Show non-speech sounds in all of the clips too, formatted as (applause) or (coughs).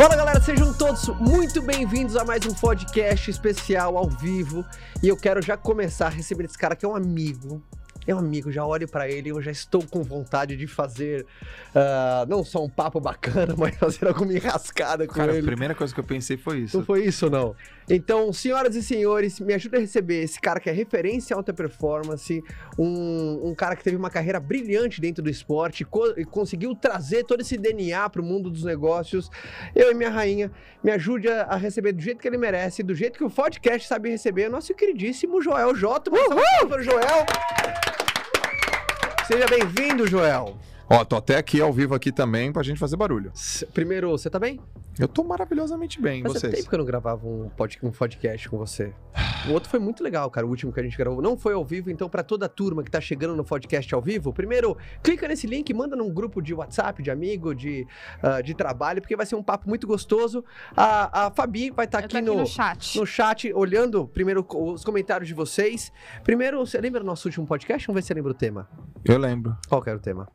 Fala galera, sejam todos muito bem-vindos a mais um podcast especial ao vivo. E eu quero já começar recebendo esse cara que é um amigo. É um amigo, já olho pra ele, eu já estou com vontade de fazer ah, não só um papo bacana, (laughs) mas fazer alguma enrascada com Cara, a ele. primeira coisa que eu pensei foi isso. Não foi isso, não. Então, senhoras e senhores, me ajuda a receber esse cara que é referência em alta performance, um, um cara que teve uma carreira brilhante dentro do esporte co- e conseguiu trazer todo esse DNA pro mundo dos negócios. Eu e minha rainha, me ajude a, a receber do jeito que ele merece, do jeito que o podcast sabe receber, o nosso queridíssimo Joel J. Uhul! Para Joel! Seja bem-vindo, Joel. Ó, tô até aqui ao vivo aqui também pra gente fazer barulho. S- Primeiro, você tá bem? Eu tô maravilhosamente bem, Faz vocês. tempo que eu não gravava um, pod- um podcast com você. O outro foi muito legal, cara. O último que a gente gravou não foi ao vivo, então pra toda a turma que tá chegando no podcast ao vivo, primeiro clica nesse link, manda num grupo de WhatsApp, de amigo, de, ah, de trabalho, porque vai ser um papo muito gostoso. A, a Fabi vai estar Eu aqui, aqui no, no chat. no chat olhando primeiro os comentários de vocês. Primeiro, você lembra do nosso último podcast? Vamos ver se você lembra o tema. Eu lembro. Qual que era o tema?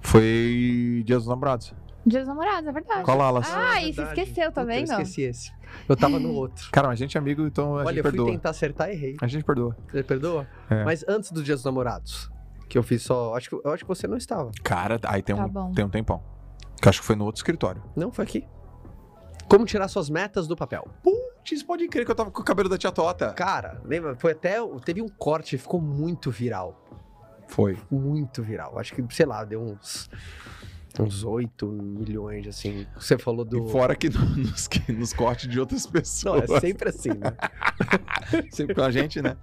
Foi Dia dos Namorados. Dia dos namorados, é verdade. Com a Lala. Ah, Ah, e você verdade. esqueceu, tá Puta, Eu esqueci esse. Eu tava no outro. Cara, mas a gente é amigo, então a Olha, gente eu fui perdoa. tentar acertar e errei. A gente perdoa. Você perdoa? É. Mas antes do Dia dos Namorados, que eu fiz só. Acho que, eu acho que você não estava. Cara, aí tem Tá um, tem um tempão. Que eu acho que foi no outro escritório. Não, foi aqui. Como tirar suas metas do papel. Putz, pode crer que eu tava com o cabelo da tia Tota. Cara, lembra? Foi até. Teve um corte, ficou muito viral. Foi. Muito viral. Acho que, sei lá, deu uns. Uns 8 milhões, assim. Você falou do. E fora que no- (laughs) nos, que nos cortes de outras Não, pessoas. é sempre assim, né? (laughs) sempre com a gente, né?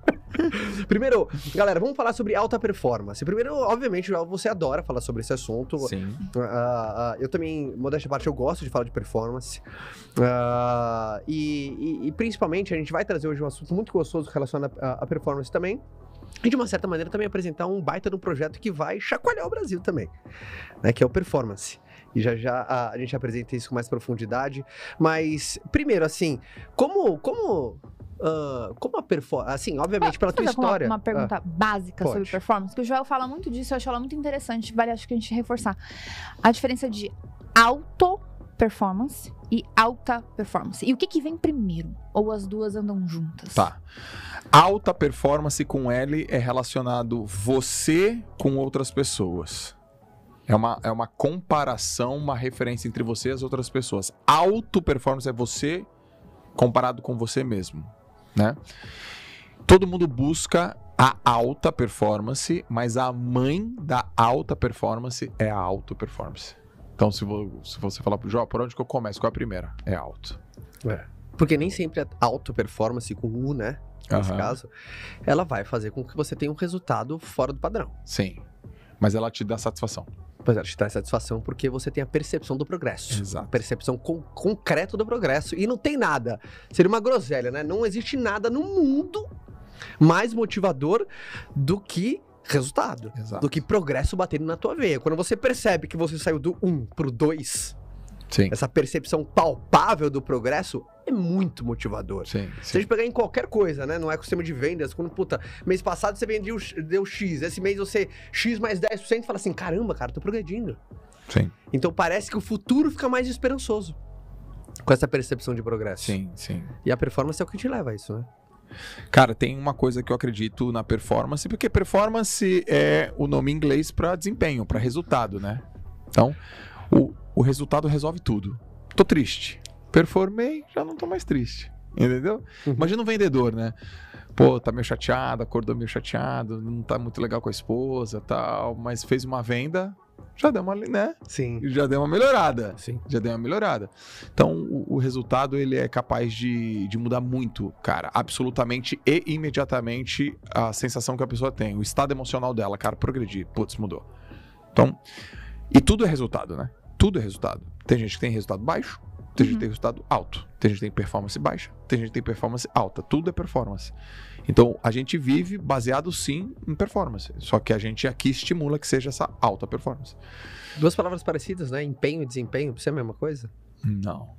Primeiro, galera, vamos falar sobre alta performance. Primeiro, obviamente, você adora falar sobre esse assunto. Sim. Ah, ah, eu também, modéstia à parte, eu gosto de falar de performance. Ah, e, e- e principalmente, a gente vai trazer hoje um assunto muito gostoso relacionado à performance também. E de uma certa maneira também apresentar um baita de um projeto que vai chacoalhar o Brasil também, né? Que é o Performance. E já já a, a gente apresenta isso com mais profundidade. Mas, primeiro, assim, como. como ah, como a performance. Assim, obviamente, pela tua história. Uma, uma pergunta básica pode. sobre performance, que o Joel fala muito disso, eu acho ela muito interessante, vale acho que a gente reforçar. A diferença de auto performance e alta performance. E o que que vem primeiro? Ou as duas andam juntas? Tá. Alta performance com L é relacionado você com outras pessoas. É uma, é uma comparação, uma referência entre você e as outras pessoas. Auto performance é você comparado com você mesmo, né? Todo mundo busca a alta performance, mas a mãe da alta performance é a auto performance. Então, se, se você falar pro João, por onde que eu começo? Qual é a primeira? É alto. Porque nem sempre a alta performance com U, né? Nesse Aham. caso, ela vai fazer com que você tenha um resultado fora do padrão. Sim. Mas ela te dá satisfação. Pois ela te traz satisfação porque você tem a percepção do progresso. Exato. A percepção con concreta do progresso. E não tem nada. Seria uma groselha, né? Não existe nada no mundo mais motivador do que resultado. Exato. Do que progresso batendo na tua veia. Quando você percebe que você saiu do 1 pro 2, Sim. essa percepção palpável do progresso é muito motivador. Sim, Se a gente pegar em qualquer coisa, né? No ecossistema de vendas, quando, puta, mês passado você vendeu, deu X, esse mês você X mais 10%, fala assim, caramba, cara, tô progredindo. Sim, Então parece que o futuro fica mais esperançoso com essa percepção de progresso. sim, sim. E a performance é o que te leva a isso, né? Cara, tem uma coisa que eu acredito na performance, porque performance é o nome em inglês para desempenho, para resultado, né? Então, o, o resultado resolve tudo. Tô triste. Performei, já não tô mais triste. Entendeu? Uhum. Imagina um vendedor, né? Pô, tá meio chateado, acordou meio chateado, não tá muito legal com a esposa tal, mas fez uma venda, já deu uma, né? Sim. Já deu uma melhorada. Sim. já deu uma melhorada. Então, o, o resultado ele é capaz de, de mudar muito, cara, absolutamente e imediatamente a sensação que a pessoa tem, o estado emocional dela, cara, progredir, putz, mudou. Então, e tudo é resultado, né? Tudo é resultado. Tem gente que tem resultado baixo, tem gente que Uhum. tem resultado alto, tem gente que tem performance baixa, tem gente que tem performance alta, tudo é performance. Então, a gente vive baseado sim em performance, só que a gente aqui estimula que seja essa alta performance. Duas palavras parecidas, né? Empenho e desempenho, pra você é a mesma coisa? Não.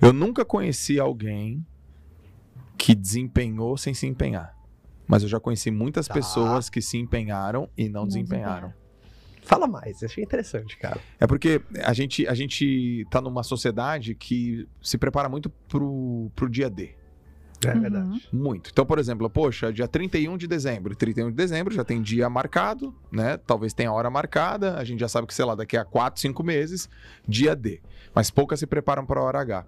Eu nunca conheci alguém que desempenhou sem se empenhar. Mas eu já conheci muitas Tá. pessoas que se empenharam e não, Não desempenharam. Fala mais, achei interessante, cara. É porque a gente, a gente tá numa sociedade que se prepara muito pro, pro dia D. É Uhum. verdade. Muito. Então, por exemplo, poxa, dia 31 de dezembro. 31 de dezembro já tem dia marcado, né? Talvez tenha hora marcada. A gente já sabe que, sei lá, daqui a 4, 5 meses, dia D. Mas poucas se preparam para a hora H.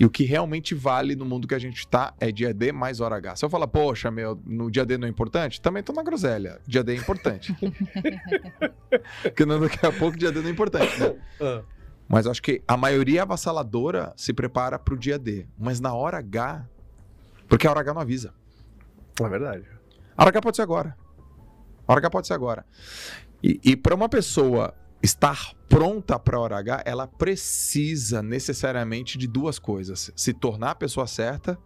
E o que realmente vale no mundo que a gente tá é dia D mais hora H. Se eu falar, poxa, meu, no dia D não é importante, também tô na groselha. Dia D é importante. (laughs) Porque não, daqui a pouco dia D não é importante, né? Ah. Mas acho que a maioria avassaladora se prepara pro dia D. Mas na hora H. Porque a hora H não avisa. É verdade. A hora H pode ser agora. A hora H pode ser agora. E, e para uma pessoa estar pronta para a hora H, ela precisa necessariamente de duas coisas: se tornar a pessoa certa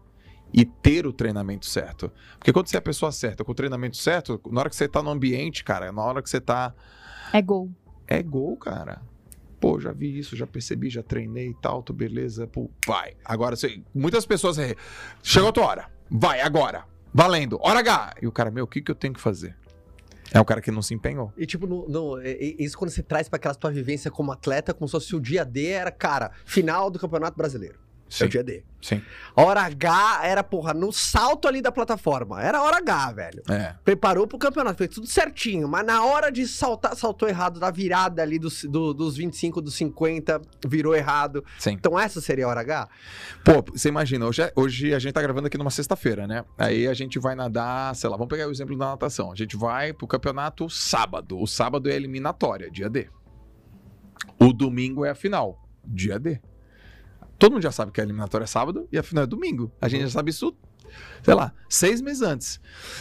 e ter o treinamento certo. Porque quando você é a pessoa certa, com o treinamento certo, na hora que você tá no ambiente, cara, na hora que você tá É gol. é gol, cara. Pô, já vi isso, já percebi, já treinei e tal, tô beleza. Pô, vai. Agora, muitas pessoas. Chegou a tua hora. Vai, agora. Valendo. Hora H. E o cara, meu, o que, que eu tenho que fazer? É o cara que não se empenhou. E tipo, no- é- é- isso quando você traz pra aquela tua vivência como atleta, como se fosse o dia D era, cara, final do Campeonato Brasileiro. É Sim, o dia D. sim. A hora H era, porra, no salto ali da plataforma. Era a hora H, velho. É. Preparou pro campeonato, fez tudo certinho. Mas na hora de saltar, saltou errado. Da virada ali dos, do- dos 25, dos 50, virou errado. Sim. Então essa seria a hora H? Pô, você imagina, hoje, é- hoje a gente tá gravando aqui numa sexta-feira, né? Aí a gente vai nadar, sei lá, vamos pegar o exemplo da natação. A gente vai pro campeonato sábado. O sábado é eliminatória, dia D. O domingo é a final, dia D. Todo mundo já sabe que a eliminatória é sábado e a final é domingo. A gente já sabe isso, sei lá, seis meses antes.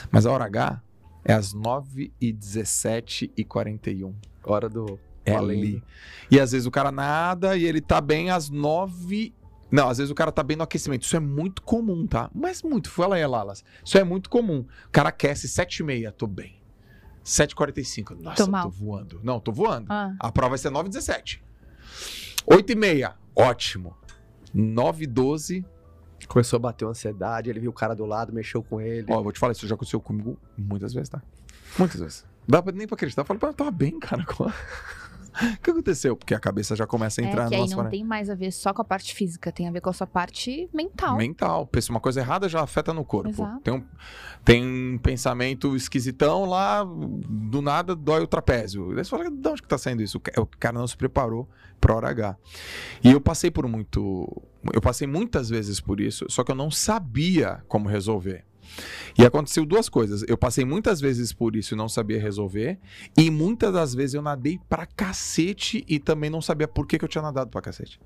Mas a hora H é às 9h17 e 41 Hora do. é Valendo. ali. E às vezes o cara nada e ele tá bem às nove. Não, às vezes o cara tá bem no aquecimento. Isso é muito comum, tá? Mas muito. Fala aí, Lalas. Isso é muito comum. O cara aquece sete e meia, tô bem. 7h45. Nossa, Tô mal. tô voando. Não, tô voando. Ah. A prova vai ser 9h17. 8 e meia, ótimo. 9 h 12 Começou a bater uma ansiedade, ele viu o cara do lado, mexeu com ele. Ó, eu vou te falar, isso já aconteceu comigo muitas vezes, tá? Muitas vezes. Dá pra, nem pra acreditar. Eu falo, pô, eu tava bem, cara. (laughs) O que aconteceu? Porque a cabeça já começa a entrar É que no aí não tem mais a ver só com a parte física, tem a ver com a sua parte mental. Mental. Pensa uma coisa errada já afeta no corpo. Exato. Tem um, tem um pensamento esquisitão lá, do nada dói o trapézio. Daí você fala, de onde que tá saindo isso? O cara não se preparou pra hora H. E eu passei por muito. Eu passei muitas vezes por isso, só que eu não sabia como resolver. E aconteceu duas coisas. Eu passei muitas vezes por isso e não sabia resolver. E muitas das vezes eu nadei pra cacete e também não sabia por que, que eu tinha nadado pra cacete.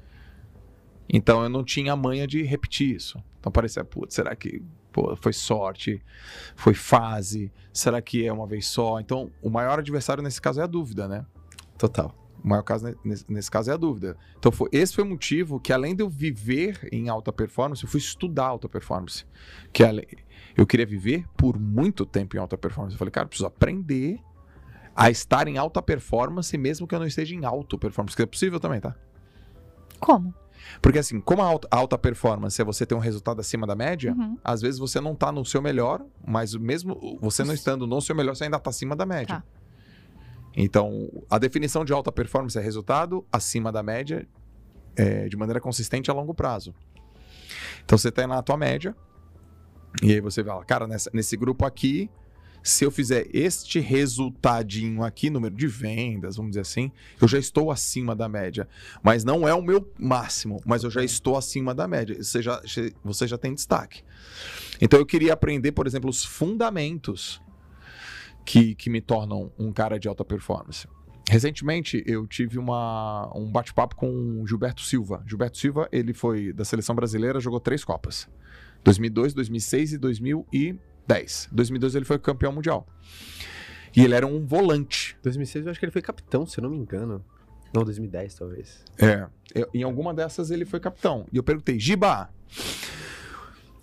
Então eu não tinha manha de repetir isso. Então parecia, putz, será que pô, foi sorte? Foi fase? Será que é uma vez só? Então o maior adversário nesse caso é a dúvida, né? Total. O maior caso ne- nesse, nesse caso é a dúvida. Então foi, esse foi o motivo que além de eu viver em alta performance, eu fui estudar alta performance. Que ale- eu queria viver por muito tempo em alta performance. Eu falei, cara, eu preciso aprender a estar em alta performance mesmo que eu não esteja em alta performance, que é possível também, tá? Como? Porque assim, como a alta, a alta performance é você ter um resultado acima da média, Uhum. às vezes você não tá no seu melhor, mas mesmo você não estando no seu melhor, você ainda tá acima da média. Tá. Então, a definição de alta performance é resultado acima da média é, de maneira consistente a longo prazo. Então, você tá na tua média, e aí você vai lá, cara, nessa- nesse grupo aqui, se eu fizer este resultadinho aqui, número de vendas, vamos dizer assim, eu já estou acima da média. Mas não é o meu máximo, mas eu já estou acima da média. Você já, você já tem destaque. Então eu queria aprender, por exemplo, os fundamentos que, que me tornam um cara de alta performance. Recentemente eu tive uma, um bate-papo com o Gilberto Silva. Gilberto Silva, ele foi da seleção brasileira, jogou três Copas. 2002, 2006 e 2010. 2002 ele foi campeão mundial. E ele era um volante. 2006 eu acho que ele foi capitão, se eu não me engano. Não, 2010 talvez. É. eu- em alguma dessas ele foi capitão. E eu perguntei, Giba,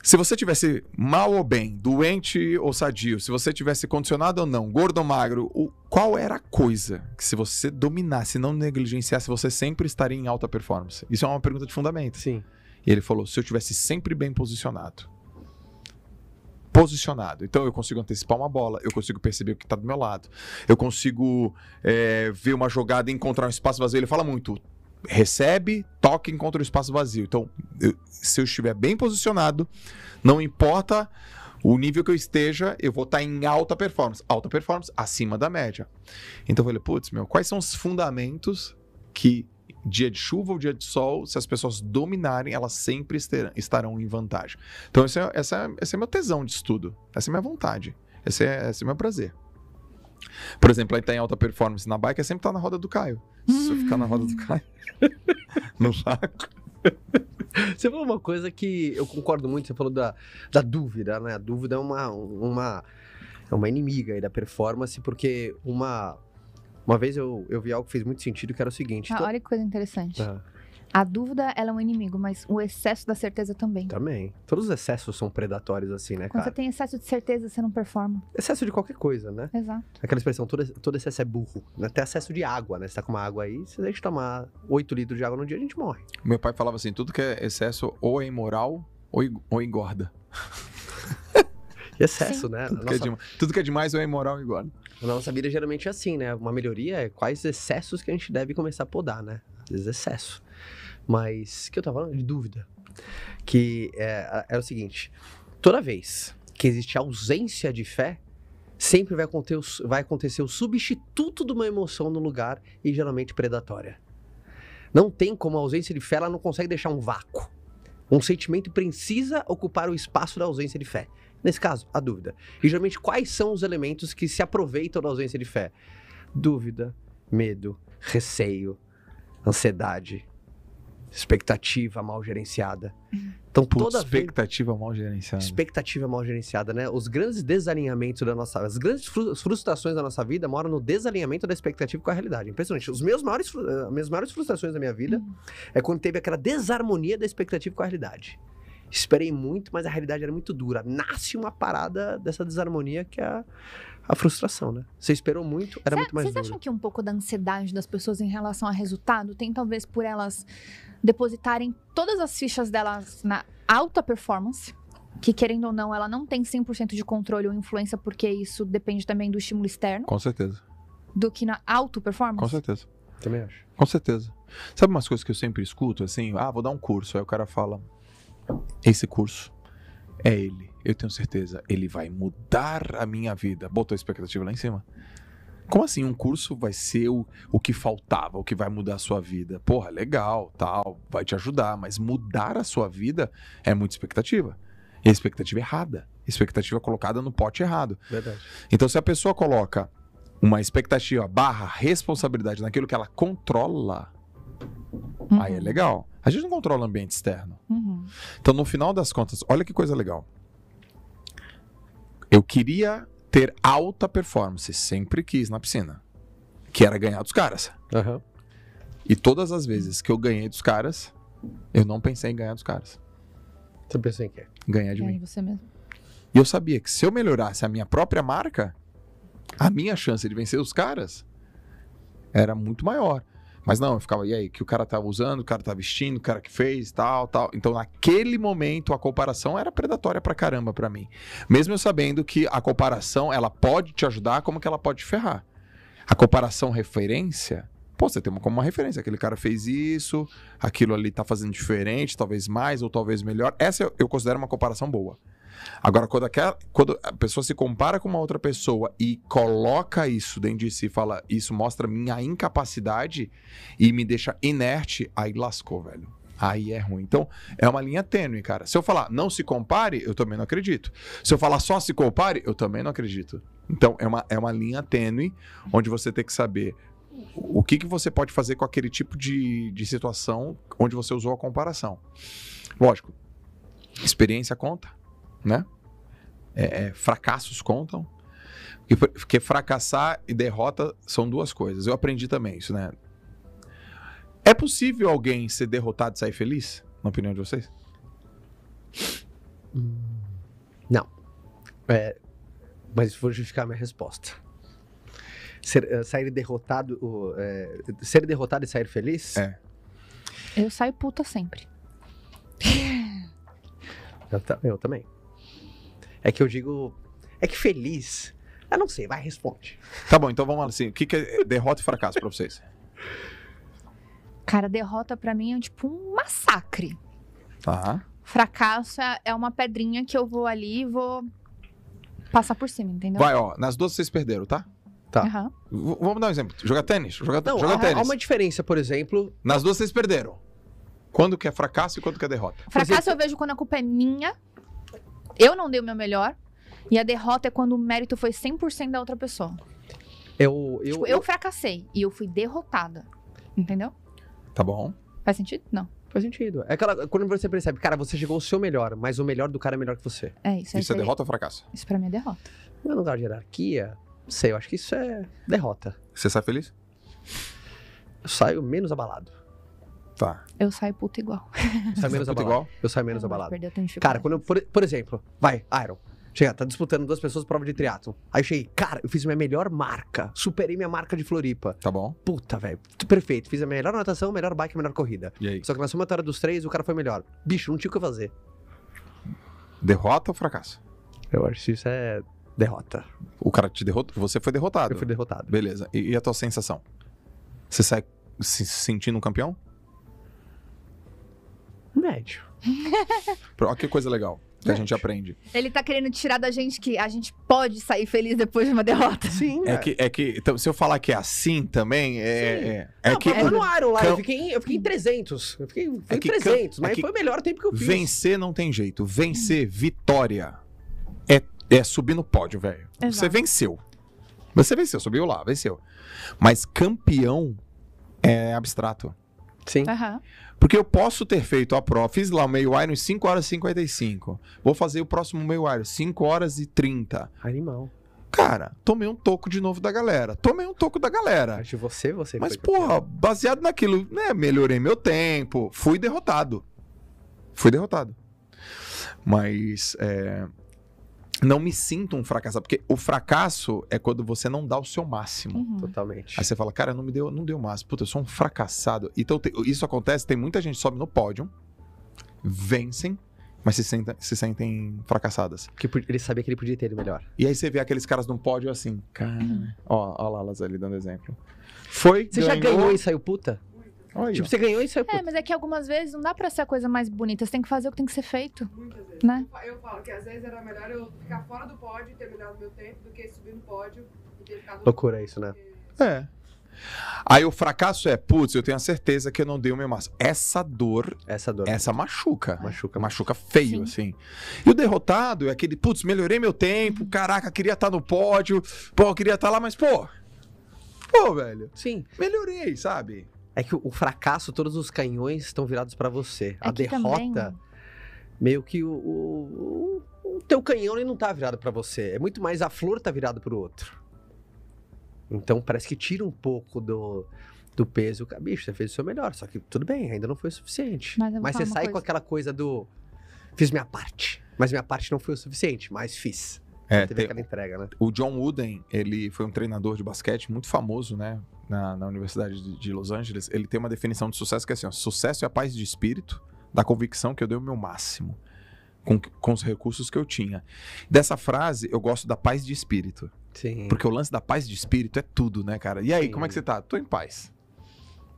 se você tivesse mal ou bem, doente ou sadio, se você tivesse condicionado ou não, gordo ou magro, o- qual era a coisa que se você dominasse, não negligenciasse, você sempre estaria em alta performance? Isso é uma pergunta de fundamento. Sim. E ele falou, se eu tivesse sempre bem posicionado. posicionado. Então eu consigo antecipar uma bola, eu consigo perceber o que está do meu lado, eu consigo é, ver uma jogada e encontrar um espaço vazio. Ele fala muito. Recebe, toca e encontra o espaço vazio. Então, eu- se eu estiver bem posicionado, não importa o nível que eu esteja, eu vou estar em alta performance. Alta performance acima da média. Então eu falei, putz, meu, quais são os fundamentos que dia de chuva ou dia de sol, se as pessoas dominarem, elas sempre estarão em vantagem. Então esse é, essa é, esse é meu tesão de estudo. Essa é minha vontade. Esse é, esse é meu prazer. Por exemplo, aí tá em alta performance na bike, é sempre estar na roda do Caio. Se eu ficar na roda do Caio, (laughs) no saco. Você falou uma coisa que eu concordo muito, você falou da, da dúvida, né? A dúvida é uma, uma, é uma inimiga da performance, porque uma, uma vez eu, eu vi algo que fez muito sentido, que era o seguinte. Ah, to- olha que coisa interessante. Ah, A dúvida, ela é um inimigo, mas o excesso da certeza também. também. Todos os excessos são predatórios, assim, né, Quando você cara? tem excesso de certeza, você não performa. Excesso de qualquer coisa, né? Exato. Aquela expressão, todo, todo excesso é burro. né? Até excesso de água, né? Você tá com uma água aí, se a gente tomar 8 litros de água no dia, a gente morre. Meu pai falava assim: tudo que é excesso ou é imoral ou, ou engorda. (laughs) Excesso, Sim. né? Tudo, A que é nossa, tudo que é demais ou é imoral ou engorda. a nossa vida geralmente é assim, né? Uma melhoria é quais excessos que a gente deve começar a podar, né? Às vezes excesso. Mas, o que eu tava falando? De dúvida. Que é, é o seguinte: toda vez que existe ausência de fé, sempre vai acontecer, o- vai acontecer o substituto de uma emoção no lugar e geralmente predatória. Não tem como a ausência de fé, ela não consegue deixar um vácuo. Um sentimento precisa ocupar o espaço da ausência de fé. Nesse caso, a dúvida. E geralmente, quais são os elementos que se aproveitam da ausência de fé? Dúvida, medo, receio, ansiedade, expectativa mal gerenciada. Então, Putz, toda vez. expectativa mal gerenciada. Expectativa mal gerenciada, né? Os grandes desalinhamentos da nossa as grandes fru- frustrações da nossa vida moram no desalinhamento da expectativa com a realidade. Impressionante. Os meus maiores, eh, as minhas maiores frustrações da minha vida Uhum. é quando teve aquela desarmonia da expectativa com a realidade. Esperei muito, mas a realidade era muito dura. Nasce uma parada dessa desarmonia que é a, a frustração, né? Você esperou muito, era Cê- muito mais Vocês acham que um pouco da ansiedade das pessoas em relação a resultado tem talvez por elas depositarem todas as fichas delas na alta performance? Que querendo ou não, ela não tem 100% de controle ou influência, porque isso depende também do estímulo externo, Com certeza. do que na alta performance? Com certeza. Também acho. Com certeza. Sabe umas coisas que eu sempre escuto, assim? Ah, vou dar um curso. Aí o cara fala: Esse curso é ele. Eu tenho certeza. Ele vai mudar a minha vida. Botou a expectativa lá em cima. Como assim? Um curso vai ser o, o que faltava, o que vai mudar a sua vida? Porra, legal, tal, vai te ajudar, mas mudar a sua vida é muita expectativa. E a expectativa é errada. Expectativa colocada no pote errado. Verdade. Então, se a pessoa coloca uma expectativa barra responsabilidade naquilo que ela controla, Uhum, aí é legal. A gente não controla o ambiente externo. uhum. Então, no final das contas, olha que coisa legal. Eu queria ter alta performance, sempre quis na piscina, que era ganhar dos caras. Aham. E todas as vezes que eu ganhei dos caras, eu não pensei em ganhar dos caras. Você pensou em quê? Ganhar de aí, mim. você mesmo. E eu sabia que se eu melhorasse a minha própria marca, a minha chance de vencer os caras era muito maior. Mas não, eu ficava, e aí, que o cara tava usando, o cara tá vestindo, o cara que fez, tal, tal. Então, naquele momento, a comparação era predatória pra caramba pra mim. Mesmo eu sabendo que a comparação, ela pode te ajudar, como que ela pode te ferrar. A comparação referência, pô, você tem como uma referência. Aquele cara fez isso, aquilo ali tá fazendo diferente, talvez mais ou talvez melhor. Essa eu, eu considero uma comparação boa. Agora, quando, aquela, quando a pessoa se compara com uma outra pessoa e coloca isso dentro de si e fala, isso mostra minha incapacidade e me deixa inerte, aí lascou, velho. Aí é ruim. Então, é uma linha tênue, cara. Se eu falar não se compare, eu também não acredito. Se eu falar só se compare, eu também não acredito. Então, é uma, é uma linha tênue onde você tem que saber o que, que você pode fazer com aquele tipo de, de situação onde você usou a comparação. Lógico, experiência conta, né? É, é, fracassos contam. Porque, porque fracassar e derrota são duas coisas. Eu aprendi também isso, né? É possível alguém ser derrotado e sair feliz? Na opinião de vocês? Não. É, mas vou justificar a minha resposta. Ser, eh, sair derrotado, o, é, ser derrotado e sair feliz? É. Eu saio puta sempre. Eu, eu também. É que eu digo. É que feliz. Eu não sei, vai, responde. Tá bom, então vamos lá assim. O que, que é derrota e fracasso pra vocês? Cara, derrota pra mim é tipo um massacre. Tá. Fracasso é- é uma pedrinha que eu vou ali e vou passar por cima, entendeu? Vai, ó. Nas duas vocês perderam, tá? Tá. V- vamos dar um exemplo. Jogar tênis. Jogar, Não, jogar há, tênis. há uma diferença, por exemplo. Nas duas vocês perderam. Quando que é fracasso e quando que é derrota? Fracasso eu vejo quando a culpa é minha, eu não dei o meu melhor, e a derrota é quando o mérito foi 100% da outra pessoa. Eu, eu, Tipo, eu fracassei e eu fui derrotada. Entendeu? Tá bom. Faz sentido? Não. Faz sentido. É aquela, quando você percebe, cara, você chegou ao seu melhor, mas o melhor do cara é melhor que você. É isso. Isso é derrota ou fracasso? Isso pra mim é derrota. Meu lugar de hierarquia, não sei, eu acho que isso é derrota. Você sai feliz? Eu saio menos abalado. Tá. Eu saio puta igual. Eu saio menos Puta abalado. igual? Eu saio menos Eu de abalado. Cara, quando eu, por, por exemplo, vai, Iron. Chega, tá disputando duas pessoas prova de triatlo. Aí cheguei, cara, eu fiz minha melhor marca. Superei minha marca de Floripa. Tá bom. Puta, velho. Perfeito. Fiz a melhor natação, melhor bike, melhor corrida. E aí? Só que na somatória dos três, o cara foi melhor. Bicho, não tinha o que fazer. Derrota ou fracasso? Eu acho que isso é derrota. O cara te derrotou? Você foi derrotado. Eu fui derrotado. Beleza. E, e a tua sensação? Você sai se sentindo um campeão? Médio. (laughs) Olha que coisa legal que a gente aprende. Ele tá querendo tirar da gente que a gente pode sair feliz depois de uma derrota. Sim, É que, é que então, se eu falar que é assim também, é, Sim. é, é não, que foi no Iron lá, eu fiquei, em- eu fiquei em 300. Eu fiquei, fui É em que cam- 300, é mas que foi o melhor tempo que eu fiz. vencer não tem jeito. Vencer, vitória, é, é subir no pódio, velho. Você venceu. Você venceu, subiu lá, venceu. Mas campeão é abstrato. Sim. Aham. Porque eu posso ter feito a prova, fiz lá o meio Iron em 5 horas e 55. Vou fazer o próximo meio Iron 5 horas e 30. Animal. Cara, tomei um toco de novo da galera. Tomei um toco da galera. Acho que você, você Mas, porra, baseado naquilo, né? Melhorei meu tempo. Fui derrotado. Fui derrotado. Mas é, não me sinto um fracassado. Porque o fracasso é quando você não dá o seu máximo. Uhum. Totalmente. Aí você fala, cara, não me deu, não deu o máximo. Puta, eu sou um fracassado. Então te- isso acontece, tem muita gente que sobe no pódio, vencem, mas se sentem, se sentem fracassadas. Porque po- ele sabia que ele podia ter ele melhor. E aí você vê aqueles caras no pódio assim, cara. Ó, ó lá, Lazar ali dando exemplo. Foi, Você já ganhou. ganhou e saiu puta? Olha, Tipo, você ganhou e saiu puta. É, mas é que algumas vezes não dá pra ser a coisa mais bonita. Você tem que fazer o que tem que ser feito. Muitas vezes. Né? Eu fa- Eu falo que às vezes era melhor eu ficar fora do pódio e terminar o meu tempo do que subir no pódio e ter ficado no Loucura isso, né? porque- É. Aí o fracasso é, putz, eu tenho a certeza que eu não dei o meu máximo. Essa dor, Essa dor. essa machuca. Machuca. Machuca feio, assim. E o derrotado é aquele, putz, melhorei meu tempo, caraca, queria estar no pódio, pô, eu queria estar lá, mas, pô. Pô, velho, Sim. melhorei, sabe? É que o, o fracasso, todos os canhões estão virados pra você. É a derrota, também- meio que o, o, o- o teu canhão ele não tá virado pra você. É muito mais a flor tá virado pro outro. Então parece que tira um pouco do, do peso. Bicho, você fez o seu melhor, só que tudo bem, ainda não foi o suficiente. Mas Mas você sai com coisa. aquela coisa do. Fiz minha parte. Mas minha parte não foi o suficiente, mas fiz. É, Teve tem- aquela entrega, né? o John Wooden, ele foi um treinador de basquete muito famoso, né? Na, na Universidade de, de Los Angeles. Ele tem uma definição de sucesso que é assim: ó, sucesso é a paz de espírito, da convicção que eu dei o meu máximo. Com, com os recursos que eu tinha. Dessa frase, eu gosto da paz de espírito. Sim. Porque o lance da paz de espírito é tudo, né, cara? E aí, Sim. como é que você tá? Tô em paz.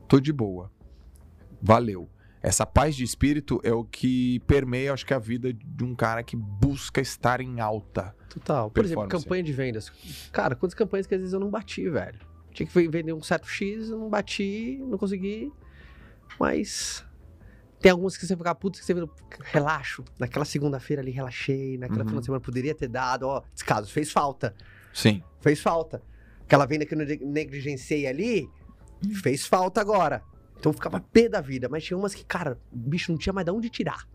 Tô de boa. Valeu. Essa paz de espírito é o que permeia, acho que, a vida de um cara que busca estar em alta. Total. Por exemplo, campanha de vendas. Cara, quantas campanhas que às vezes eu não bati, velho? Tinha que vender um certo X, eu não bati, não consegui. Mas. Tem algumas que você fica puto que você vê, relaxo. Naquela segunda-feira ali, relaxei. Naquela Uhum. final de semana poderia ter dado, ó, descaso, fez falta. Sim. Fez falta. Aquela venda que eu neg- negligenciei ali, fez falta agora. Então eu ficava pé da vida. Mas tinha umas que, cara, o bicho não tinha mais de onde tirar.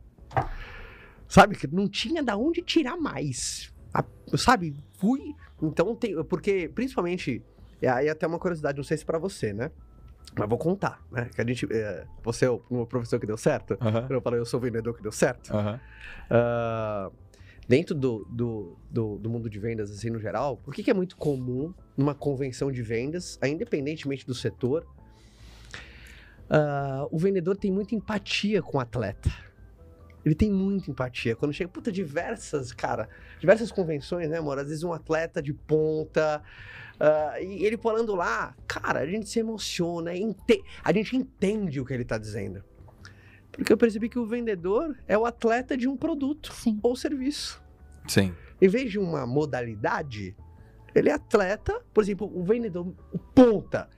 Sabe? Que não tinha da onde tirar mais. A- sabe? Fui. Então tem. Porque, principalmente. E aí até uma curiosidade, não sei se pra você, né? Mas vou contar, né? Que a gente. é, você é o professor que deu certo? Eu falei, eu sou o vendedor que deu certo. Ah, dentro do, do, do, do mundo de vendas, assim, no geral, o que, que é muito comum numa convenção de vendas, independentemente do setor, ah, o vendedor tem muita empatia com o atleta. Ele tem muita empatia. Quando chega, puta, diversas, cara, diversas convenções, né, amor? Às vezes um atleta de ponta. ah, e ele falando lá, cara, a gente se emociona, ente- a gente entende o que ele tá dizendo. Porque eu percebi que o vendedor é o atleta de um produto Sim. ou serviço. Sim. Em vez de uma modalidade, ele é atleta, por exemplo, o vendedor, o ponta.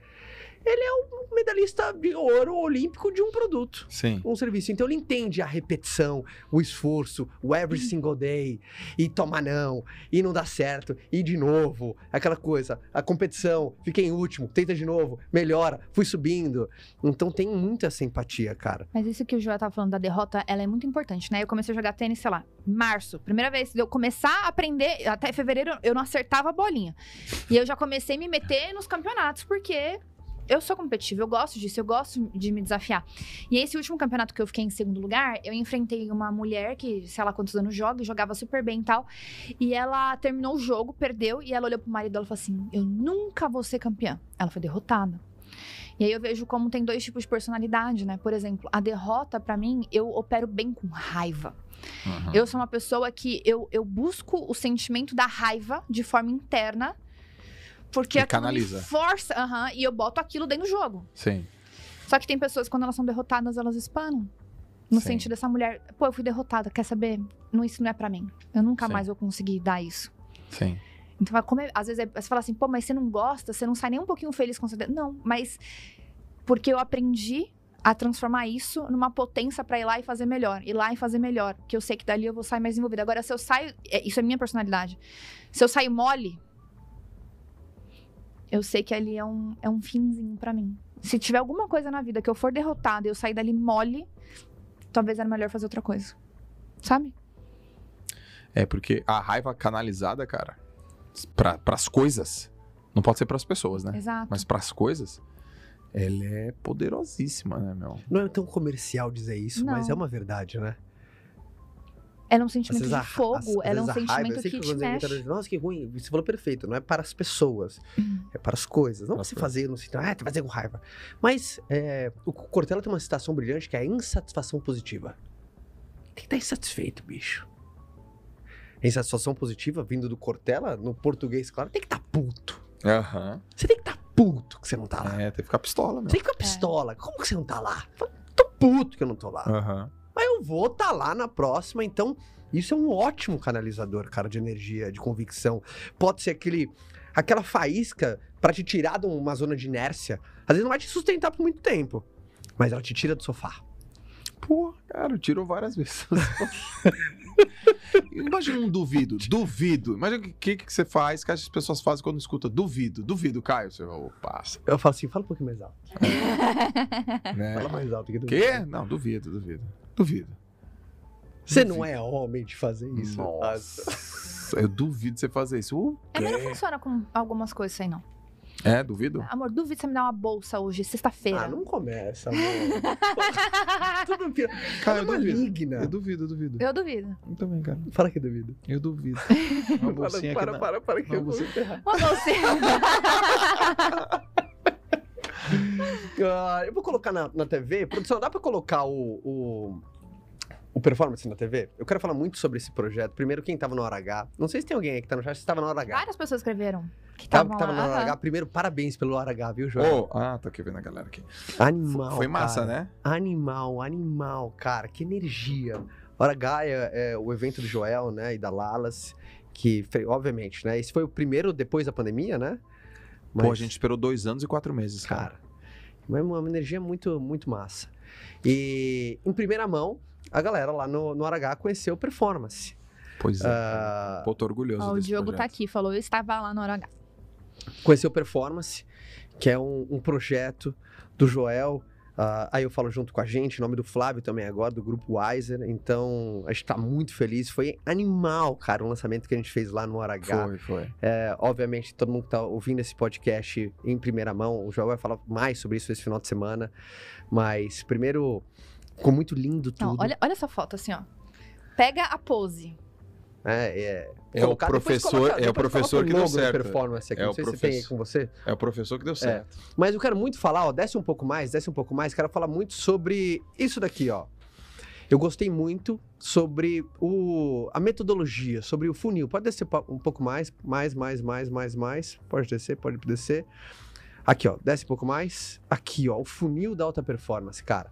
Ele é um medalhista de ouro olímpico de um produto Sim. um serviço. Então ele entende a repetição, o esforço, o every single day, e toma não, e não dá certo, e de novo, aquela coisa, a competição, fiquei em último, tenta de novo, melhora, fui subindo. Então tem muita simpatia, cara. Mas isso que o Joel tava falando da derrota, ela é muito importante, né? Eu comecei a jogar tênis, sei lá, março. Primeira vez de eu começar a aprender, até fevereiro eu não acertava a bolinha. E eu já comecei a me meter nos campeonatos, porque eu sou competitiva, eu gosto disso, eu gosto de me desafiar. E esse último campeonato que eu fiquei em segundo lugar, eu enfrentei uma mulher que, sei lá quantos anos joga, e jogava super bem e tal. E ela terminou o jogo, perdeu, e ela olhou pro marido dela e falou assim: Eu nunca vou ser campeã. Ela foi derrotada. E aí eu vejo como tem dois tipos de personalidade, né? Por exemplo, a derrota, pra mim, eu opero bem com raiva. Uhum. Eu sou uma pessoa que eu, eu busco o sentimento da raiva de forma interna. Porque E canaliza. força, aham, e eu boto aquilo dentro do jogo. Sim. Só que tem pessoas, quando elas são derrotadas, elas espanam. No Sim. sentido dessa mulher, pô, eu fui derrotada, quer saber? Não, isso não é pra mim. Eu nunca Sim. mais vou conseguir dar isso. Sim. Então, como é- às vezes é- você fala assim, pô, mas você não gosta, você não sai nem um pouquinho feliz com você. Não, mas porque eu aprendi a transformar isso numa potência pra ir lá e fazer melhor, ir lá e fazer melhor, que eu sei que dali eu vou sair mais envolvida. Agora, se eu saio, é, isso é minha personalidade. Se eu saio mole, eu sei que ali é um, é um finzinho pra mim. Se tiver alguma coisa na vida que eu for derrotada e eu sair dali mole, talvez era melhor fazer outra coisa. Sabe? É porque a raiva canalizada, cara, pra, pras coisas, não pode ser pras pessoas, né? Exato. Mas pras coisas, ela é poderosíssima, né, meu? Não é tão comercial dizer isso, mas Não. é uma verdade, né? Ela é um sentimento de fogo, ela é um raiva, sentimento que eu te muitas mexe. Nossa, que ruim. Você falou perfeito, não é para as pessoas, é para as coisas. Não Para as se coisas. fazer, não se ah, tá fazendo com raiva. Mas é, o Cortella tem uma citação brilhante que é a insatisfação positiva. Tem que estar insatisfeito, bicho. A insatisfação positiva, vindo do Cortella, no português, claro, tem que estar puto. Aham. Você tem que estar puto que você não tá lá. É, tem que ficar pistola. Você tem que ficar pistola. Como que você não tá lá? Tô puto que eu não tô lá. Aham. Mas eu vou estar lá na próxima, então isso é um ótimo canalizador, cara, de energia, de convicção. Pode ser aquele, aquela faísca pra te tirar de uma zona de inércia. Às vezes não vai te sustentar por muito tempo, mas ela te tira do sofá. Pô, cara, tirou várias vezes. (laughs) Imagina um duvido, duvido. Imagina o que, que, você faz, que as pessoas fazem quando escuta duvido, duvido, Caio. Você, opa, Eu falo assim, fala um pouquinho mais alto. (laughs) né? Fala mais alto que duvido. Quê? Não, duvido, duvido. Duvido. Você não é homem de fazer isso. Nossa, eu duvido você fazer isso. O É, mas não quê? funciona com algumas coisas isso aí, não. É, duvido? Amor, duvido você me dar uma bolsa hoje, sexta-feira. Ah, não começa, amor. (laughs) Tudo pira. Cara, é eu duvido. maligna. Eu duvido, eu duvido. Eu duvido. Eu também, cara. Fala que duvido. Eu duvido. (laughs) Uma bolsinha aqui para, na- para, para, que Uma eu vou bolsinha- ferrar. Uma bolsinha. (laughs) Ah, eu vou colocar na, na TV. Produção, dá pra colocar o, o, o performance na TV? Eu quero falar muito sobre esse projeto. Primeiro, quem tava no hora H. Não sei se tem alguém aí que tá no chat, se tava no hora H. Várias pessoas escreveram que Tava, estavam tava no hora H. Primeiro, parabéns pelo hora H, viu, Joel? Oh, ah, tô aqui vendo a galera aqui. Animal. Foi massa, cara. né? Animal, animal, cara, que energia. Hora H é, é o evento do Joel, né, e da Lalas, que, obviamente, né, esse foi o primeiro depois da pandemia, né? Pô, a gente esperou dois anos e quatro meses, cara. cara, mas uma, energia muito, muito massa. E, em primeira mão, a galera lá no, no Hora H conheceu performance. Pois é. Ah, Pô, tô orgulhoso Ó, o Diogo tá projeto. aqui, falou, eu estava lá na hora H. conheceu performance, que é um, um projeto do Joel. Ah, aí eu falo junto com a gente, em nome do Flávio também agora, do grupo Wiser. Então, a gente tá muito feliz. Foi animal, cara, o lançamento que a gente fez lá no Hora H. Foi, foi. É, obviamente, todo mundo que tá ouvindo esse podcast em primeira mão, o Joel vai falar mais sobre isso esse final de semana. Mas, primeiro, ficou muito lindo tudo. Não, olha, olha essa foto, assim, ó. Pega a pose. É, é, É o colocar- depois professor- coloca- é o professor que deu certo. performance aqui. É Não o sei se tem aí professor. com você. É o professor que deu certo. Mas eu quero muito falar, ó, desce um pouco mais, desce um pouco mais, quero falar muito sobre isso daqui, ó. eu gostei muito sobre o, a metodologia, sobre o funil. Pode descer um pouco mais, mais, mais, mais, mais, mais. Pode descer, pode descer. Aqui, ó, desce um pouco mais. Aqui, ó, o funil da alta performance, cara.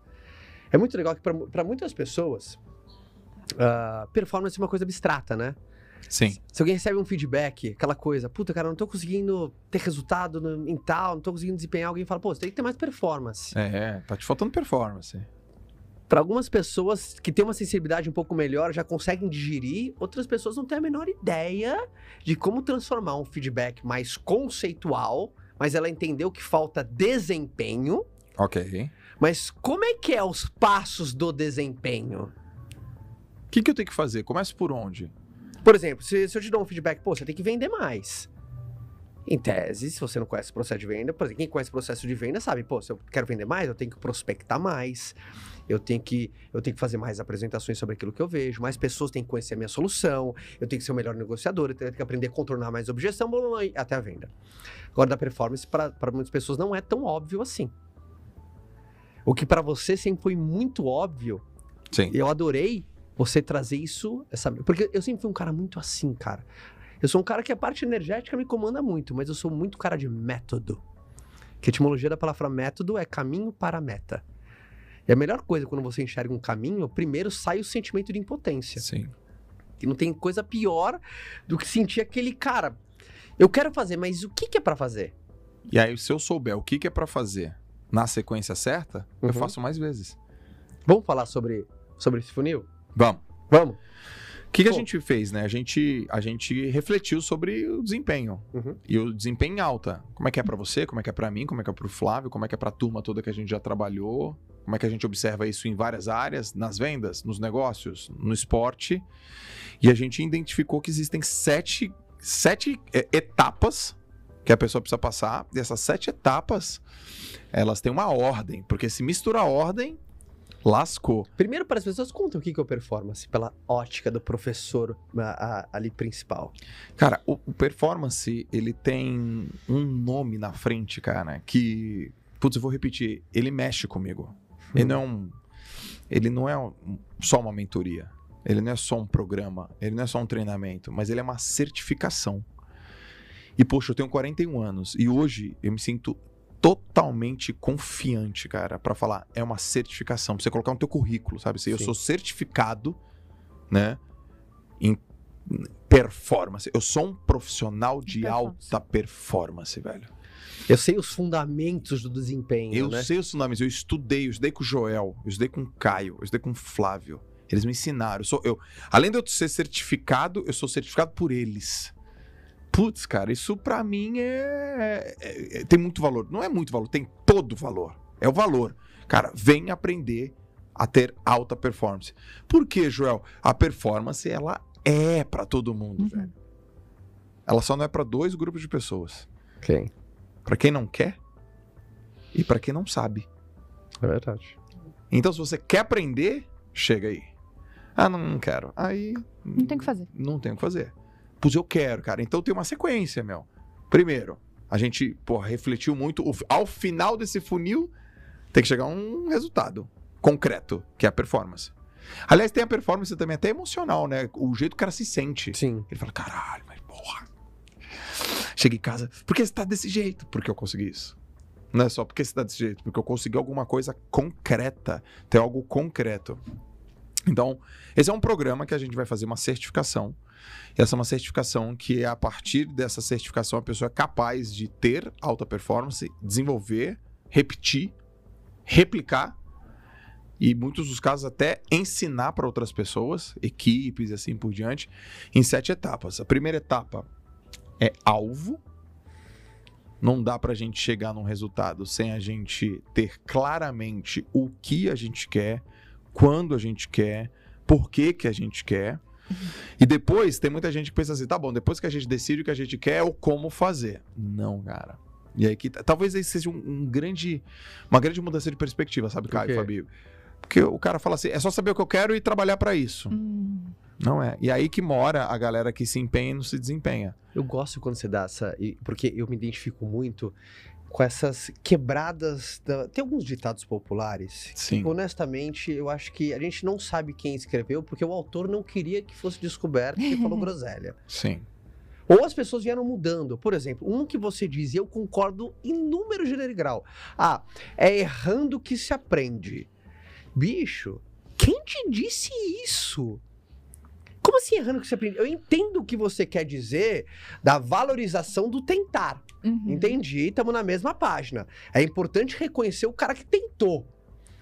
É muito legal que para muitas pessoas, ah, performance é uma coisa abstrata, né? Sim. Se alguém recebe um feedback, aquela coisa, puta, cara, não tô conseguindo ter resultado no- em tal, não tô conseguindo desempenhar, alguém fala, pô, você tem que ter mais performance. É, tá te faltando performance. Para algumas pessoas que têm uma sensibilidade um pouco melhor, já conseguem digerir, outras pessoas não têm a menor ideia de como transformar um feedback mais conceitual, mas ela entendeu que falta desempenho, Ok. mas como é que é os passos do desempenho? O que, que eu tenho que fazer? Começa por onde? Por exemplo, se, se eu te dou um feedback, pô, você tem que vender mais. Em tese, se você não conhece o processo de venda, por exemplo, quem conhece o processo de venda sabe, pô, se eu quero vender mais, eu tenho que prospectar mais, eu tenho que, eu tenho que fazer mais apresentações sobre aquilo que eu vejo, mais pessoas têm que conhecer a minha solução, eu tenho que ser o melhor negociador, eu tenho que aprender a contornar mais objeção, blá, blá, blá, até a venda. Agora, da performance, para muitas pessoas não é tão óbvio assim. O que para você sempre foi muito óbvio, Sim. eu adorei você trazer isso, essa, porque eu sempre fui um cara muito assim, cara. Eu sou um cara que a parte energética me comanda muito, mas eu sou muito cara de método. Que a etimologia da palavra método é caminho para a meta. E a melhor coisa quando você enxerga um caminho, primeiro sai o sentimento de impotência. Sim. Que não tem coisa pior do que sentir aquele cara. Eu quero fazer, mas o que, que é para fazer? E aí, se eu souber o que, que é pra fazer na sequência certa, eu Uhum. faço mais vezes. Vamos falar sobre, sobre esse funil? Vamos. Vamos? O que, que a gente fez, né? A gente, a gente refletiu sobre o desempenho. Uhum. E o desempenho em alta. Como é que é pra você, como é que é pra mim, como é que é pro Flávio, como é que é pra turma toda que a gente já trabalhou, como é que a gente observa isso em várias áreas, nas vendas, nos negócios, no esporte. E a gente identificou que existem sete, sete é, etapas que a pessoa precisa passar. E essas sete etapas, elas têm uma ordem. Porque se mistura a ordem, lascou. Primeiro, para as pessoas, conta o que que é o performance, pela ótica do professor a- a- ali principal. Cara, o, o performance, ele tem um nome na frente, cara, que. Putz, eu vou repetir. Ele mexe comigo. Ele não é um. Ele não é um- só uma mentoria. Ele não é só um programa. Ele não é só um treinamento. Mas ele é uma certificação. E, poxa, eu tenho 41 anos. E hoje eu me sinto totalmente confiante, cara, pra falar. É uma certificação. Pra você colocar no teu currículo, sabe? Assim, Eu Sim. sou certificado, né? Em performance. Eu sou um profissional de Performance. alta performance, velho. Eu sei os fundamentos do desempenho, Eu né? sei os fundamentos, eu estudei, eu estudei com o Joel, eu estudei com o Caio, eu estudei com o Flávio. Eles me ensinaram. Eu sou, eu, além de eu ser certificado, eu sou certificado por eles. Putz, cara, isso pra mim é, é- é- tem muito valor. Não é muito valor, tem todo valor. É o valor. Cara, vem aprender a ter alta performance. Por quê, Joel? A performance ela é pra todo mundo, Uhum. velho. Ela só não é pra dois grupos de pessoas. Ok, Pra quem não quer e pra quem não sabe. é verdade. Então, se você quer aprender, chega aí. Ah, não, não quero. Aí. Não tem o que fazer. Não tem o que fazer. Pois eu quero, cara. Então tem uma sequência, meu. Primeiro, a gente, porra, refletiu muito. Ao final desse funil, tem que chegar a um resultado concreto, que é a performance. Aliás, tem a performance também até emocional, né? O jeito que o cara se sente. Sim. Ele fala, caralho, mas porra. Chega em casa, por que você tá desse jeito? Porque eu consegui isso. Não é só porque você tá desse jeito, porque eu consegui alguma coisa concreta, ter algo concreto. Então, esse é um programa que a gente vai fazer uma certificação. Essa é uma certificação que, a partir dessa certificação, a pessoa é capaz de ter alta performance, desenvolver, repetir, replicar e, muitos dos casos, até ensinar para outras pessoas, equipes e assim por diante, em sete etapas. A primeira etapa é alvo. Não dá para a gente chegar num resultado sem a gente ter claramente o que a gente quer, quando a gente quer, por que, que a gente quer. E depois tem muita gente que pensa assim, tá bom, depois que a gente decide o que a gente quer, é o como fazer. Não, cara. E aí que tá- talvez aí seja um, um grande, uma grande mudança de perspectiva, sabe, Por Caio? Fabio? Porque o cara fala assim, é só saber o que eu quero e trabalhar para isso. Hum, Não é. E aí que mora a galera que se empenha e não se desempenha. Eu gosto quando você dá essa. Porque eu me identifico muito com essas quebradas. da- Tem alguns ditados populares. Sim. que, honestamente, eu acho que a gente não sabe quem escreveu, porque o autor não queria que fosse descoberto que falou (laughs) groselha. Sim. Ou as pessoas vieram mudando. Por exemplo, um que você diz, e eu concordo em número, gênero e grau. Ah, é errando que se aprende. Bicho, quem te disse isso? Como assim errando que se aprende? Eu entendo o que você quer dizer da valorização do tentar. Uhum. Entendi, estamos na mesma página. É importante reconhecer o cara que tentou.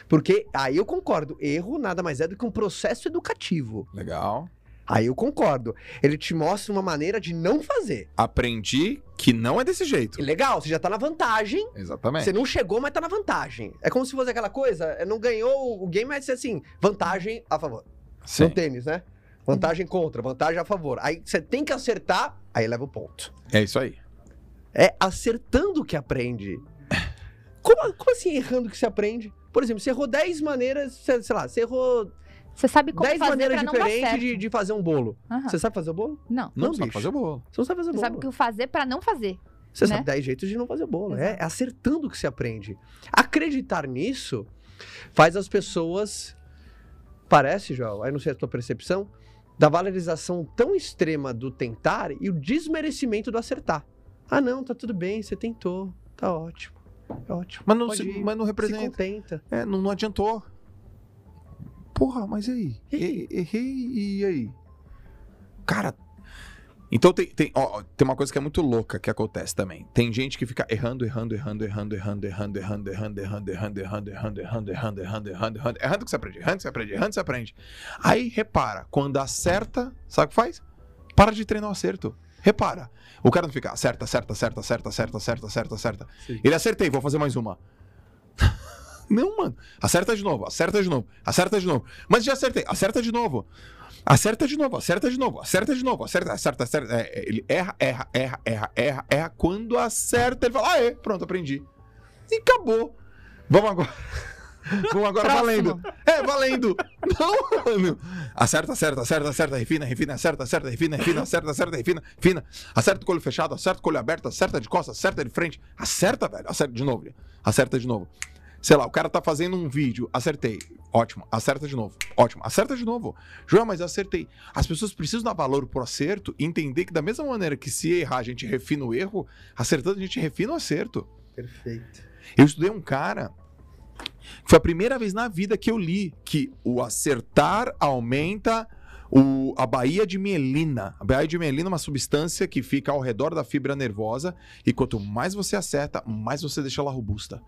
Porque aí eu concordo, erro nada mais é do que um processo educativo. Legal. Aí eu concordo. Ele te mostra uma maneira de não fazer. Aprendi que não é desse jeito. Legal, você já tá na vantagem. Exatamente. Você não chegou, mas tá na vantagem. É como se fosse aquela coisa, é, não ganhou o game, mas é assim, vantagem a favor. Sim. No tênis, né? Vantagem contra, vantagem a favor. Aí você tem que acertar, aí leva o ponto. É isso aí. É acertando que aprende. Como, como assim errando que se aprende? Por exemplo, você errou 10 maneiras, sei sei lá, você errou Você sabe como 10 fazer maneiras pra não dar diferentes certo. de, de fazer um bolo. Aham. Você sabe fazer o bolo? Não. Não, Não, sabe fazer o bolo. Você não sabe fazer Você bolo. sabe o que fazer pra não fazer. Você né? sabe 10 jeitos de não fazer bolo. É Exato. acertando que se aprende. Acreditar nisso faz as pessoas. Parece, João, aí não sei a tua percepção, da valorização tão extrema do tentar e o desmerecimento do acertar. Ah, não, tá tudo bem, você tentou. Tá ótimo. É ótimo. Mas não, se- ir. mas não Se representa. contenta. É, não, não adiantou. Porra, mas e aí? E aí? E- Errei, e aí? Cara. Então tem, tem, ó, tem uma coisa que é muito louca que acontece também. Tem gente que fica errando, errando, errando, errando, errando, errando, errando, errando, errando, errando, errando, errando, errando, errando, errando, errando, errando, errando que você aprende, errando que você aprende, errando que você aprende. Aí repara, quando acerta, sabe o que faz? Para de treinar o acerto. Repara. O cara não fica acerta, acerta, acerta, acerta, acerta, acerta, acerta, acerta. Sim. Ele acertei, vou fazer mais uma. (laughs) Não, mano. Acerta de novo, acerta de novo, acerta de novo. Mas já acertei, acerta de novo. Acerta de novo, acerta de novo, acerta de novo, acerta, acerta, acerta. É, é, ele erra, erra, erra, erra, erra, erra. Quando acerta, ele fala, ah, é, pronto, aprendi. E acabou. Vamos agora. Vamos agora Próximo. valendo. É, valendo. Não, mano. Acerta, acerta, acerta, acerta, refina, refina, acerta, acerta, refina, refina, acerta, acerta, refina, refina. Acerta com o olho fechado, acerta com o olho aberto, acerta de costas, acerta de frente. Acerta, velho. Acerta de novo. Acerta de novo. Sei lá, o cara tá fazendo um vídeo, acertei. Ótimo, acerta de novo. Ótimo, acerta de novo. João, mas eu acertei. As pessoas precisam dar valor pro acerto e entender que da mesma maneira que se errar a gente refina o erro, acertando a gente refina o acerto. Perfeito. Eu estudei um cara. Foi a primeira vez na vida que eu li que o acertar aumenta o, a baía de mielina. A baía de mielina é uma substância que fica ao redor da fibra nervosa e quanto mais você acerta, mais você deixa ela robusta.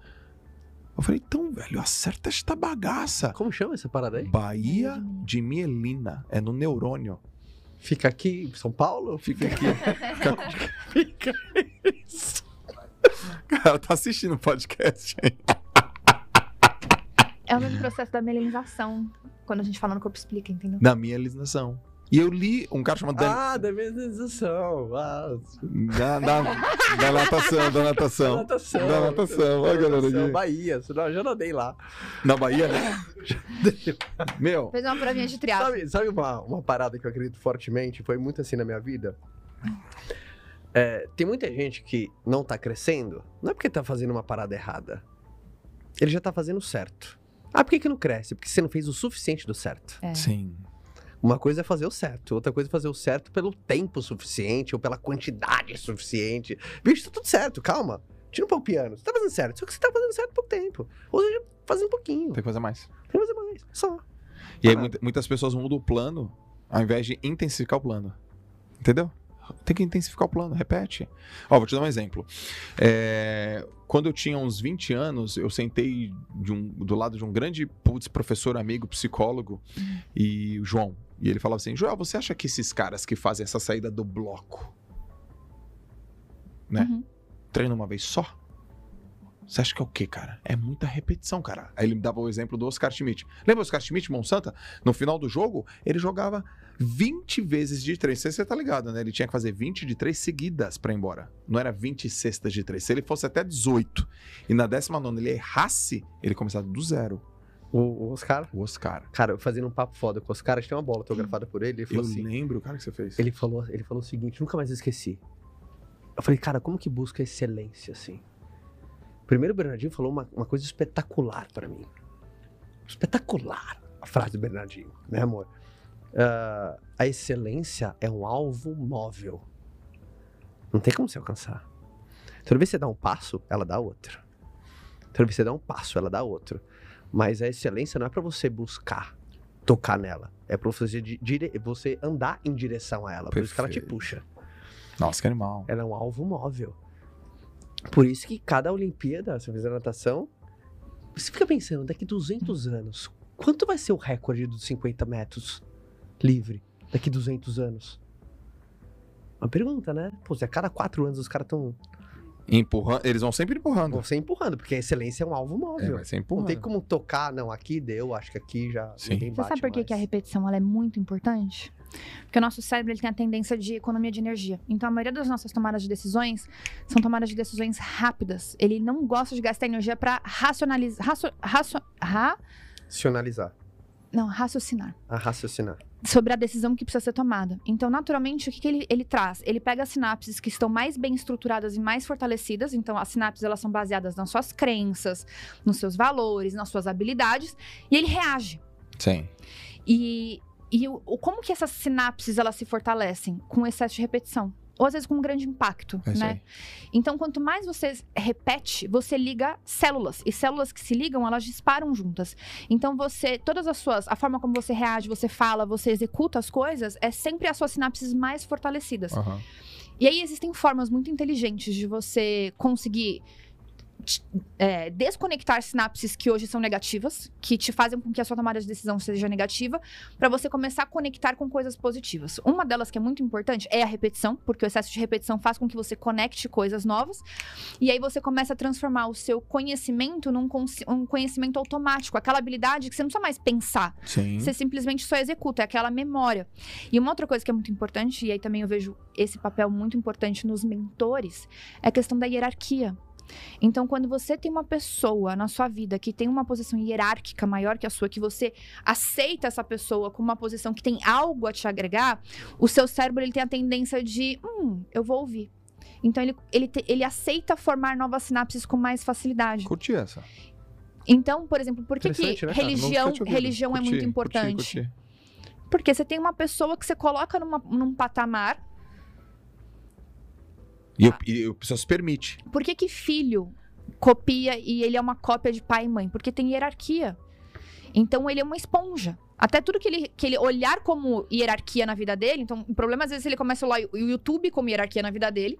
Eu falei, então, velho, acerta esta bagaça. Como chama essa parada aí? Baía de mielina. É no neurônio. Fica aqui em São Paulo? Fica aqui. Fica... (laughs) Cara, tá assistindo o podcast, hein? É o mesmo processo da melanização. Quando a gente fala no corpo explica, entendeu? Da mielinização. E eu li um cara chamado Dan... Ah, da mesenização. Ah, da, da, da natação, da natação. natação. Da natação, olha galera Natação, aqui. Bahia, senão eu já nadei lá. Na Bahia, (laughs) né? Meu, Fez uma provinha de triatlo. Sabe, sabe uma, uma parada que eu acredito fortemente, foi muito assim na minha vida? É, tem muita gente que não tá crescendo, não é porque tá fazendo uma parada errada. Ele já tá fazendo certo. Ah, por que, que não cresce? Porque você não fez o suficiente do certo. É. sim. Uma coisa é fazer o certo, outra coisa é fazer o certo pelo tempo suficiente ou pela quantidade suficiente. Bicho, tá tudo certo, calma. Tira um pouco o piano. Você tá fazendo certo, só que você tá fazendo certo pouco tempo. Ou seja, fazendo um pouquinho. Tem que fazer mais. Tem que fazer mais, só. E aí Ah. muita- muitas pessoas mudam o plano ao invés de intensificar o plano. Entendeu? Tem que intensificar o plano, repete. Ó, vou te dar um exemplo. É, quando eu tinha uns 20 anos, eu sentei um- do lado de um grande putz, professor, amigo, psicólogo, e o João. E ele falava assim: Joel, você acha que esses caras que fazem essa saída do bloco né? Uhum. treinam uma vez só? Você acha que é o quê, cara? É muita repetição, cara. Aí ele me dava o exemplo do Oscar Schmidt. Lembra o Oscar Schmidt, Monsanto? No final do jogo, ele jogava 20 vezes de três. Você tá ligado, né? Ele tinha que fazer 20 de três seguidas pra ir embora. Não era 20 cestas de três. Se ele fosse até 18 e na 19 ele errasse, ele começava do zero. O, Oscar. O Oscar. Cara, eu fazendo um papo foda com o Oscar, a gente tem uma bola autografada por ele. Ele Eu falou assim. lembro, cara, que você fez. Ele falou, ele falou o seguinte, nunca mais esqueci. Eu falei, cara, como que busca excelência assim? Primeiro o Bernardinho falou uma, uma coisa espetacular pra mim. Espetacular a frase do Bernardinho, né, amor? Ah, a excelência é um alvo móvel. Não tem como você alcançar. Toda vez que você dá um passo, ela dá outro. Toda vez que você dá um passo, ela dá outro. Mas a excelência não é pra você buscar tocar nela. É pra você, di- dire- você andar em direção a ela. Por isso que ela te Perfeito. puxa. Nossa, que animal. Ela é um alvo móvel. Por isso que cada Olimpíada, se você fizer natação, você fica pensando, daqui 200 anos, quanto vai ser o recorde dos 50 metros livre? Daqui 200 anos? Uma pergunta, né? Pô, se a cada quatro anos os caras estão Empurrando. Eles vão sempre empurrando. você empurrando, porque a excelência é um alvo É, móvel. vai ser não tem como tocar, não, aqui deu, acho que aqui já Sim. Você sabe por que, que a repetição ela é muito importante? Porque o nosso cérebro ele tem a tendência de economia de energia. Então, a maioria das nossas tomadas de decisões são tomadas de decisões rápidas. Ele não gosta de gastar energia para racionalizar. Racio, racio, ra, Racionalizar, não, raciocinar. a raciocinar. sobre a decisão que precisa ser tomada. Então, naturalmente, o que, que ele, ele traz? Ele pega as sinapses que estão mais bem estruturadas e mais fortalecidas. Então, as sinapses elas são baseadas nas suas crenças, nos seus valores, nas suas habilidades, e ele reage. Sim. E, e o, como que essas sinapses elas se fortalecem? Com excesso de repetição. Ou às vezes com um grande impacto, É né? Então, quanto mais você repete, você liga células. E células que se ligam, elas disparam juntas. Então, você, todas as suas, a forma como você reage, você fala, você executa as coisas, é sempre as suas sinapses mais fortalecidas. Aham. E aí existem formas muito inteligentes de você conseguir é, desconectar sinapses que hoje são negativas, que te fazem com que a sua tomada de decisão seja negativa, para você começar a conectar com coisas positivas. Uma delas que é muito importante é a repetição, porque o excesso de repetição faz com que você conecte coisas novas, e aí você começa a transformar o seu conhecimento num um conhecimento automático, aquela habilidade que você não precisa mais pensar. Sim. Você simplesmente só executa, é aquela memória. E uma outra coisa que é muito importante, e aí também eu vejo esse papel muito importante nos mentores, é a questão da hierarquia. Então, quando você tem uma pessoa na sua vida que tem uma posição hierárquica maior que a sua, que você aceita essa pessoa com uma posição que tem algo a te agregar, o seu cérebro ele tem a tendência de, hum, eu vou ouvir. Então, ele, ele, te- ele aceita formar novas sinapses com mais facilidade. Curti essa. Então, por exemplo, por que, que né, religião, religião é Curti, muito curti, importante? curti. Porque você tem uma pessoa que você coloca numa- num patamar. E, eu, e a pessoa se permite. Por que, que filho copia e ele é uma cópia de pai e mãe? Porque tem hierarquia. Então ele é uma esponja. Até tudo que ele, que ele olhar como hierarquia na vida dele. Então, o problema às vezes ele começa a olhar o YouTube como hierarquia na vida dele.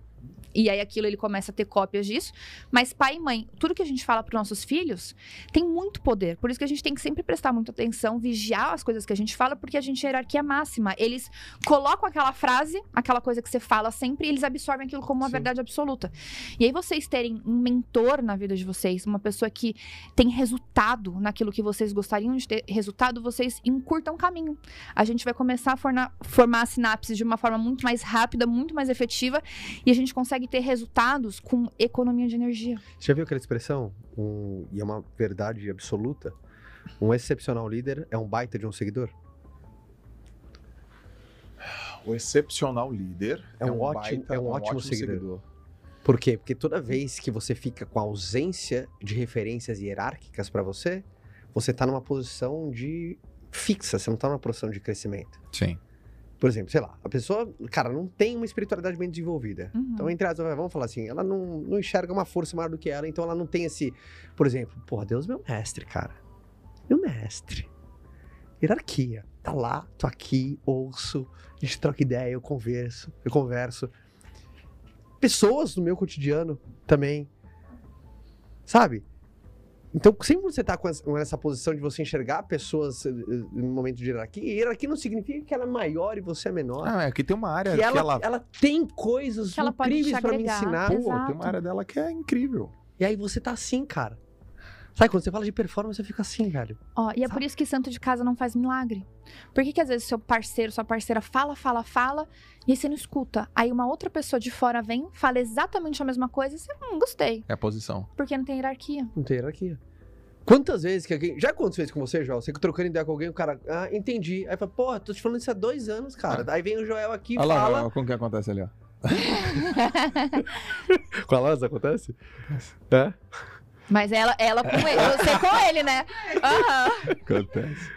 E aí aquilo ele começa a ter cópias disso. Mas pai e mãe, tudo que a gente fala para nossos filhos tem muito poder. Por isso que a gente tem que sempre prestar muita atenção, vigiar as coisas que a gente fala, porque a gente é hierarquia máxima. Eles colocam aquela frase, aquela coisa que você fala sempre, e eles absorvem aquilo como uma Sim. verdade absoluta. E aí vocês terem um mentor na vida de vocês, uma pessoa que tem resultado naquilo que vocês gostariam de ter resultado, vocês encurtam o caminho. A gente vai começar a forna- formar sinapses de uma forma muito mais rápida, muito mais efetiva, e a gente consegue ter resultados com economia de energia. Você já viu aquela expressão? Um, e é uma verdade absoluta. Um excepcional líder é um baita de um seguidor? O excepcional líder É um ótimo- baita- é um ótimo seguidor. Por quê? Porque toda vez que você fica com a ausência de referências hierárquicas pra você, você tá numa posição de fixa, você não tá numa posição de crescimento. Sim. Por exemplo, sei lá, a pessoa, cara, não tem uma espiritualidade bem desenvolvida. Uhum. Então, entre aspas, vamos falar assim, ela não, não enxerga uma força maior do que ela, então ela não tem esse, por exemplo, porra, Deus é meu mestre, cara. Meu mestre. Hierarquia. Tá lá, tô aqui, ouço, a gente troca ideia, eu converso, eu converso. Pessoas no meu cotidiano também. Sabe? Então, sempre você tá com essa, posição de você enxergar pessoas eh, eh, no momento de hierarquia, e hierarquia não significa que ela é maior e você é menor. Ah, é que tem uma área que que ela, ela. ela tem coisas ela incríveis pra me ensinar. Pô, tem uma área dela que é incrível. E aí você tá assim, cara. Sabe, quando você fala de performance, você fica assim, velho. Ó, e é por isso que santo de casa não faz milagre. Por que, que às vezes seu parceiro, sua parceira fala, fala, fala, e aí você não escuta? Aí uma outra pessoa de fora vem, fala exatamente a mesma coisa, e você, hum, gostei. É a posição. Porque não tem hierarquia. Não tem hierarquia. Quantas vezes que alguém. Já aconteceu isso com você, Joel? Você trocando ideia com alguém, o cara. Ah, entendi. Aí fala, pô, tô te falando isso há dois anos, cara. Aí vem o Joel aqui e Olha lá, fala. como que acontece ali, ó. (laughs) Com a Laz acontece? É? Mas ela, ela com ele, (laughs) você com ele, né? Aham. Acontece.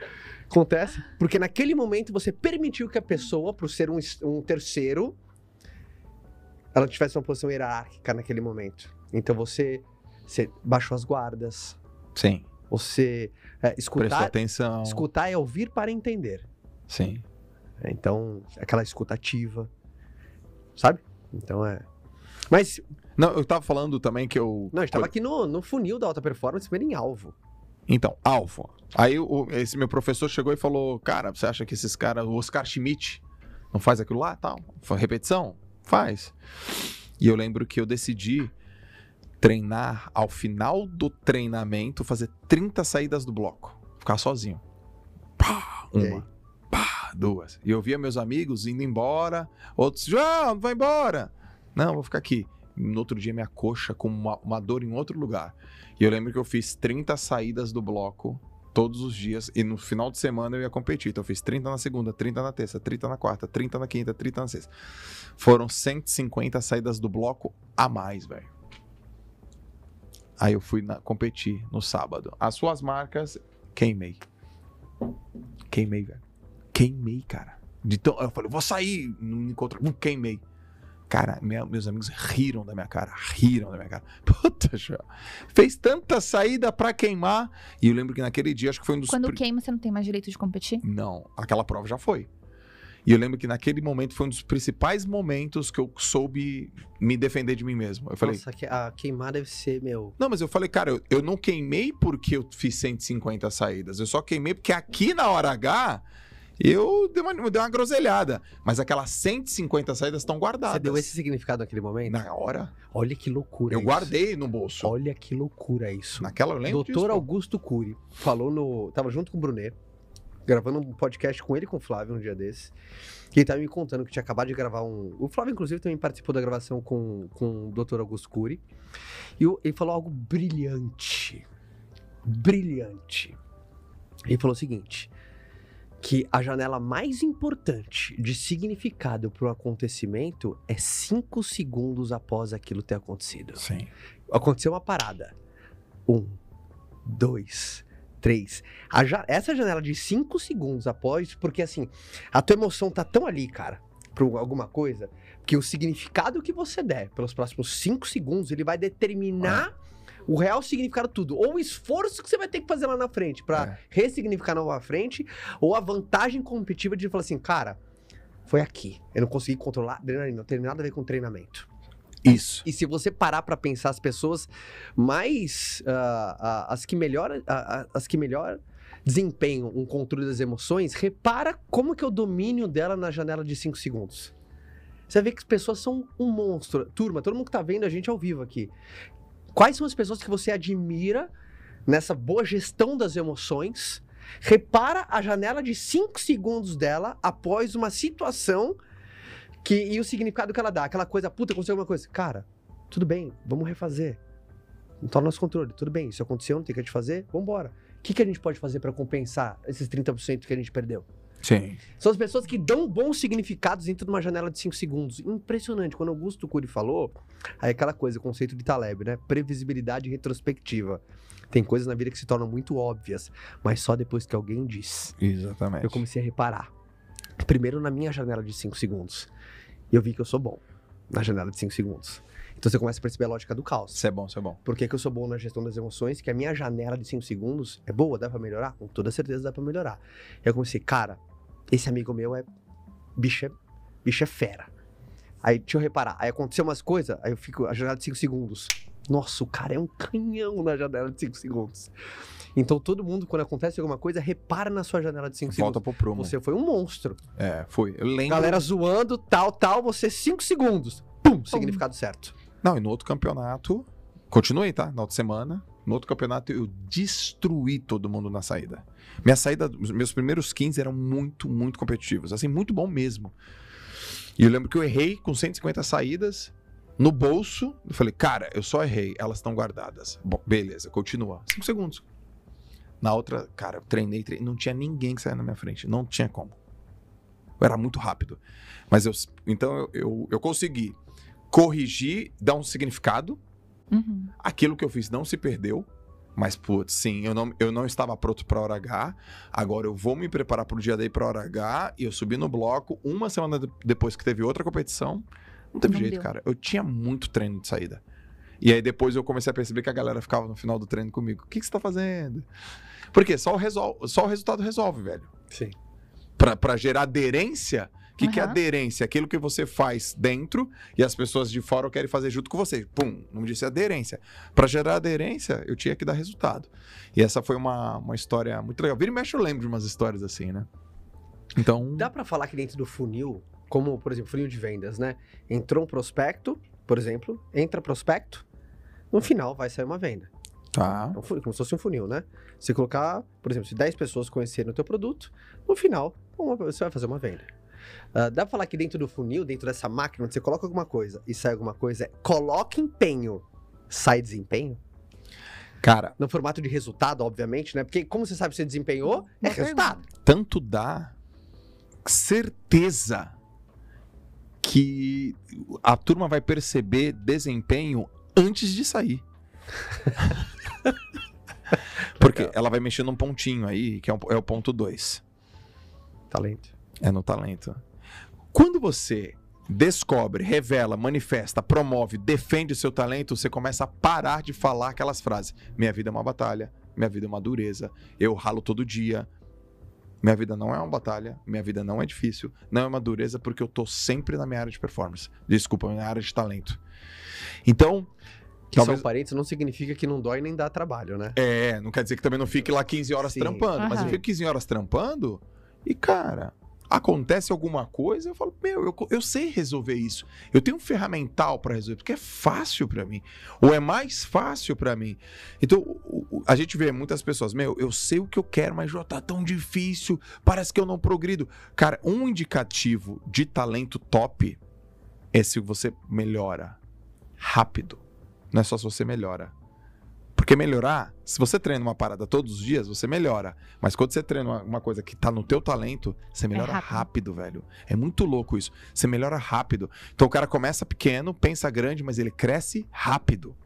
Acontece. Porque naquele momento você permitiu que a pessoa, por ser um, um terceiro, ela tivesse uma posição hierárquica naquele momento. Então você, você baixou as guardas. Sim. Você é, Prestou escutar, atenção. escutar é ouvir para entender. Sim. É, Então, aquela escuta ativa. Sabe? Então é. Mas, Não, eu tava falando também que eu. não, a gente tava aqui no, no funil da alta performance, primeiro em alvo. Então, alvo. Aí o- esse meu professor chegou e falou: Cara, você acha que esses caras, o Oscar Schmidt, não faz aquilo lá tal? Fa- Repetição? Faz. E eu lembro que eu decidi treinar ao final do treinamento, fazer 30 saídas do bloco. Ficar sozinho. Pá, uma. Pá, duas. E eu via meus amigos indo embora, outros, João, vai embora. Não, vou ficar aqui. No outro dia, minha coxa com uma, uma dor em outro lugar. E eu lembro que eu fiz 30 saídas do bloco todos os dias. E no final de semana eu ia competir. Então eu fiz 30 na segunda, 30 na terça, 30 na quarta, 30 na quinta, 30 na sexta. Foram 150 saídas do bloco a mais, velho. Aí eu fui na- competir no sábado. As suas marcas, queimei. Queimei, velho. Queimei, cara. De tão, eu falei, vou sair. Não encontro. Queimei. Cara, minha- meus amigos riram da minha cara. Riram da minha cara. (laughs) Puta, João. Fez tanta saída pra queimar. E eu lembro que naquele dia, acho que foi um dos. Quando pri- queima, você não tem mais direito de competir? Não, aquela prova já foi. E eu lembro que naquele momento foi um dos principais momentos que eu soube me defender de mim mesmo. Eu falei, Nossa, a queimar deve ser, meu. não, mas eu falei, cara, eu, eu não queimei porque eu fiz 150 saídas. Eu só queimei porque aqui na hora H eu dei uma, dei uma groselhada. Mas aquelas 150 saídas estão guardadas. Você deu esse significado naquele momento? Na hora, Olha que loucura eu isso. guardei no bolso. Olha que loucura isso. Naquela eu lembro Doutor disso. Augusto Cury falou no. Tava junto com o Brunet, gravando um podcast com ele e com o Flávio um dia desses. E ele tava me contando que tinha acabado de gravar um. O Flávio, inclusive, também participou da gravação com, com o Dr. Augusto Cury. E ele falou algo brilhante. Brilhante. Ele falou o seguinte: que a janela mais importante de significado para um acontecimento é cinco segundos após aquilo ter acontecido Sim. aconteceu uma parada. Um, dois, três. A ja- essa janela de cinco segundos após, porque assim, a tua emoção tá tão ali, cara, pra alguma coisa, que o significado que você der pelos próximos cinco segundos, ele vai determinar o real significado de tudo. Ou o esforço que você vai ter que fazer lá na frente pra É. ressignificar na frente, ou a vantagem competitiva de falar assim, cara, foi aqui. Eu não consegui controlar adrenalina, não tem nada a ver com treinamento. Isso. E se você parar pra pensar as pessoas mais ah, ah, as que melhor ah, as que melhor desempenham um controle das emoções, repara como que é o domínio dela na janela de 5 segundos. Você ver que as pessoas são um monstro. Turma, todo mundo que tá vendo a gente ao vivo aqui. Quais são as pessoas que você admira nessa boa gestão das emoções? Repara a janela de 5 segundos dela após uma situação que, e o significado que ela dá. Aquela coisa, puta, aconteceu alguma coisa. Cara, tudo bem, vamos refazer. Não tá no nosso controle, tudo bem. Isso aconteceu, não tem o que a gente fazer, vambora. O que, que a gente pode fazer pra compensar esses 30% que a gente perdeu? Sim. São as pessoas que dão bons significados dentro de uma janela de 5 segundos. Impressionante. Quando Augusto Cury falou, aí aquela coisa, o conceito de Taleb, né? Previsibilidade retrospectiva. Tem coisas na vida que se tornam muito óbvias, mas só depois que alguém diz. Exatamente. Eu comecei a reparar. Primeiro na minha janela de 5 segundos. E eu vi que eu sou bom na janela de 5 segundos. Então você começa a perceber a lógica do caos. Isso é bom, isso é bom. Por que, que eu sou bom na gestão das emoções? Que a minha janela de 5 segundos é boa, dá pra melhorar? Com toda certeza dá pra melhorar. Aí eu comecei, cara, esse amigo meu é. Bicho é, bicho é fera. Aí deixa eu reparar. Aí aconteceu umas coisas, aí eu fico. A janela de 5 segundos. Nossa, o cara é um canhão na janela de 5 segundos. Então todo mundo, quando acontece alguma coisa, repara na sua janela de 5 Volta segundos. pro prumo. Você foi um monstro. É, foi. Eu lembro. Galera zoando, tal, tal, você 5 segundos. Pum, significado certo. Não, e no outro campeonato. Continuei, tá? Na outra semana. No outro campeonato eu destruí todo mundo na saída. Minha saída, meus primeiros 15 eram muito, muito competitivos. Assim, muito bom mesmo. E eu lembro que eu errei com 150 saídas. No bolso, eu falei, cara, eu só errei, elas estão guardadas. Bom, beleza, continua. 5 segundos. Na outra, cara, eu treinei, treinei, não tinha ninguém que saia na minha frente. Não tinha como. Eu era muito rápido. Mas eu, então eu, eu, eu consegui corrigir, dar um significado. Uhum. Aquilo que eu fiz não se perdeu. Mas, putz, sim, eu não, eu não estava pronto para hora H. Agora eu vou me preparar para o dia daí para hora H. E eu subi no bloco uma semana de- depois que teve outra competição. Não teve Não jeito, deu. cara. Eu tinha muito treino de saída. E aí depois eu comecei a perceber que a galera ficava no final do treino comigo. O que, que você tá fazendo? Porque só o, resol... só o resultado resolve, velho. Sim. Pra, pra gerar aderência. O que, que é aderência? Aquilo que você faz dentro e as pessoas de fora querem fazer junto com você. Pum, não me disse aderência. Pra gerar aderência, eu tinha que dar resultado. E essa foi uma, uma história muito legal. Vira e mexe, eu lembro de umas histórias assim, né? Então. Dá pra falar que dentro do funil, como, por exemplo, funil de vendas, né? Entrou um prospecto, por exemplo, entra prospecto, no final vai sair uma venda. Tá. É um funil, como se fosse um funil, né? Se colocar, por exemplo, se 10 pessoas conhecerem o teu produto, no final, uma- você vai fazer uma venda. Ah, dá pra falar que dentro do funil, dentro dessa máquina, onde você coloca alguma coisa e sai alguma coisa, é coloca empenho, sai desempenho? Cara, No formato de resultado, obviamente, né? Porque como você sabe se você desempenhou, é resultado. tanto dá certeza que a turma vai perceber desempenho antes de sair. (laughs) Porque ela vai mexer num pontinho aí, que é, um- é o ponto 2. Talento. É no talento. Quando você descobre, revela, manifesta, promove, defende o seu talento, você começa a parar de falar aquelas frases. Minha vida é uma batalha, minha vida é uma dureza, eu ralo todo dia. Minha vida não é uma batalha, minha vida não é difícil, não é uma dureza porque eu tô sempre na minha área de performance. Desculpa, minha área de talento. Então, Que Talvez- são parentes não significa que não dói nem dá trabalho, né? é, não quer dizer que também não fique lá 15 horas Sim. trampando, mas eu fico 15 horas trampando e, cara, acontece alguma coisa, eu falo, meu, eu, eu sei resolver isso. Eu tenho um ferramental pra resolver, porque é fácil pra mim. Ou é mais fácil pra mim. Então, a gente vê muitas pessoas, meu, eu sei o que eu quero, mas já tá tão difícil, parece que eu não progrido. Cara, um indicativo de talento top é se você melhora rápido. Não é só se você melhora. Porque melhorar, se você treina uma parada todos os dias, você melhora. Mas quando você treina uma, uma coisa que tá no teu talento, você melhora rápido. rápido. velho. É muito louco isso. Você melhora rápido. Então o cara começa pequeno, pensa grande, mas ele cresce rápido.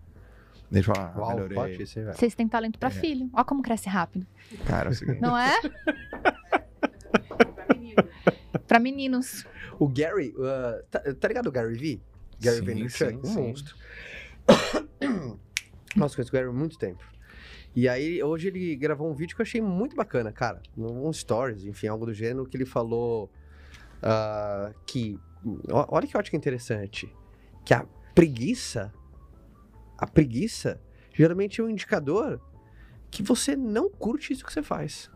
Deixa eu falar, Uau, melhorei. hein, velho? Vocês têm talento pra É. filho. Ó como cresce rápido. Cara, é o seguinte. Não é? Pra (laughs) menino. pra meninos. O Gary, uh, tá, tá ligado o Gary V? Gary Sim, Vaynerchuk, sim, um sim. monstro. Nossa, conheço o Gary há muito tempo. E aí, hoje ele gravou um vídeo que eu achei muito bacana, cara. Um stories, enfim, algo do gênero, que ele falou ah, que. Olha que ótica interessante. Que a preguiça. A preguiça geralmente é um indicador que você não curte isso que você faz.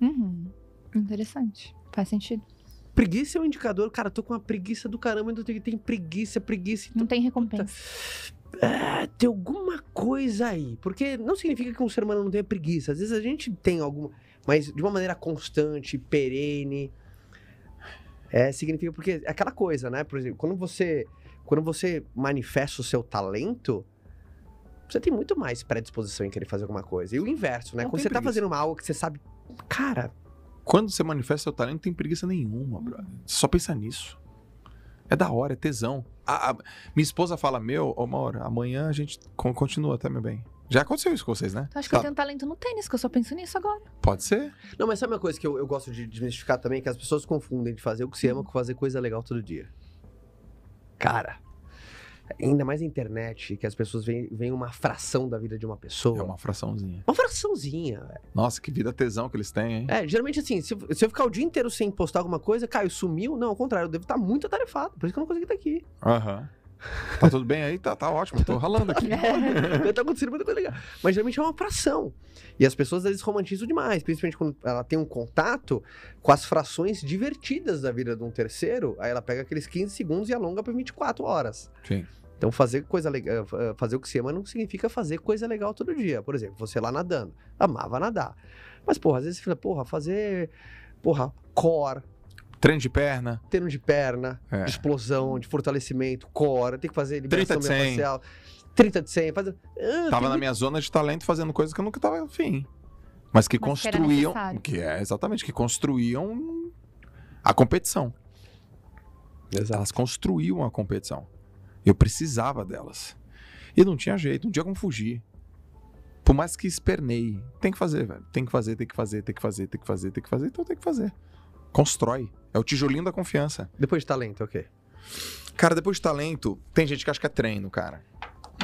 Uhum. Interessante. Faz sentido. Preguiça é um indicador, cara, eu tô com uma preguiça do caramba, então tem, tem preguiça, preguiça. Não tem recompensa. É, tem alguma coisa aí. Porque não significa que um ser humano não tenha preguiça. Às vezes a gente tem alguma. Mas de uma maneira constante, perene. É, significa porque é aquela coisa, né? Por exemplo, quando você, quando você manifesta o seu talento, você tem muito mais predisposição em querer fazer alguma coisa. E o inverso, né? Não quando você tá preguiça. fazendo uma algo que você sabe, cara, Quando você manifesta seu talento, não tem preguiça nenhuma, brother. Você só pensa nisso. É da hora, é tesão. A- a- minha esposa fala, meu, ô Maura, amanhã a gente con- continua, tá, meu bem? Já aconteceu isso com vocês, né? Eu acho que Tá, eu tenho talento no tênis, que eu só penso nisso agora. Pode ser. Não, mas sabe uma coisa que eu, eu gosto de desmistificar também? Que as pessoas confundem de fazer o que se ama com fazer coisa legal todo dia. Cara, ainda mais na internet, que as pessoas veem, veem uma fração da vida de uma pessoa. É uma fraçãozinha. Uma fraçãozinha, velho. Nossa, que vida tesão que eles têm, hein? É, geralmente assim, se, eu- se eu ficar o dia inteiro sem postar alguma coisa, Caio, sumiu? Não, ao contrário, eu devo estar muito atarefado. Por isso que eu não consegui estar aqui. Aham. Tá tudo bem aí? Tá, tá ótimo, tô ralando aqui. (laughs) Deve tá acontecendo muita coisa legal. Mas geralmente é uma fração. E as pessoas às vezes romantizam demais, principalmente quando ela tem um contato com as frações divertidas da vida de um terceiro, aí ela pega aqueles 15 segundos e alonga para 24 horas. Sim. Então fazer coisa legal, fazer o que se ama não significa fazer coisa legal todo dia. Por exemplo, você lá nadando, amava nadar. Mas porra, às vezes você fala, porra, fazer, porra, core, Treino de perna. treino de perna, É. de explosão, de fortalecimento, core, tem que fazer 30 liberação de 100. miofascial. 30 de 100, faz... Ah, Tava na minha zona de talento fazendo coisas que eu nunca tava afim. Mas que Mas que construíam. necessário. Que é, exatamente, que construíam a competição. Exato. Elas construíam a competição. Eu precisava delas. E não tinha jeito, não tinha como fugir. Por mais que espernei. Tem que fazer, velho. Tem que fazer, tem que fazer, tem que fazer, tem que fazer, tem que fazer, então tem que fazer. Constrói. É o tijolinho da confiança. Depois de talento, é o quê? Cara, depois de talento, tem gente que acha que é treino, cara.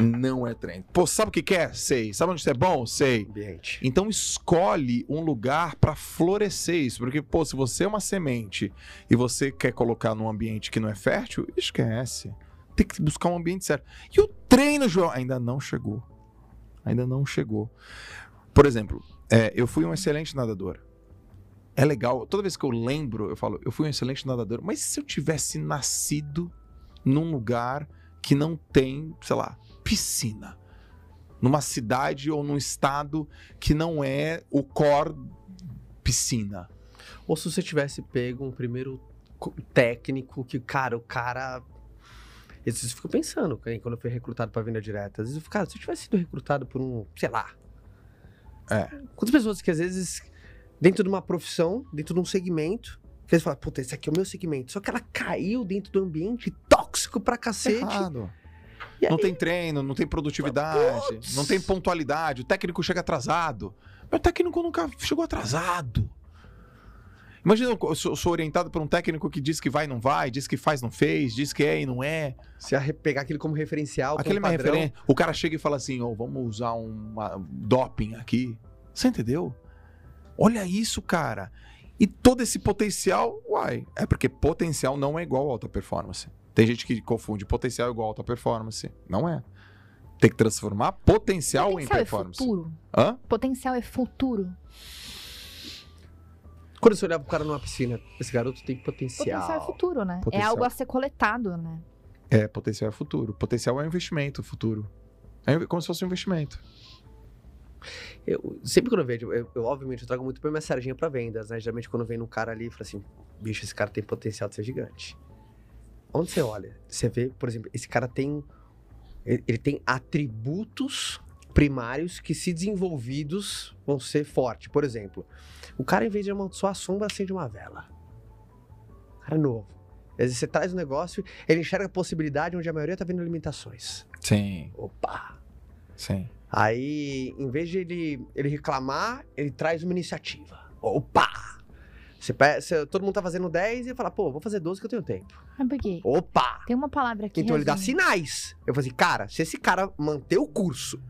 Não é treino. Pô, sabe o que quer? Sei. Sabe onde você é bom? Sei. Ambiente. Então escolhe um lugar pra florescer isso, porque pô, se você é uma semente e você quer colocar num ambiente que não é fértil, esquece. Tem que buscar um ambiente certo. E o treino, João, ainda não chegou. Ainda não chegou. Por exemplo, é, eu fui um excelente nadador. É legal, toda vez que eu lembro, eu falo, eu fui um excelente nadador, mas se eu tivesse nascido num lugar que não tem, sei lá, piscina? numa cidade ou num estado que não é o core piscina. Ou se você tivesse pego um primeiro co- técnico que, cara, o cara. Às vezes eu fico pensando, quando eu fui recrutado pra venda direta. Às vezes eu fico, cara, se eu tivesse sido recrutado por um, sei lá. É. Quantas pessoas que às vezes, dentro de uma profissão, dentro de um segmento, que eles falam, puta, esse aqui é o meu segmento. Só que ela caiu dentro do ambiente tóxico pra cacete. Errado. Não tem treino, não tem produtividade, Putz. não tem pontualidade, o técnico chega atrasado. Mas o técnico nunca chegou atrasado. Imagina, eu sou, sou orientado por um técnico que diz que vai e não vai, diz que faz e não fez, diz que é e não é. Se a re- pegar aquilo como referencial, Aquele é como minha padrão, referência. O cara chega e fala assim: ó, vamos usar uma doping aqui. Você entendeu? Olha isso, cara. E todo esse potencial, uai, é porque potencial não é igual a alta performance. Tem gente que confunde potencial igual a alta performance. Não é. Tem que transformar potencial, em Potencial é performance. futuro. Hã? Potencial é futuro. Quando você olhava pro cara numa piscina, esse garoto tem potencial. Potencial é futuro, né? Potencial. É algo a ser coletado, né? É, potencial é futuro. Potencial é um investimento futuro. É como se fosse um investimento. Eu, sempre quando eu vejo, eu, eu, obviamente eu trago muito pra minha sardinha pra vendas, né? Geralmente quando vem um cara ali e fala assim, bicho, esse cara tem potencial de ser gigante. Onde você olha, você vê, por exemplo, esse cara tem. Ele, ele tem atributos primários que, se desenvolvidos, vão ser fortes. Por exemplo, o cara, em vez de amaldiçoar a sombra, acende uma vela. Cara novo. Às vezes você traz um negócio, ele enxerga a possibilidade onde a maioria tá vendo limitações. Sim, Opa! sim. Aí, em vez de ele, ele reclamar, ele traz uma iniciativa. Opa! Você, você- todo mundo tá fazendo 10 e ele fala, pô, vou fazer 12 que eu tenho tempo. Mas por quê? Opa! Tem uma palavra aqui. Então ele dá resume. sinais. Eu falei assim, cara, se esse cara manter o curso,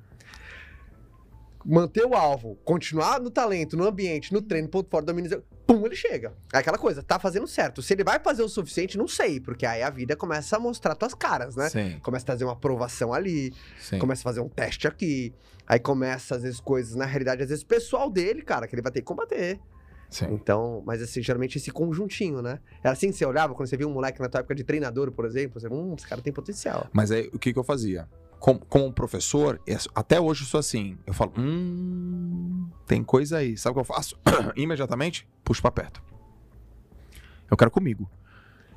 manter o alvo, continuar no talento, no ambiente, no treino, ponto fora, domínio, pum, ele chega. É aquela coisa, tá fazendo certo. Se ele vai fazer o suficiente, não sei, porque aí a vida começa a mostrar tuas caras, né? Sim, Começa a trazer uma aprovação ali, sim. começa a fazer um teste aqui. Aí começa, às vezes, coisas, na realidade, às vezes, pessoal dele, cara, que ele vai ter que combater. sim. Então, mas assim, geralmente esse conjuntinho, né? Era assim que você olhava quando você via um moleque na tua época de treinador, por exemplo, você, hum, esse cara tem potencial. Mas aí, o que, que eu fazia? Como, como professor, é- até hoje eu sou assim. Eu falo, hum, tem coisa aí. Sabe o que eu faço? (coughs) Imediatamente, puxo pra perto. Eu quero comigo.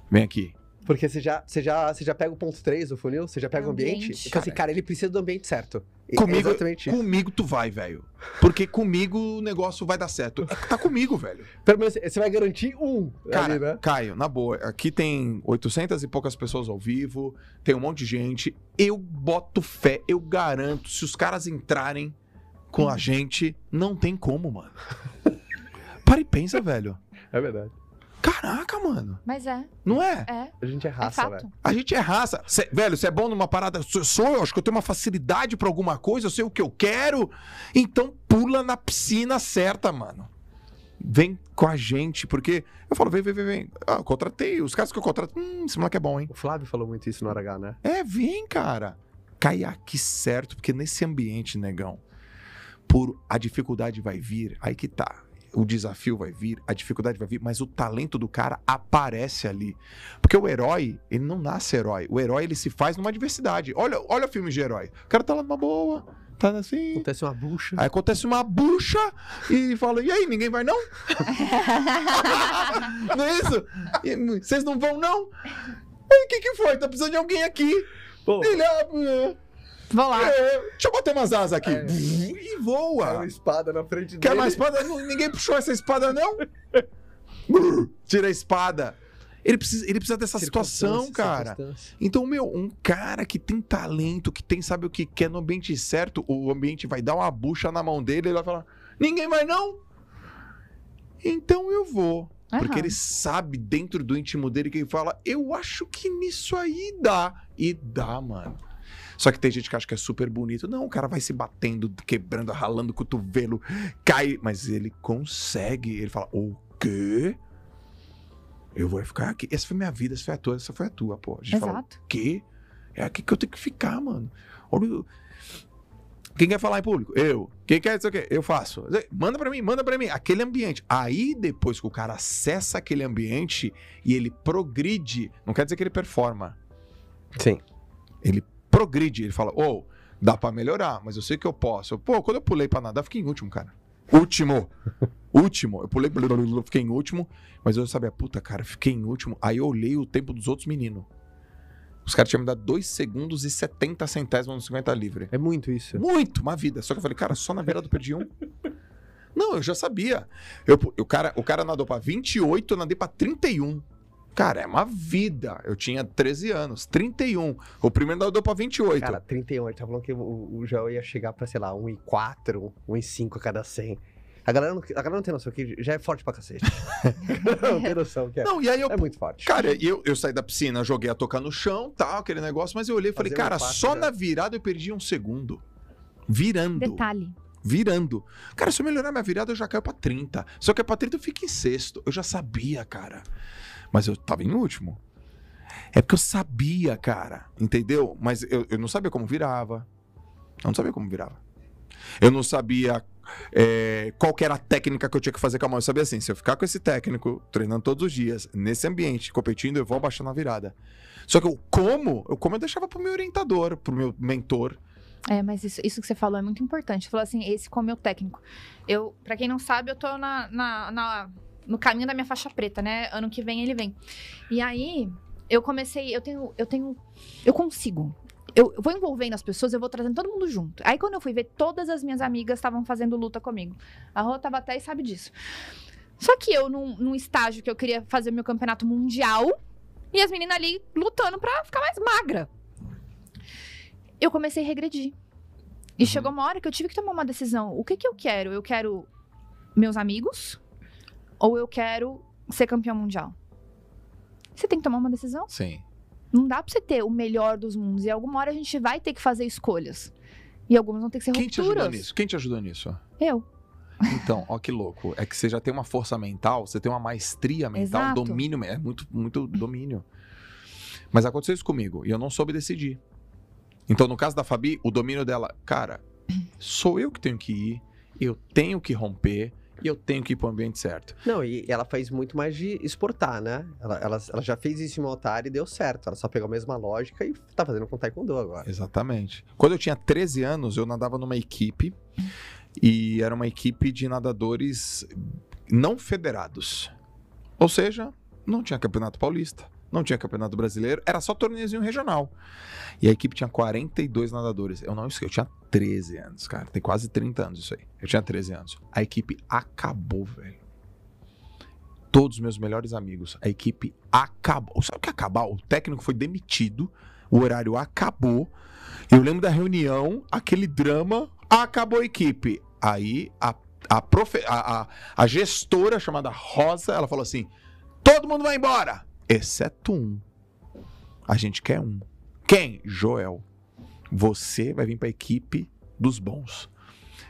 Vem aqui. Porque você já, você já, você já pega o ponto 3 do funil, você já pega o ambiente. Ambiente. E fala assim, cara, ele precisa do ambiente certo. E Comigo- É. Comigo tu vai, velho. Porque comigo o negócio vai dar certo. É, Tá comigo, velho. Pelo menos você vai garantir um Cara, ali, né? Caio, na boa, aqui tem 800 e poucas pessoas ao vivo, tem um monte de gente. Eu boto fé, eu garanto, se os caras entrarem com a gente, não tem como, mano. Para e pensa, velho. É verdade. Caraca, mano. Mas é, Não é? é. A gente é É raça, fato. velho. A gente é raça. Cê- velho, você é bom numa parada. Sou, sou, eu acho que eu tenho uma facilidade pra alguma coisa, eu sei o que eu quero. Então pula na piscina certa, mano. Vem com a gente, porque eu falo, vem, vem, vem, vem. Ah, eu contratei. Os caras que eu contrato, hum, esse moleque é bom, hein? O Flávio falou muito isso no RH, né? É, vem, cara. Cai aqui certo, porque nesse ambiente, negão, por a dificuldade vai vir, aí que tá. O desafio vai vir, a dificuldade vai vir, mas o talento do cara aparece ali. Porque o herói, ele não nasce herói. O herói, ele se faz numa adversidade. Olha, olha filme de herói. O cara tá lá numa boa, tá assim. Acontece uma bucha. Aí acontece uma bucha e fala: e aí, ninguém vai não? (laughs) não é isso? E, Vocês não vão não? Aí o que, que foi? Tá precisando de alguém aqui. Pô, Ele, ah, Vou lá. É, deixa eu bater umas asas aqui. É. E voa. espada na frente Quer mais espada? Ninguém puxou essa espada, não? Tira a espada. Ele precisa, ele precisa dessa situação, cara. Então, meu, um cara que tem talento, que tem, sabe o que quer no ambiente certo, o ambiente vai dar uma bucha na mão dele, ele vai falar: ninguém vai não? Então eu vou. Porque Aham. ele sabe dentro do íntimo dele que ele fala: eu acho que nisso aí dá. E dá, mano. Só que tem gente que acha que é super bonito. Não, o cara vai se batendo, quebrando, ralando o cotovelo, cai. Mas ele consegue. Ele fala: o quê? Eu vou ficar aqui. Essa foi minha vida, essa foi a tua, essa foi a tua, pô. A gente fala: Exato. quê? É aqui que eu tenho que ficar, mano. Olha o- Quem quer falar em público? Eu. Quem quer isso aqui? Eu faço. Manda pra mim, manda pra mim. Aquele ambiente. Aí, depois que o cara acessa aquele ambiente e ele progride, não quer dizer que ele performa. Sim. Ele progride. Ele fala, ô, dá pra melhorar, mas eu sei que eu posso. Pô, quando eu pulei pra nadar, eu fiquei em último, cara. Último. (laughs) último. Eu pulei, fiquei em último, mas eu sabia, puta, cara, fiquei em último. Aí eu olhei o tempo dos outros meninos. Os caras tinham me dado 2 segundos e 70 centésimos no 50 livre. É muito isso. Muito, uma vida. Só que eu falei, cara, só na beirada eu perdi um. Não, eu já sabia. Eu, o, cara, o cara nadou pra 28, eu nadei pra 31. Cara, é uma vida. Eu tinha 13 anos, 31. O primeiro nadou pra 28. Cara, 31, ele tá falando que o, o Joel ia chegar pra, sei lá, 1,4, 1,5 a cada 100. A galera, não, a galera não tem noção que já é forte pra cacete. (laughs) não (laughs) tem noção que é. Não, e aí eu. É muito forte. Cara, e eu, eu saí da piscina, joguei a tocar no chão, tal, aquele negócio, mas eu olhei e falei, Fazer cara, só já. na virada eu perdi um segundo. Virando. Detalhe. virando. Cara, se eu melhorar minha virada, eu já caio pra 30. Se eu cair pra 30, eu fico em sexto. Eu já sabia, cara. Mas eu tava em último. É porque eu sabia, cara. Entendeu? Mas eu, eu não sabia como virava. Eu não sabia como virava. Eu não sabia é, qual era a técnica que eu tinha que fazer com a mão. Eu sabia assim, se eu ficar com esse técnico, treinando todos os dias, nesse ambiente, competindo, eu vou abaixar na virada. Só que o como, eu como eu deixava pro meu orientador, pro meu mentor. É, mas isso, isso que você falou é muito importante. Você falou assim, esse como meu técnico. Eu, pra quem não sabe, eu tô na, na, na- no caminho da minha faixa preta, né? Ano que vem ele vem. E aí, eu comecei, eu tenho, eu tenho, eu consigo. Eu, eu vou envolvendo as pessoas, eu vou trazendo todo mundo junto. Aí quando eu fui ver, todas as minhas amigas estavam fazendo luta comigo. A Rô tava até e sabe disso. Só que eu, num, num estágio que eu queria fazer meu campeonato mundial, e as meninas ali lutando pra ficar mais magra. Eu comecei a regredir. E Uhum. chegou uma hora que eu tive que tomar uma decisão. O que que eu quero? Eu quero meus amigos ou eu quero ser campeão mundial? Você tem que tomar uma decisão. Sim. Não dá pra você ter o melhor dos mundos. E alguma hora a gente vai ter que fazer escolhas. E algumas vão ter que ser Quem te rupturas. ajudou nisso? Quem te ajudou nisso? Eu. Então, ó que louco. É que você já tem uma força mental, você tem uma maestria mental, Exato. domínio, é muito, muito domínio. Mas aconteceu isso comigo e eu não soube decidir. Então, no caso da Fabi, o domínio dela, cara, sou eu que tenho que ir, eu tenho que romper e eu tenho que ir pro ambiente certo. Não, e ela faz muito mais de exportar, né? Ela, ela, ela já fez isso em Altar e deu certo. Ela só pegou a mesma lógica e tá fazendo com Taekwondo agora. Exatamente. Quando eu tinha 13 anos, eu nadava numa equipe e era uma equipe de nadadores não federados. Ou seja, não tinha campeonato paulista, não tinha campeonato brasileiro, era só torneiozinho regional. E a equipe tinha 42 nadadores. Eu não esqueci, eu tinha 13 anos, cara. Tem quase 30 anos isso aí. Eu tinha 13 anos. A equipe acabou, velho. Todos os meus melhores amigos, a equipe acabou. Sabe o que é acabar? O técnico foi demitido, o horário acabou. Eu lembro da reunião, aquele drama, acabou a equipe. Aí a, a, profe- a, a- a gestora chamada Rosa, ela falou assim: todo mundo vai embora, exceto um. A gente quer um. Quem? Joel. Você vai vir pra equipe dos bons.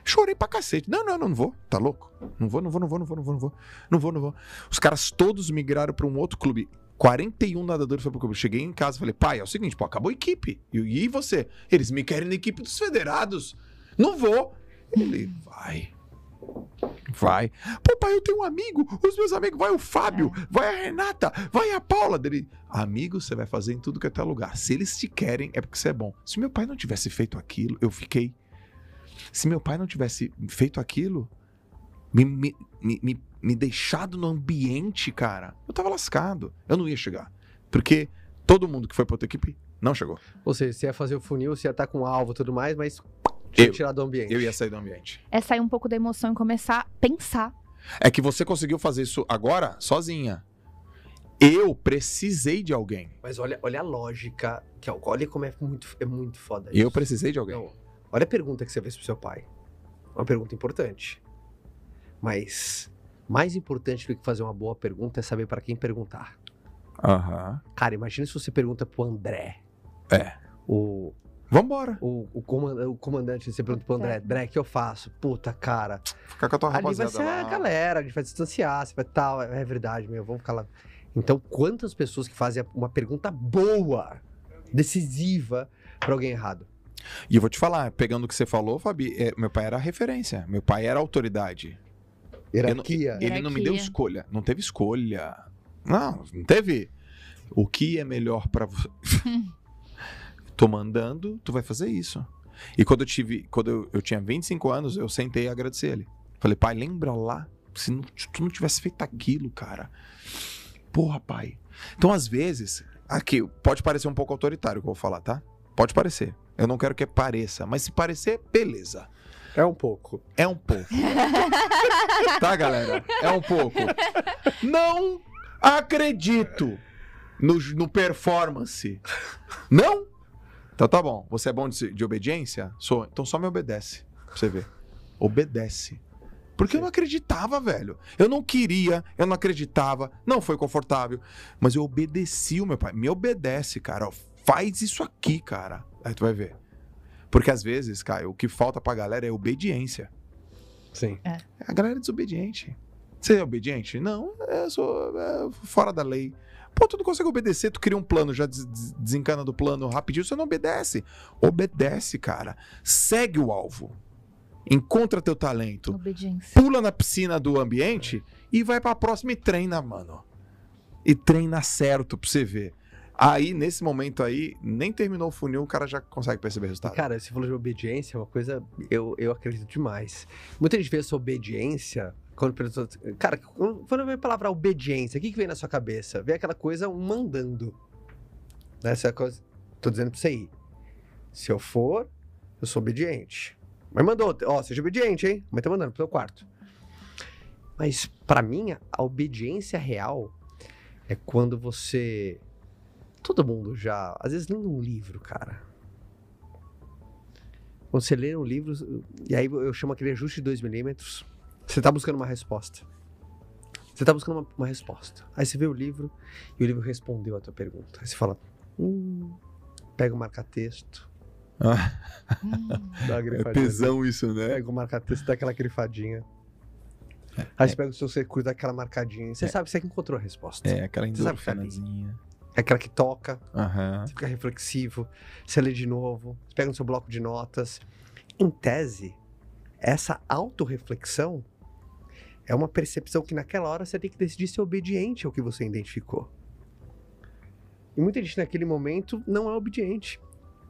Chorei pra cacete. Não, não, não, vou. Tá louco? Não vou, não vou, não vou, não vou, não vou, não vou. Não vou, não vou. Os caras todos migraram pra um outro clube. 41 nadadores foram pro clube. Cheguei em casa falei, pai, é o seguinte, pô, acabou a equipe. E, e você? Eles me querem na equipe dos federados. Não vou. Ele, vai. Vai. Pô, pai, eu tenho um amigo. Os meus amigos, vai o Fábio, vai a Renata, vai a Paula. Dele, amigo, você vai fazer em tudo que é teu lugar. Se eles te querem, é porque você é bom. Se meu pai não tivesse feito aquilo, eu fiquei. Se meu pai não tivesse feito aquilo, me, me, me, me- me deixado no ambiente, cara, eu tava lascado. Eu não ia chegar. Porque todo mundo que foi pra outra equipe Não chegou. Ou seja, você ia fazer o funil, você ia estar com alvo e tudo mais, mas Eu. tirar do ambiente. Eu ia sair do ambiente. É sair um pouco da emoção e começar a pensar. É que você conseguiu fazer isso agora sozinha. Eu precisei de alguém. Mas olha, olha a lógica, que é- olha como é muito, é muito foda Eu isso. precisei de alguém. Não, olha a pergunta que você fez pro seu pai. Uma pergunta importante. Mas mais importante do que fazer uma boa pergunta é saber para quem perguntar. Aham. Cara, imagina se você pergunta pro André. É. O, Vambora. o, o, comanda- o comandante, você pergunta pro André, André, o que eu faço? Puta, cara. Ficar com a tua Ali vai ser a lá. galera, a gente vai distanciar, você vai tal. É verdade, meu, vamos ficar lá. Então, quantas pessoas que fazem uma pergunta boa, decisiva, pra alguém errado? E eu vou te falar, pegando o que você falou, Fabi, é, meu pai era a referência. Meu pai era a autoridade. Hierarquia. Ele não me deu escolha. Não teve escolha. Não, não teve. O que é melhor pra você? (laughs) Tô mandando, tu vai fazer isso. E quando eu tive, quando eu, eu tinha 25 anos, eu sentei e agradeci ele. Falei, pai, lembra lá? Se, não- tu não tivesse feito aquilo, cara. Porra, pai. Então, às vezes, aqui, pode parecer um pouco autoritário o que eu vou falar, tá? Pode parecer. Eu não quero que pareça, mas se parecer, beleza. É um pouco. É um pouco. (laughs) tá, galera? É um pouco. Não acredito no, no performance. Não? Então tá bom. Você é bom de, de obediência? Sou. Então só me obedece. Pra você ver. Obedece. Porque eu não acreditava, velho. Eu não queria, eu não acreditava, não foi confortável. Mas eu obedeci o meu pai. Me obedece, cara. Ó, Faz isso aqui, cara. Aí tu vai ver. Porque às vezes, Caio, o que falta pra galera é obediência. Sim. A galera é desobediente. Você é obediente? Não, eu sou é, fora da lei. Pô, tu não consegue obedecer, tu cria um plano, já des- des- desencana do plano rapidinho, você não obedece. Obedece, cara. Segue o alvo. Encontra teu talento. Obediência. Pula na piscina do ambiente e vai pra próxima e treina, mano. E treina certo pra você ver. Aí, nesse momento aí, nem terminou o funil, o cara já consegue perceber o E, resultado. cara, você falou de obediência, é uma coisa eu, eu acredito demais. Muita gente vê essa obediência quando pessoa. Cara, quando vem a palavra obediência, o que, que vem na sua cabeça? Vem aquela coisa um mandando. Né? Essa coisa. Tô dizendo pra você ir. Se eu for, eu sou obediente. Mas mandou, ó, seja obediente, hein? Mas tá mandando pro seu quarto. Mas, pra mim, a obediência real é quando você. Todo mundo já. Às vezes lendo um livro, cara. Quando você lê um livro, e aí eu chamo aquele ajuste de 2 milímetros, você tá buscando uma resposta. Você tá buscando uma, uma resposta. Aí você vê o livro e o livro respondeu a tua pergunta. Aí você fala, hum, pega o marca-texto, Ah, Hum. dá uma é tesão isso, né? Pega o marca-texto, dá aquela grifadinha. Aí você pega o seu circuito, dá aquela marcadinha. Você É. sabe que você encontrou a resposta. É, aquela Você sabe que ali. endorfinazinha. É aquela que toca, Aham. você fica reflexivo, você lê de novo, você pega no seu bloco de notas. Em tese, essa autorreflexão é uma percepção que naquela hora você tem que decidir ser obediente ao que você identificou. E muita gente naquele momento não é obediente.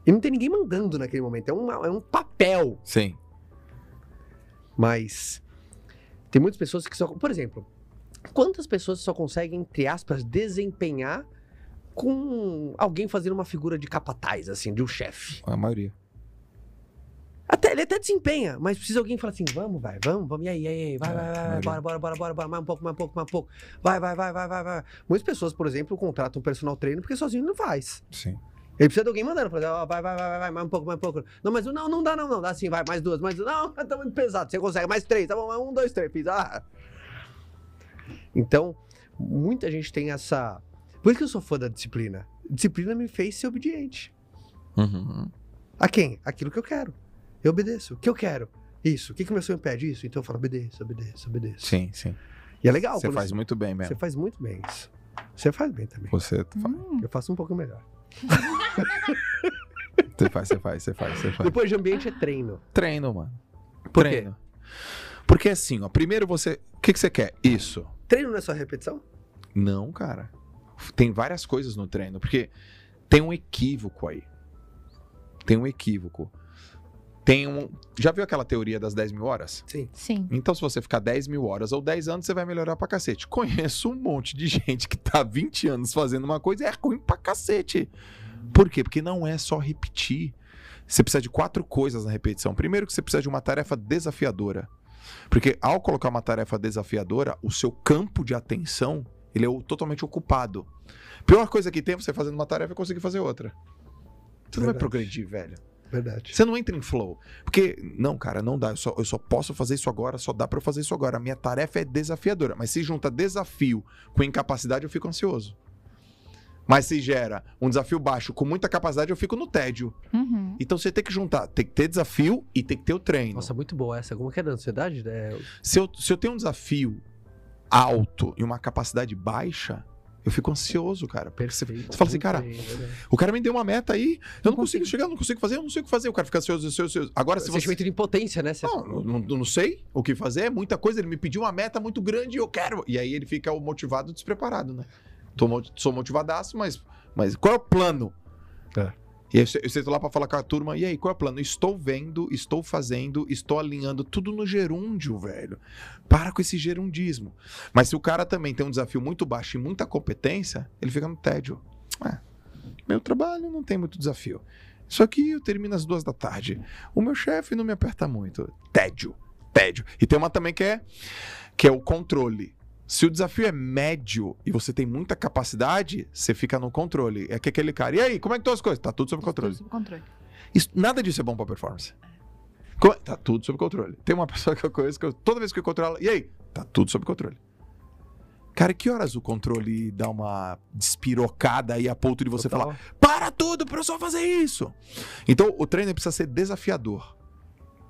E não tem ninguém mandando naquele momento, é, uma- é um papel. Sim. Mas tem muitas pessoas que só. Por exemplo, quantas pessoas só conseguem, entre aspas, desempenhar com alguém fazendo uma figura de capataz, assim, de um chefe? A maioria. Até, ele até desempenha, mas precisa alguém falar assim: vamos, vai, vamos, vamos, e aí, e aí, vai, É, vai, vai, vai, maioria. bora, bora, bora, bora, bora, mais um pouco, mais um pouco, mais um pouco. Vai, vai, vai, vai, vai, vai. Muitas pessoas, por exemplo, contratam um personal trainer porque sozinho não faz. Sim. Ele precisa de alguém mandando, ó, vai, vai, vai, vai, vai, mais um pouco, mais um pouco. Não, mas não, não dá, não, não, dá sim, vai, mais duas, mais duas. Não, tá muito pesado, você consegue, mais três, tá bom, um, dois, três, fiz, ah. Então, muita gente tem essa. Por isso que eu sou fã da disciplina. Disciplina me fez ser obediente. Uhum. A quem? Aquilo que eu quero. Eu obedeço. O que eu quero? Isso. O que, que meu sonho pede? Isso. Então eu falo, obedeço, obedeço, obedeço. Sim, sim. E é legal. Você faz muito bem Você mesmo. faz muito bem isso. Você faz bem também. Você, fa- Hum. Eu faço um pouco melhor. (laughs) você faz, você faz, você faz, você faz. Depois de ambiente é treino. Treino, mano. Por quê? Treino. Porque assim, ó, primeiro você. O que, que você quer? Isso. Treino não é só repetição? Não, cara. Tem várias coisas no treino, porque tem um equívoco aí. Tem um equívoco. Tem um. Já viu aquela teoria das 10 mil horas? Sim. Sim. Então, se você ficar 10 mil horas ou 10 anos, você vai melhorar pra cacete. (laughs) Conheço um monte de gente que tá 20 anos fazendo uma coisa e é ruim pra cacete. Por quê? Porque não é só repetir. Você precisa de quatro coisas na repetição. Primeiro, que você precisa de uma tarefa desafiadora. Porque ao colocar uma tarefa desafiadora, o seu campo de atenção ele é o- totalmente ocupado. Pior coisa que tem é você fazendo uma tarefa e conseguir fazer outra. Você não vai progredir, velho. Verdade. Você não entra em flow. Porque, não, cara, não dá. Eu só, eu só posso fazer isso agora, só dá pra eu fazer isso agora. A minha tarefa é desafiadora. Mas se junta desafio com incapacidade, eu fico ansioso. Mas se gera um desafio baixo com muita capacidade, eu fico no tédio. Uhum. Então você tem que juntar, tem que ter desafio e tem que ter o treino. Nossa, muito boa essa. Como que é da ansiedade? É, Se, eu, se eu tenho um desafio alto e uma capacidade baixa, eu fico ansioso, cara. Perfeito. você fala assim, cara, é o cara me deu uma meta aí, eu não, Não consigo consigo. chegar, eu não consigo fazer, eu não sei o que fazer. O cara fica ansioso, ansioso, ansioso. Agora, se você. Sentimento de impotência, né? Você- Não, não, não- sei o que fazer, é muita coisa. Ele me pediu uma meta muito grande e eu quero. E aí ele fica motivado despreparado, né? Tô, sou motivadaço, mas, mas qual é o plano? É. E aí eu sento lá pra falar com a turma, e aí, qual é o plano? Estou vendo, estou fazendo, estou alinhando tudo no gerúndio, velho. Para com esse gerundismo. Mas se o cara também tem um desafio muito baixo e muita competência, ele fica no tédio. É, meu trabalho não tem muito desafio. Isso aqui eu termino às duas da tarde. O meu chefe não me aperta muito. Tédio. Tédio. E tem uma também que é, que é o controle. Se o desafio é médio e você tem muita capacidade, você fica no controle. É que aquele cara. E aí, como é que estão as coisas? Tá tudo sob controle. Tudo sob controle. Isso- nada disso é bom pra performance. Tá tudo sob controle. Tem uma (laughs) pessoa que eu conheço que eu, toda vez que eu encontro ela, e aí? Tá tudo sob controle. Cara, que horas o controle dá uma despirocada aí a ponto de você Total. falar, para tudo pra eu só fazer isso? Então, o treino precisa ser desafiador.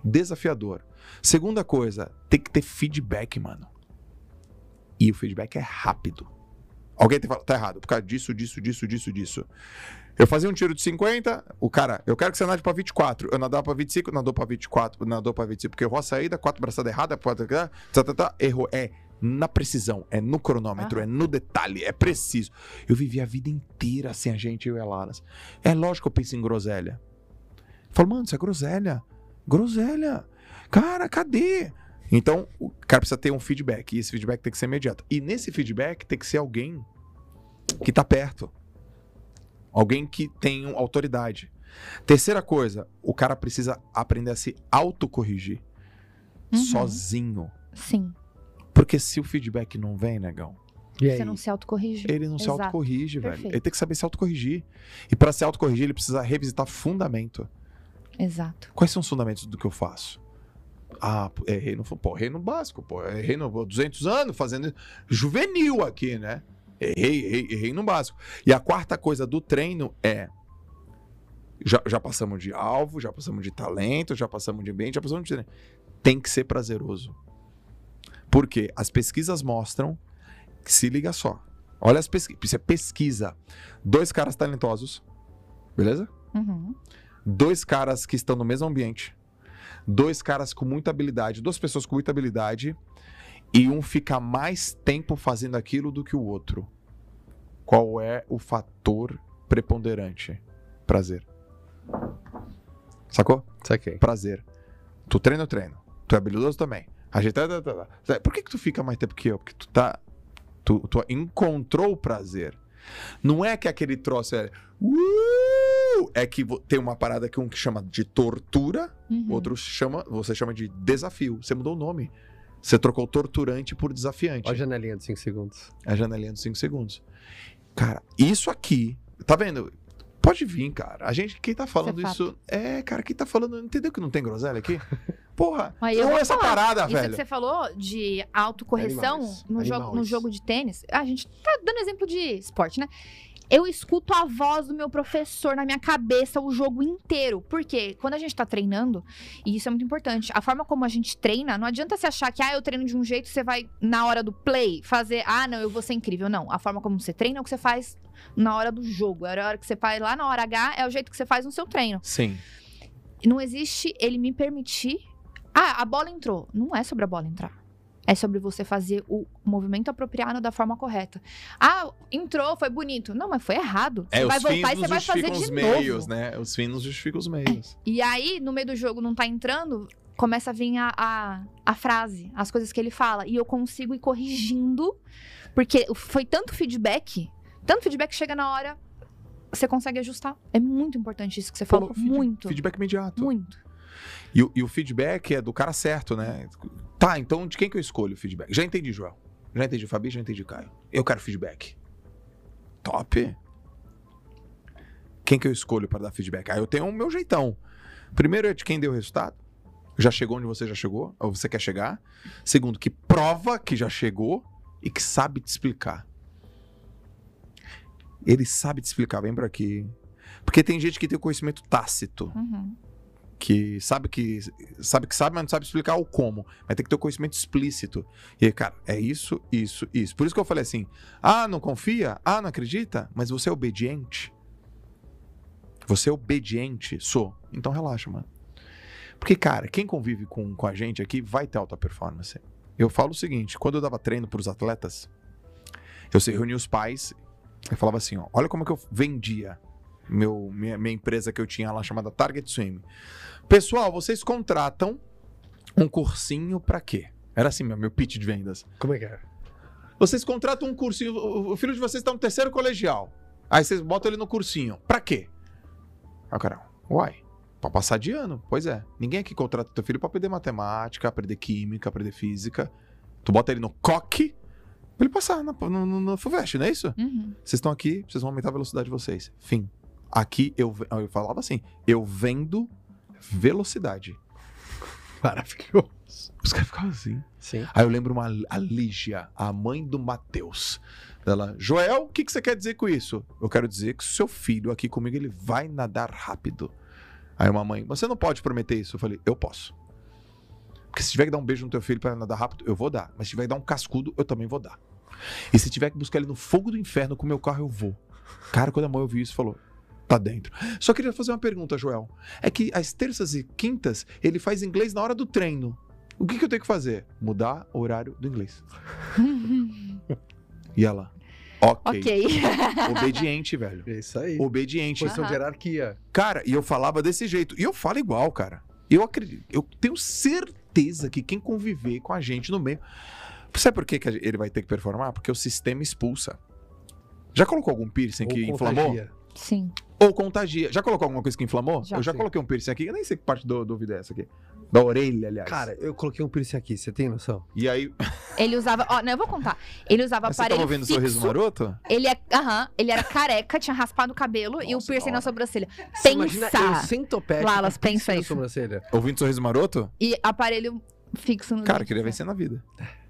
Desafiador. Segunda coisa, tem que ter feedback, mano. E o feedback é rápido. Alguém tem falar, tá errado, por causa disso, disso, disso, disso, disso. Eu fazia um tiro de 50, o cara, eu quero que você nade pra 24. Eu nadava pra 25, nadou pra 24, nadou pra 25, porque errou a saída, quatro braçadas erradas, quatro, tá, tá, tá, errou. É na precisão, é no cronômetro, é no detalhe, é preciso. Eu vivi a vida inteira sem a gente, eu e a Laras. É lógico que eu penso em groselha. Eu falo, mano, isso é groselha. Groselha. Cara, cadê? Então, o cara precisa ter um feedback, e esse feedback tem que ser imediato. E nesse feedback tem que ser alguém que tá perto. Alguém que tem autoridade. Terceira coisa, o cara precisa aprender a se autocorrigir Uhum. sozinho. Sim. Porque se o feedback não vem, negão, E aí? Você não se autocorrige. ele não se Exato. autocorrige, velho. Ele tem que saber se autocorrigir. E para se autocorrigir, ele precisa revisitar fundamento. Exato. Quais são os fundamentos do que eu faço? Ah, errei no, pô, errei no básico, pô, errei no pô, 200 anos fazendo juvenil aqui, né? Errei, errei, errei no básico. E a quarta coisa do treino é já, já passamos de alvo, já passamos de talento, já passamos de ambiente, já passamos de treino. Tem que ser prazeroso. Por quê? As pesquisas mostram que se liga só. Olha as pesquisas, isso é pesquisa. Dois caras talentosos, beleza? Uhum. dois caras que estão no mesmo ambiente, dois caras com muita habilidade, duas pessoas com muita habilidade, e um fica mais tempo fazendo aquilo do que o outro. Qual é o fator preponderante? Prazer. Sacou? Saquei. Prazer. Tu treina, eu treino. Tu é habilidoso também. A gente tá, tá, tá. Por que, que tu fica mais tempo que eu? Porque tu tá. Tu, tu encontrou o prazer. Não é que aquele troço é. "Uh!" É que tem uma parada que um que chama de tortura, Uhum. outro chama, você chama de desafio. Você mudou o nome. Você trocou torturante por desafiante. Olha a janelinha de 5 segundos. É a janelinha dos 5 segundos. Cara, isso aqui, tá vendo? Pode vir, cara. A gente, quem tá falando Isso é isso. É, cara, quem tá falando. Entendeu que não tem groselha aqui? (laughs) Porra, Aí eu não vou essa falar. parada, Isso velho. que você falou de autocorreção Animais. no jogo, no jogo de tênis. A gente tá dando exemplo de esporte, né? Eu escuto a voz do meu professor na minha cabeça o jogo inteiro. Por quê? Quando a gente tá treinando, e isso é muito importante, a forma como a gente treina, não adianta você achar que, ah, eu treino de um jeito, você vai, na hora do play, fazer, ah, não, eu vou ser incrível. Não. A forma como você treina é o que você faz na hora do jogo. É a hora que você faz lá na hora H, é o jeito que você faz no seu treino. Sim. Não existe ele me permitir. Ah, a bola entrou. Não é sobre a bola entrar. É sobre você fazer o movimento apropriado da forma correta. Ah, entrou, foi bonito. Não, mas foi errado. Você É, vai voltar e você vai fazer de os novo. meios, né? Os não justificam os meios. E aí, no meio do jogo, não tá entrando, começa a vir a, a, a frase, as coisas que ele fala. E eu consigo ir corrigindo, porque foi tanto feedback, tanto feedback que chega na hora. você consegue ajustar. É muito importante isso que você Pô, falou. feed- muito. Feedback imediato. Muito. E, e o feedback é do cara certo, né? Tá, então de quem que eu escolho o feedback? Já entendi, Joel. Já entendi, Fabi, já entendi, Caio. Eu quero feedback. Top. Quem que eu escolho para dar feedback? Aí eu tenho o meu jeitão. Primeiro é de quem deu o resultado. Já chegou onde você já chegou, ou você quer chegar. Segundo, que prova que já chegou e que sabe te explicar. Ele sabe te explicar, vem por aqui. Porque tem gente que tem o conhecimento tácito Uhum. Que sabe que sabe que sabe, mas não sabe explicar o como. Mas tem que ter o conhecimento explícito. E cara, é isso, isso, isso. Por isso que eu falei assim: ah, não confia? Ah, não acredita? Mas você é obediente? Você é obediente? Sou. Então relaxa, mano. Porque, cara, quem convive com, com a gente aqui vai ter alta performance. Eu falo o seguinte: quando eu dava treino para os atletas, eu reunia os pais e falava assim: ó, olha como é que eu vendia meu, minha, minha empresa que eu tinha lá chamada Target Swim. Pessoal, vocês contratam um cursinho pra quê? Era assim, meu, meu pitch de vendas. Como é que é? Vocês contratam um cursinho, o filho de vocês está no terceiro colegial. Aí vocês botam ele no cursinho. Pra quê? Aí o cara, uai, pra passar de ano. Pois é. Ninguém aqui contrata teu filho pra aprender matemática, aprender química, aprender física. Tu bota ele no coque pra ele passar na- no, no, no FUVEST, não é isso? Uhum. Vocês estão aqui, vocês vão aumentar a velocidade de vocês. Fim. Aqui eu, eu falava assim, eu vendo velocidade. Maravilhoso. Os caras ficavam assim. Sim. Aí eu lembro uma a Lígia, a mãe do Matheus. Ela, Joel, o que, que você quer dizer com isso? Eu quero dizer que o seu filho aqui comigo, ele vai nadar rápido. Aí uma mãe, você não pode prometer isso. Eu falei, eu posso. Porque se tiver que dar um beijo no teu filho para nadar rápido, eu vou dar. Mas se tiver que dar um cascudo, eu também vou dar. E se tiver que buscar ele no fogo do inferno com o meu carro, eu vou. Cara, quando a mãe ouviu isso, falou, tá dentro. Só queria fazer uma pergunta, Joel. É que às terças e quintas, ele faz inglês na hora do treino. O que, que eu tenho que fazer? Mudar o horário do inglês. (laughs) E ela, ok. ok. (laughs) Obediente, velho. É isso aí. Obediente. Posição de Aham. hierarquia. Cara, e eu falava desse jeito. E eu falo igual, cara. Eu acredito. Eu tenho certeza que quem conviver com a gente no meio. Sabe por que, que ele vai ter que performar? Porque o sistema expulsa. Já colocou algum piercing Ou que inflamou? contagia. Sim. Ou contagia. Já colocou alguma coisa que inflamou? Já. eu já Sim. coloquei um piercing aqui. Eu nem sei que parte do, do ouvido é essa aqui. Da orelha, aliás. Cara, eu coloquei um piercing aqui, você tem noção? E aí. Ele usava. Ó, não, eu vou contar. Ele usava Mas você aparelho tava ouvindo o fixo. sorriso maroto? Ele, é, aham, ele era careca, tinha raspado o cabelo e o Nossa, piercing na sobrancelha. Você imagina eu Pensa! sem topete. Lalas, pensa na isso. sobrancelha. Ouvindo sorriso maroto? E aparelho fixo no Cara, dente, queria vencer na vida.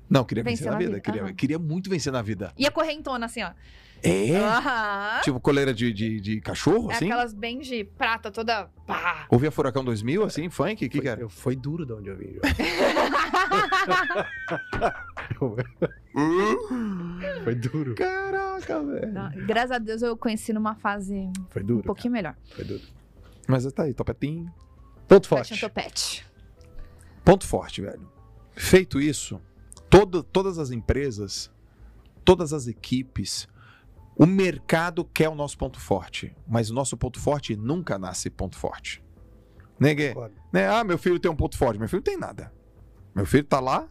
Não, queria vencer, Vencer na na vida. vida, Queria, aham. queria muito vencer na vida. E a correntona, assim, ó. É? Aham. Tipo coleira de, de, de cachorro, É assim? aquelas bem de prata, toda. Pá. Ouvia Furacão 2000, assim, funk? O que, que era? eu- foi duro de onde eu vim, João. (laughs) Foi duro. Caraca, velho. Não, Graças a Deus eu conheci numa fase Foi duro. um pouquinho melhor. cara, Foi duro. Mas tá aí, topetinho. Ponto Forte. topete. Ponto forte, velho. Feito isso, todo, todas as empresas, todas as equipes, o mercado quer o nosso ponto forte. Mas o nosso ponto forte nunca nasce ponto forte. Né, Gui? Concordo. Né? Ah, meu filho tem um ponto forte. Meu filho não tem nada. Meu filho tá lá,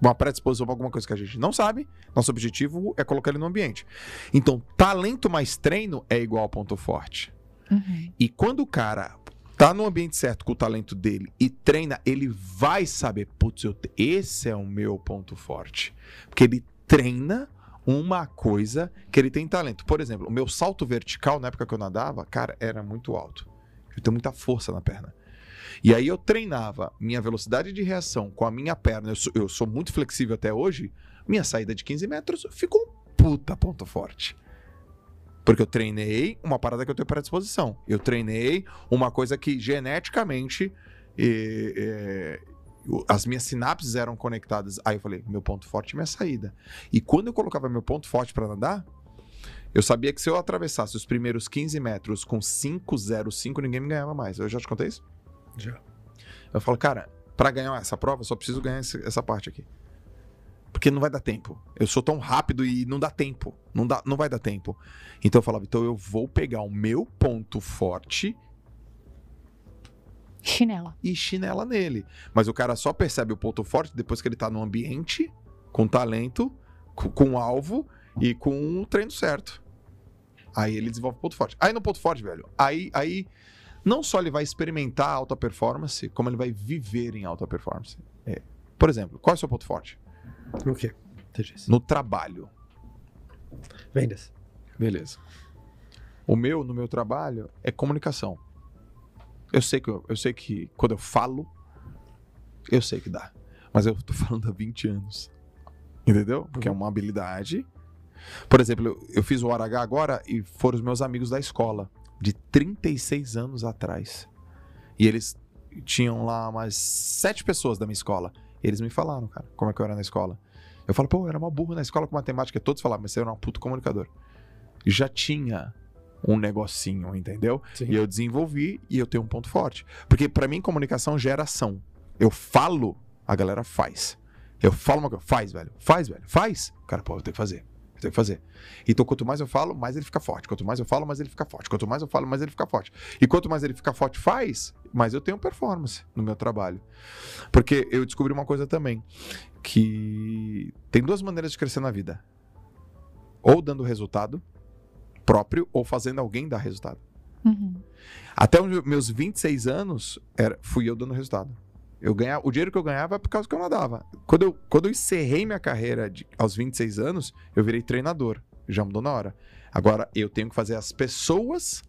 uma predisposição pra alguma coisa que a gente não sabe. Nosso objetivo é colocar ele no ambiente. Então, talento mais treino é igual a ponto forte. Uhum. E quando o cara tá no ambiente certo com o talento dele e treina, ele vai saber, putz, eu esse é o meu ponto forte. Porque ele treina uma coisa que ele tem talento. Por exemplo, o meu salto vertical, na época que eu nadava, cara, era muito alto. Eu tenho muita força na perna. E aí eu treinava minha velocidade de reação com a minha perna. Eu sou, eu sou muito flexível até hoje. Minha saída de 15 metros ficou um puta ponto forte. Porque eu treinei uma parada que eu tenho predisposição. Eu treinei uma coisa que geneticamente eh, o- as minhas sinapses eram conectadas. Aí eu falei, meu ponto forte é minha saída. E quando eu colocava meu ponto forte para nadar, eu sabia que se eu atravessasse os primeiros 15 metros com 5,05, ninguém me ganhava mais. Eu já te contei isso? Já. Eu falo, cara, para ganhar essa prova, eu só preciso ganhar essa parte aqui. Porque não vai dar tempo. Eu sou tão rápido e não dá tempo. Não, dá, não vai dar tempo. Então eu falava, então eu vou pegar o meu ponto forte Chinela. e chinela nele. Mas o cara só percebe o ponto forte depois que ele tá no ambiente, com talento, com, com alvo e com o treino certo. Aí ele desenvolve ponto forte. Aí no ponto forte, velho, aí, aí não só ele vai experimentar alta performance, como ele vai viver em alta performance. É. Por exemplo, qual é o seu ponto forte? O quê? No trabalho. Vendas. Beleza. O meu, no meu trabalho, é comunicação. Eu sei que, eu, eu sei que quando eu falo, eu sei que dá. Mas eu tô (laughs) falando há 20 anos. Entendeu? Porque é uma habilidade. Por exemplo, eu, eu fiz o RH agora e foram os meus amigos da escola, de 36 anos atrás. E eles tinham lá umas sete pessoas da minha escola. Eles me falaram, cara, como é que eu era na escola. Eu falo, pô, eu era uma burro na escola com matemática. Todos falavam, mas você era um puto comunicador. Já tinha um negocinho, entendeu? Sim. E eu desenvolvi e eu tenho um ponto forte. Porque pra mim, comunicação gera ação. Eu falo, a galera faz. Eu falo uma coisa, faz, velho. Faz, velho. Faz. O cara, pô, eu tenho que fazer. Eu tenho que fazer. Então, quanto mais eu falo, mais ele fica forte. Quanto mais eu falo, mais ele fica forte. Quanto mais eu falo, mais ele fica forte. E quanto mais ele fica forte, faz, mais eu tenho performance no meu trabalho. Porque eu descobri uma coisa também, que tem duas maneiras de crescer na vida. Ou dando resultado próprio, ou fazendo alguém dar resultado. Uhum. Até os meus 26 anos, era, fui eu dando resultado. Eu ganhava, o dinheiro que eu ganhava é por causa que eu nadava. Quando eu, quando eu encerrei minha carreira de- aos 26 anos, eu virei treinador. Já mudou na hora. Agora eu tenho que fazer as pessoas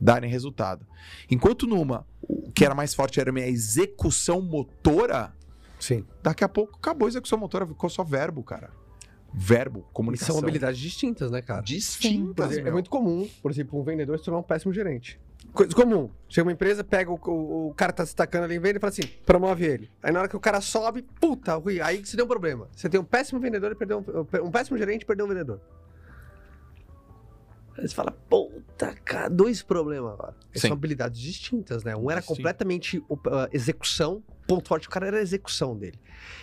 darem resultado. Enquanto numa, o que era mais forte era a minha execução motora, Sim. daqui a pouco acabou a execução motora, ficou só verbo, cara. Verbo, E comunicação. são habilidades distintas, né, cara? Distintas, exemplo, é muito comum, por exemplo, um vendedor se tornar um péssimo gerente. Coisa comum. Chega uma empresa, pega o, o, o cara tá se tacando ali em venda e fala assim, promove ele. Aí na hora que o cara sobe, puta, Rui, aí que você deu um problema. Você tem um péssimo vendedor e perdeu um, um péssimo gerente e perdeu um vendedor. Aí você fala, puta, cara, dois problemas agora. São habilidades distintas, né? Um era Sim. completamente ah, execução, ponto forte do cara era a execução dele.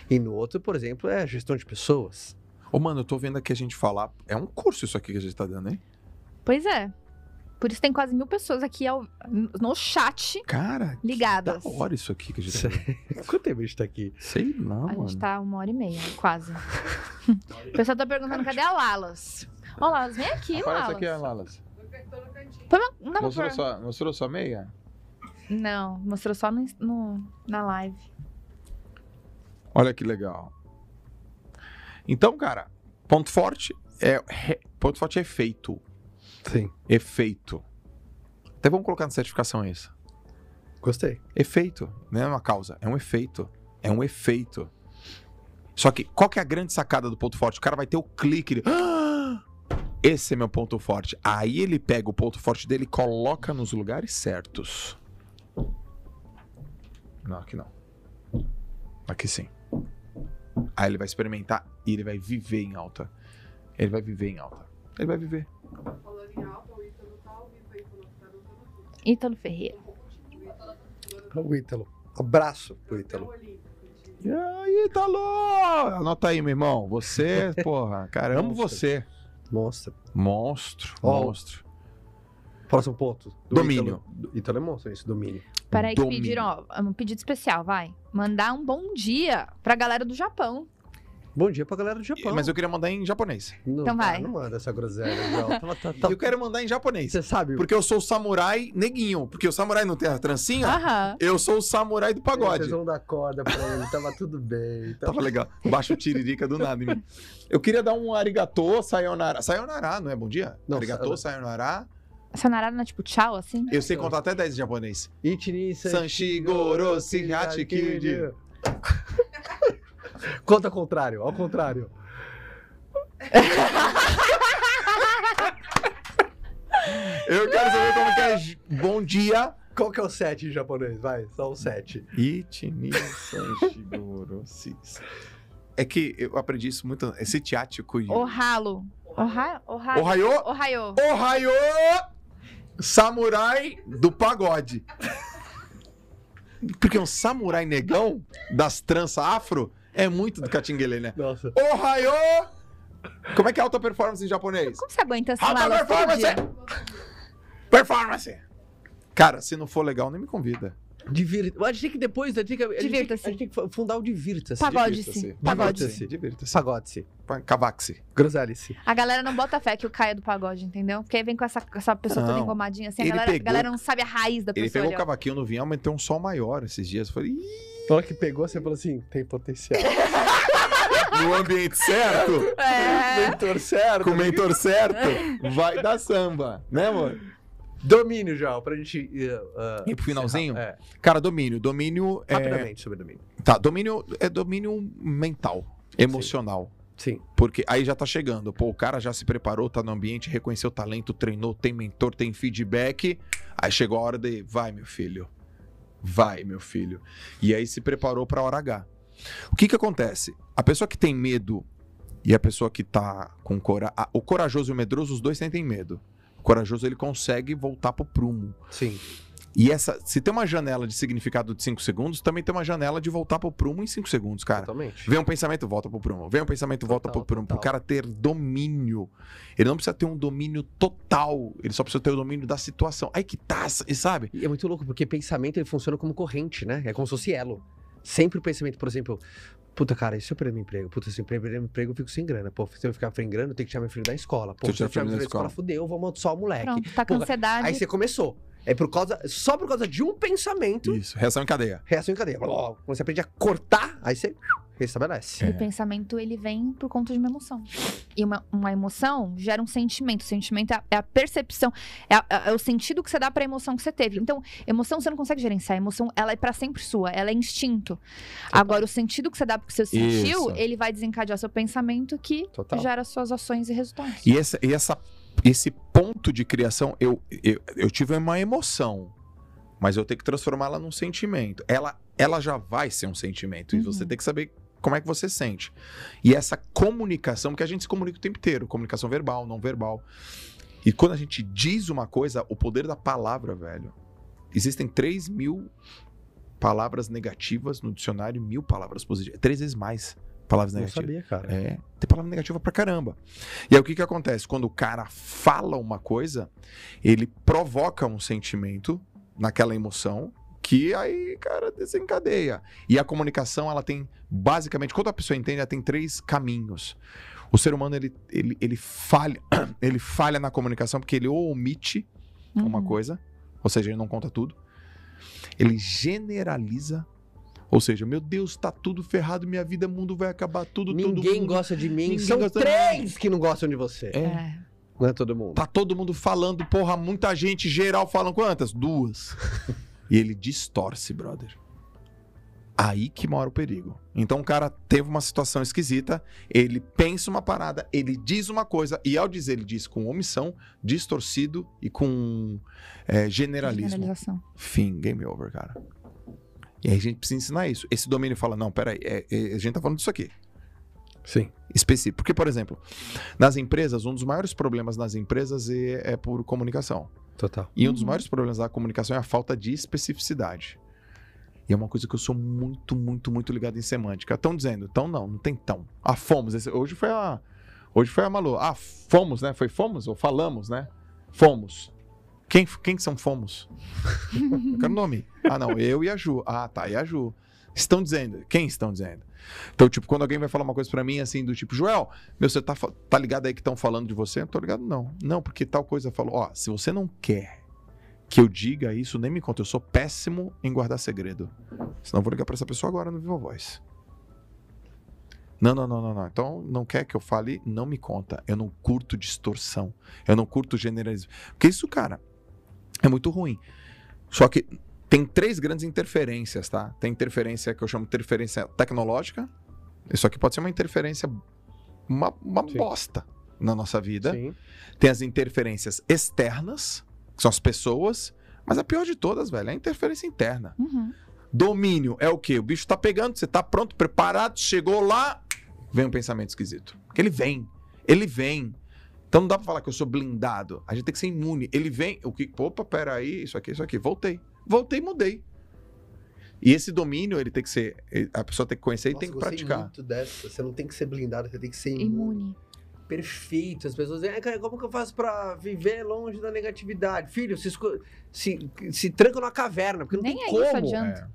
E no outro, por exemplo, é a gestão de pessoas. Ô, mano, eu tô vendo aqui a gente falar. É um curso isso aqui que a gente tá dando, hein? Pois é. Por isso tem quase mil pessoas aqui ao- no chat Cara, ligadas. da hora isso aqui que a gente tá. (laughs) Quanto tempo a gente tá aqui? Sei lá, A mano. gente tá uma hora e meia, quase. (laughs) o pessoal tá perguntando cadê a Lalas? Ó, Lalas, vem aqui, Aparece Lalas. aqui, Lalas. No cantinho. Põe uma- Não, Mostrou pôr. sua, mostrou sua meia? Não, mostrou só no, no- na live. Olha que legal. Então, cara, ponto forte é. ponto forte é efeito. Sim. Efeito. Até vamos colocar na certificação isso. Gostei. Efeito. Não é uma causa, é um efeito. É um efeito. Só que qual que é a grande sacada do ponto forte? O cara vai ter o clique. Ele, "Ah, esse é meu ponto forte. Aí ele pega o ponto forte dele e coloca nos lugares certos. Não, aqui não. Aqui sim. Aí ele vai experimentar e ele vai viver em alta. Ele vai viver em alta. Ele vai viver. Falando em alta, o Ítalo tá ao vivo aí, falou que anotando tudo. Ítalo Ferreira. O Ítalo. Abraço pro Ítalo. E aí, Italo? Anota aí, meu irmão. Você, (laughs) porra, cara, amo Monstro. você. Monstro. Monstro, Ó, monstro. Próximo ponto. Do Domínio. Ítalo. Ítalo é monstro, isso, domínio. Peraí que Domínio. pediram, ó, um pedido especial, vai. Mandar um bom dia pra galera do Japão. Bom dia pra galera do Japão. Mas eu queria mandar em japonês. Não, Então vai. Não manda essa groselha, não. (laughs) Tá- tá- tá- Eu quero mandar em japonês. Você sabe, Porque eu sou o samurai neguinho. Porque o samurai não tem a trancinha. Aham. Eu sou o samurai do pagode. Vocês vão dar corda pra ele, tava tudo bem. Tava... Tava legal. Baixa o tiririca do nada em mim. Eu queria dar um arigatô, sayonara. Sayonara, não é bom dia? Não, arigatô, sa- sayonara. Sayonara não é tipo tchau, assim? Eu sei contar até 10 em japonês. Ichini, Sanshigoro, Shihachi, Conta ao contrário, ao contrário. Eu quero saber como que é j- bom dia. Qual que é o 7 em japonês? Vai, só o 7. Ichini Sanshigoro sis. É que eu aprendi isso muito. Esse tiático. Ohalo. Oha... Oha... Ohayô! Ohayô. Ohayô! Samurai do pagode. Porque um samurai negão das tranças afro é muito do catinguele, né? Nossa. Ohayô! Como é que é alta performance em japonês? Como você aguenta essa Alta performance! Performance! Cara, se não for legal, nem me convida. Divirta. A gente tem que depois. A tem a tem que- Divirta-se. A gente tem que fundar o divirta-se. Pagode-se. Pagode-se. Divirta-se. Pagode-se. Pa- Cavaque-se. Groselhe-se. A galera não bota fé que o Caio é do pagode, entendeu? Porque aí vem com essa, essa pessoa toda Não. engomadinha assim. A Ele galera, a pegou- galera não sabe a raiz da Ele pessoa. pegou o ali, ó. cavaquinho no vinho, aumentou um sol maior esses dias. Eu falei, Ih, Na hora que pegou, você falou assim: tem potencial. (laughs) no ambiente certo, É. Mentor certo. com o mentor certo, vai dar samba. Né, amor? Domínio, já, pra gente. Uh, uh, E pro finalzinho? É, Cara, domínio. Domínio é. rapidamente sobre domínio. Tá, domínio é domínio mental, emocional. Sim. Porque aí já tá chegando. Pô, o cara já se preparou, tá no ambiente, reconheceu o talento, treinou, tem mentor, tem feedback. Aí chegou a hora de. Vai, meu filho. Vai, meu filho. E aí se preparou pra hora H. O que que acontece? A pessoa que tem medo e a pessoa que tá com cora... O corajoso e o medroso, os dois sentem medo. Corajoso, ele consegue voltar pro prumo. Sim. E essa, se tem uma janela de significado de 5 segundos, também tem uma janela de voltar pro prumo em 5 segundos, cara. Totalmente. Vem um pensamento, volta pro prumo. Vem um pensamento, volta Total, pro prumo. Pro total. cara ter domínio. Ele não precisa ter um domínio total. Ele só precisa ter o domínio da situação. Aí que tá, e sabe? E é muito louco, porque pensamento ele funciona como corrente, né? É como se fosse elo. Sempre o pensamento, por exemplo, puta, cara, e se eu perder meu emprego? Puta, se eu perder meu emprego, eu fico sem grana. Pô, se eu ficar sem grana, eu tenho que tirar meu filho da escola. Pô, Se eu tirar meu filho da da escola, fudeu, eu vou amaldiçoar o moleque. Pronto, tá com ansiedade. Aí você começou. É por causa, só por causa de um pensamento, Isso. Reação em cadeia. reação em cadeia. Quando você aprende a cortar, aí você restabelece. E o pensamento, ele vem por conta de uma emoção. E uma, uma emoção gera um sentimento. O sentimento é a, é a percepção, é, a- é o sentido que você dá pra emoção que você teve. Então, emoção você não consegue gerenciar. A emoção, ela é pra sempre sua. Ela é instinto. Agora, o sentido que você dá pro que você sentiu, Isso. ele vai desencadear seu pensamento que Total. gera suas ações e resultados. E, essa, e essa, esse ponto de criação, eu, eu, eu tive uma emoção. Mas eu tenho que transformá-la num sentimento. Ela, ela já vai ser um sentimento. E Uhum. você tem que saber como é que você sente. E essa comunicação, porque a gente se comunica o tempo inteiro. Comunicação verbal, não verbal. E quando a gente diz uma coisa, o poder da palavra, velho. Existem 3 mil palavras negativas no dicionário e mil palavras positivas. Três vezes mais palavras negativas. sabia, cara. É, tem palavra negativa pra caramba. E aí o que que acontece? Quando o cara fala uma coisa, ele provoca um sentimento naquela emoção que aí, cara, desencadeia. E a comunicação, ela tem, basicamente, quando a pessoa entende, ela tem três caminhos. O ser humano, ele, ele, ele, falha, (clears throat) ele falha na comunicação porque ele ou omite uma Uhum. coisa, ou seja, ele não conta tudo. Ele generaliza, ou seja, meu Deus, tá tudo ferrado, minha vida, mundo vai acabar, tudo, todo Ninguém mundo. gosta de mim. Ninguém São três que não gostam de você. É. É. Não é todo mundo. Tá todo mundo falando, porra, muita gente, geral falam quantas? Duas. (laughs) e ele distorce, brother. Aí que mora o perigo. Então o cara teve uma situação esquisita, ele pensa uma parada, ele diz uma coisa, e ao dizer, ele diz com omissão, distorcido e com é, generalismo. Generalização. Fim, game over, cara. E aí a gente precisa ensinar isso. Esse domínio fala, não, peraí, é, é, a gente tá falando disso aqui Sim. específico. Porque, por exemplo, nas empresas, um dos maiores problemas nas empresas é, é por comunicação. Total. E um dos Uhum. maiores problemas da comunicação é a falta de especificidade. E é uma coisa que eu sou muito, muito, muito ligado em semântica. Estão dizendo, então não, não tem tão. Ah, fomos. Esse- hoje foi a. Hoje foi a Malu. Ah, fomos, né? Foi fomos ou falamos, né? Fomos. Quem, quem são fomos? (laughs) eu quero nome. Ah, não, eu e a Ju. Ah, tá, e a Ju. Estão dizendo. Quem estão dizendo? Então, tipo, quando alguém vai falar uma coisa pra mim, assim, do tipo, Joel, meu, você tá, tá ligado aí que estão falando de você? Eu tô ligado, não. Não, porque tal coisa falou. Ó, se você não quer que eu diga isso, nem me conta. Eu sou péssimo em guardar segredo. Senão eu vou ligar pra essa pessoa agora no Viva Voz. Não, não, não, não, não. Então, não quer que eu fale, não me conta. Eu não curto distorção. Eu não curto generalismo. Porque isso, cara, é muito ruim. Só que tem três grandes interferências, tá? Tem interferência que eu chamo de interferência tecnológica. Isso aqui pode ser uma interferência, uma, uma bosta na nossa vida. Sim. Tem as interferências externas, que são as pessoas. Mas a pior de todas, velho, é a interferência interna. Uhum. Domínio é o quê? O bicho tá pegando, você tá pronto, preparado, chegou lá, vem um pensamento esquisito. Porque ele vem. Ele vem. Então não dá pra falar que eu sou blindado. A gente tem que ser imune. Ele vem, o que? Opa, peraí, isso aqui, isso aqui. Voltei. Voltei e mudei. E esse domínio, ele tem que ser. A pessoa tem que conhecer e tem que Nossa, gostei praticar. muito dessa. Você não tem que ser blindado, você tem que ser imune. Imune. perfeito. As pessoas dizem, "Ah, cara, como que eu faço pra viver longe da negatividade? Filho, se, esco- se, se tranca numa caverna, porque não Nem tem é como. isso adianta.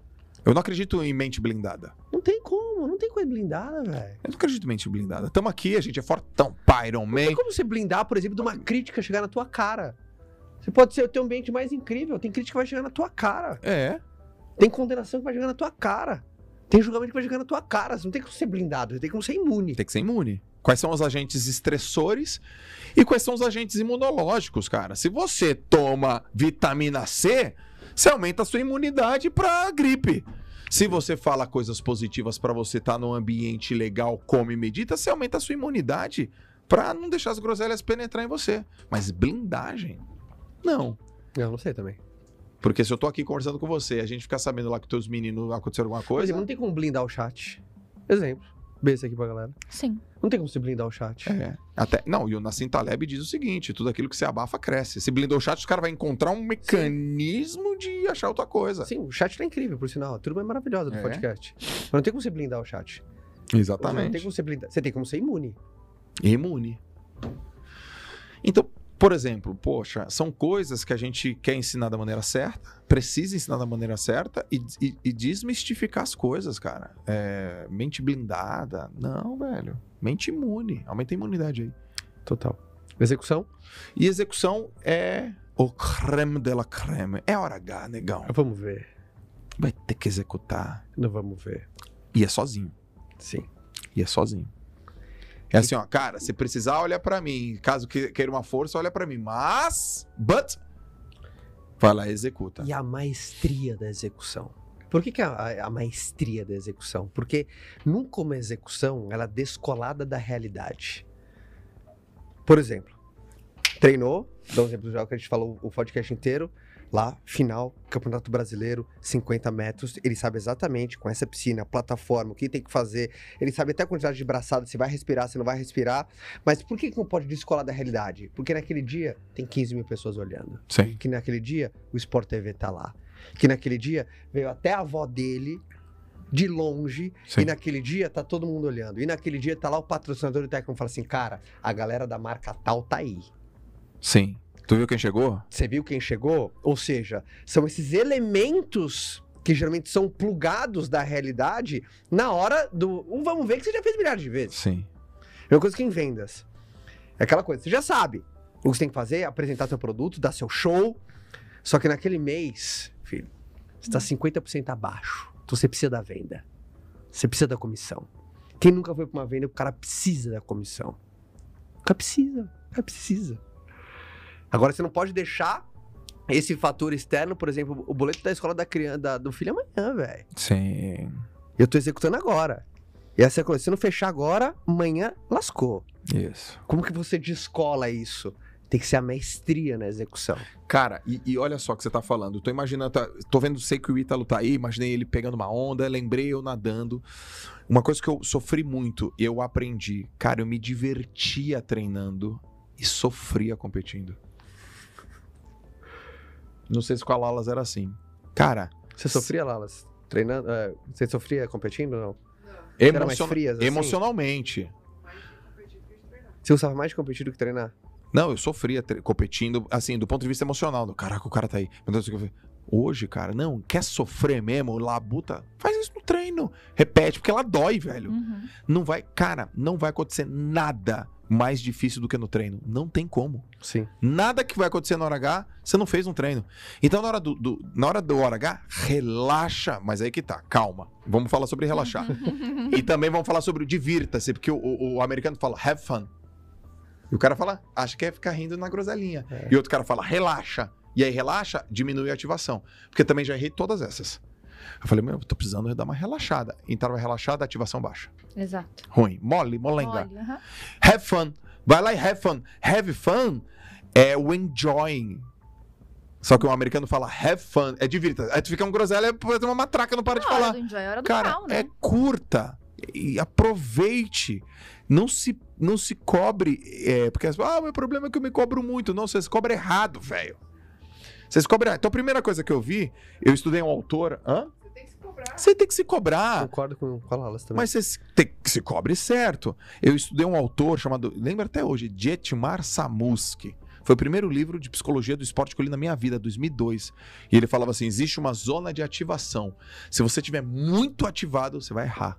É. Eu não acredito em mente blindada. Não tem como, não tem coisa blindada, velho. Eu não acredito em mente blindada. Tamo aqui, a gente é fortão, pá, Iron Não Man. tem como você blindar, por exemplo, de uma crítica chegar na tua cara. Você pode ser o teu ambiente mais incrível, tem crítica que vai chegar na tua cara. É. Tem condenação que vai chegar na tua cara. Tem julgamento que vai chegar na tua cara. Você não tem como ser blindado, você tem como ser imune. Tem que ser imune. Quais são os agentes estressores e quais são os agentes imunológicos, cara? Se você toma vitamina C, você aumenta a sua imunidade pra gripe. Se você fala coisas positivas pra você estar num ambiente legal, come e medita, você aumenta a sua imunidade pra não deixar as groselhas penetrar em você. Mas blindagem? Não. Eu não sei também. Porque se eu tô aqui conversando com você a gente ficar sabendo lá que teus meninos aconteceu alguma Por coisa. exemplo, não tem como blindar o chat. Exemplo. Beijo aqui pra galera. Sim. Não tem como você blindar o chat. É. Até, não, e o Nassim Taleb diz o seguinte: tudo aquilo que se abafa cresce. Se blindou o chat, os caras vão encontrar um mecanismo de achar outra coisa. Sim, o chat tá incrível, por sinal. A turma é maravilhosa do É. podcast. Mas não tem como você blindar o chat. Não tem Exatamente. como você blindar. Você tem como ser imune. Imune. Então, por exemplo, poxa, são coisas que a gente quer ensinar da maneira certa, precisa ensinar da maneira certa e, e- e desmistificar as coisas, cara. É, mente blindada. Não, velho. Mente imune. Aumenta a imunidade aí. Total. Execução? E execução é o creme de la creme. É hora H, negão. Vamos ver. Vai ter que executar. Não vamos ver. E é sozinho. Sim. E é sozinho. É assim, ó, cara, se precisar, olha pra mim. Caso que- queira uma força, olha pra mim. Mas, but, vai lá e executa. E a maestria da execução. Por que, que a, a maestria da execução? Porque nunca uma execução ela é descolada da realidade. Por exemplo, treinou, dá um exemplo já que a gente falou o podcast inteiro, lá, final, Campeonato Brasileiro, 50 metros, ele sabe exatamente com essa piscina, plataforma, o que tem que fazer, ele sabe até a quantidade de braçada, se vai respirar, se não vai respirar, mas por que, que não pode descolar da realidade? Porque naquele dia tem 15 mil pessoas olhando Sim. que naquele dia o Sport TV tá lá. Que naquele dia veio até a avó dele de longe Sim. e naquele dia tá todo mundo olhando. E naquele dia tá lá o patrocinador e o técnico fala assim: "Cara, a galera da marca tal tá aí". Sim. Tu viu quem chegou? Você viu quem chegou? Ou seja, são esses elementos que geralmente são plugados da realidade na hora do um vamos ver que você já fez milhares de vezes. Sim. Mesma coisa que em vendas. É aquela coisa, você já sabe. O que você tem que fazer é apresentar seu produto, dar seu show. Só que naquele mês, filho, você tá 50% abaixo. Então você precisa da venda. Você precisa da comissão. Quem nunca foi pra uma venda, o cara precisa da comissão. O cara precisa. O cara precisa. Agora você não pode deixar esse fator externo, por exemplo, o boleto da escola da criança, da- do filho amanhã, velho. Sim. Eu tô executando agora. E essa é coisa, se não fechar agora, amanhã lascou. Isso. Como que você descola isso? Tem que ser a maestria na execução. Cara, e, e olha só o que você tá falando. Eu tô imaginando, tá- tô vendo, sei que o Ítalo tá aí, imaginei ele pegando uma onda, lembrei eu nadando. Uma coisa que eu sofri muito, eu aprendi. Cara, eu me divertia treinando e sofria competindo. Não sei se com a Lalas era assim. Cara, Você sofria, Lalas? Treinando? é, você sofria competindo ou não? Era mais frias, assim? emocionalmente. Mais competitivo que treinar. Você gostava mais de competir do que treinar? Não, eu sofria tre- competindo, assim, do ponto de vista emocional. Do, Caraca, o cara tá aí. Meu Deus, o que eu fiz? Hoje, cara, não, quer sofrer mesmo, labuta? Faz isso no treino. Repete, porque ela dói, velho. Uhum. Não vai, cara, não vai acontecer nada mais difícil do que no treino. Não tem como. Sim. Nada que vai acontecer na hora H, você não fez no treino. Então, na hora do, do- na hora do hora H, relaxa. Mas aí que tá, calma. Vamos falar sobre relaxar. (laughs) e também vamos falar sobre o divirta-se, porque o, o- o americano fala have fun. E o cara fala, acha que é ficar rindo na groselinha. É. E outro cara fala, relaxa. E aí, relaxa, diminui a ativação. Porque também já errei todas essas. Eu falei, meu, eu tô precisando dar uma relaxada. Entrava relaxada, ativação baixa. Exato. Ruim. Mole, molenga. Olha, aham. Have fun. Vai lá e have fun. Have fun é o enjoying. Só que o americano fala have fun. É divirta. Aí tu fica um groselha, ter uma matraca, não para de A hora falar. do enjoy é hora do Cara, mal, né? é curta. E aproveite. Não se, não se cobre. É, porque ah, meu problema é que eu me cobro muito. Não, você se cobra errado, velho. Você se cobra errado. Então a primeira coisa que eu vi, eu estudei um autor. Hã? Você tem que se cobrar. Concordo com, com a Lalas também. Mas você se- tem que se cobre certo. Eu estudei um autor chamado, lembro até hoje, Jetmar Samuski. Foi o primeiro livro de psicologia do esporte que eu li na minha vida, 2002. E ele falava assim: existe uma zona de ativação. Se você estiver muito ativado, você vai errar.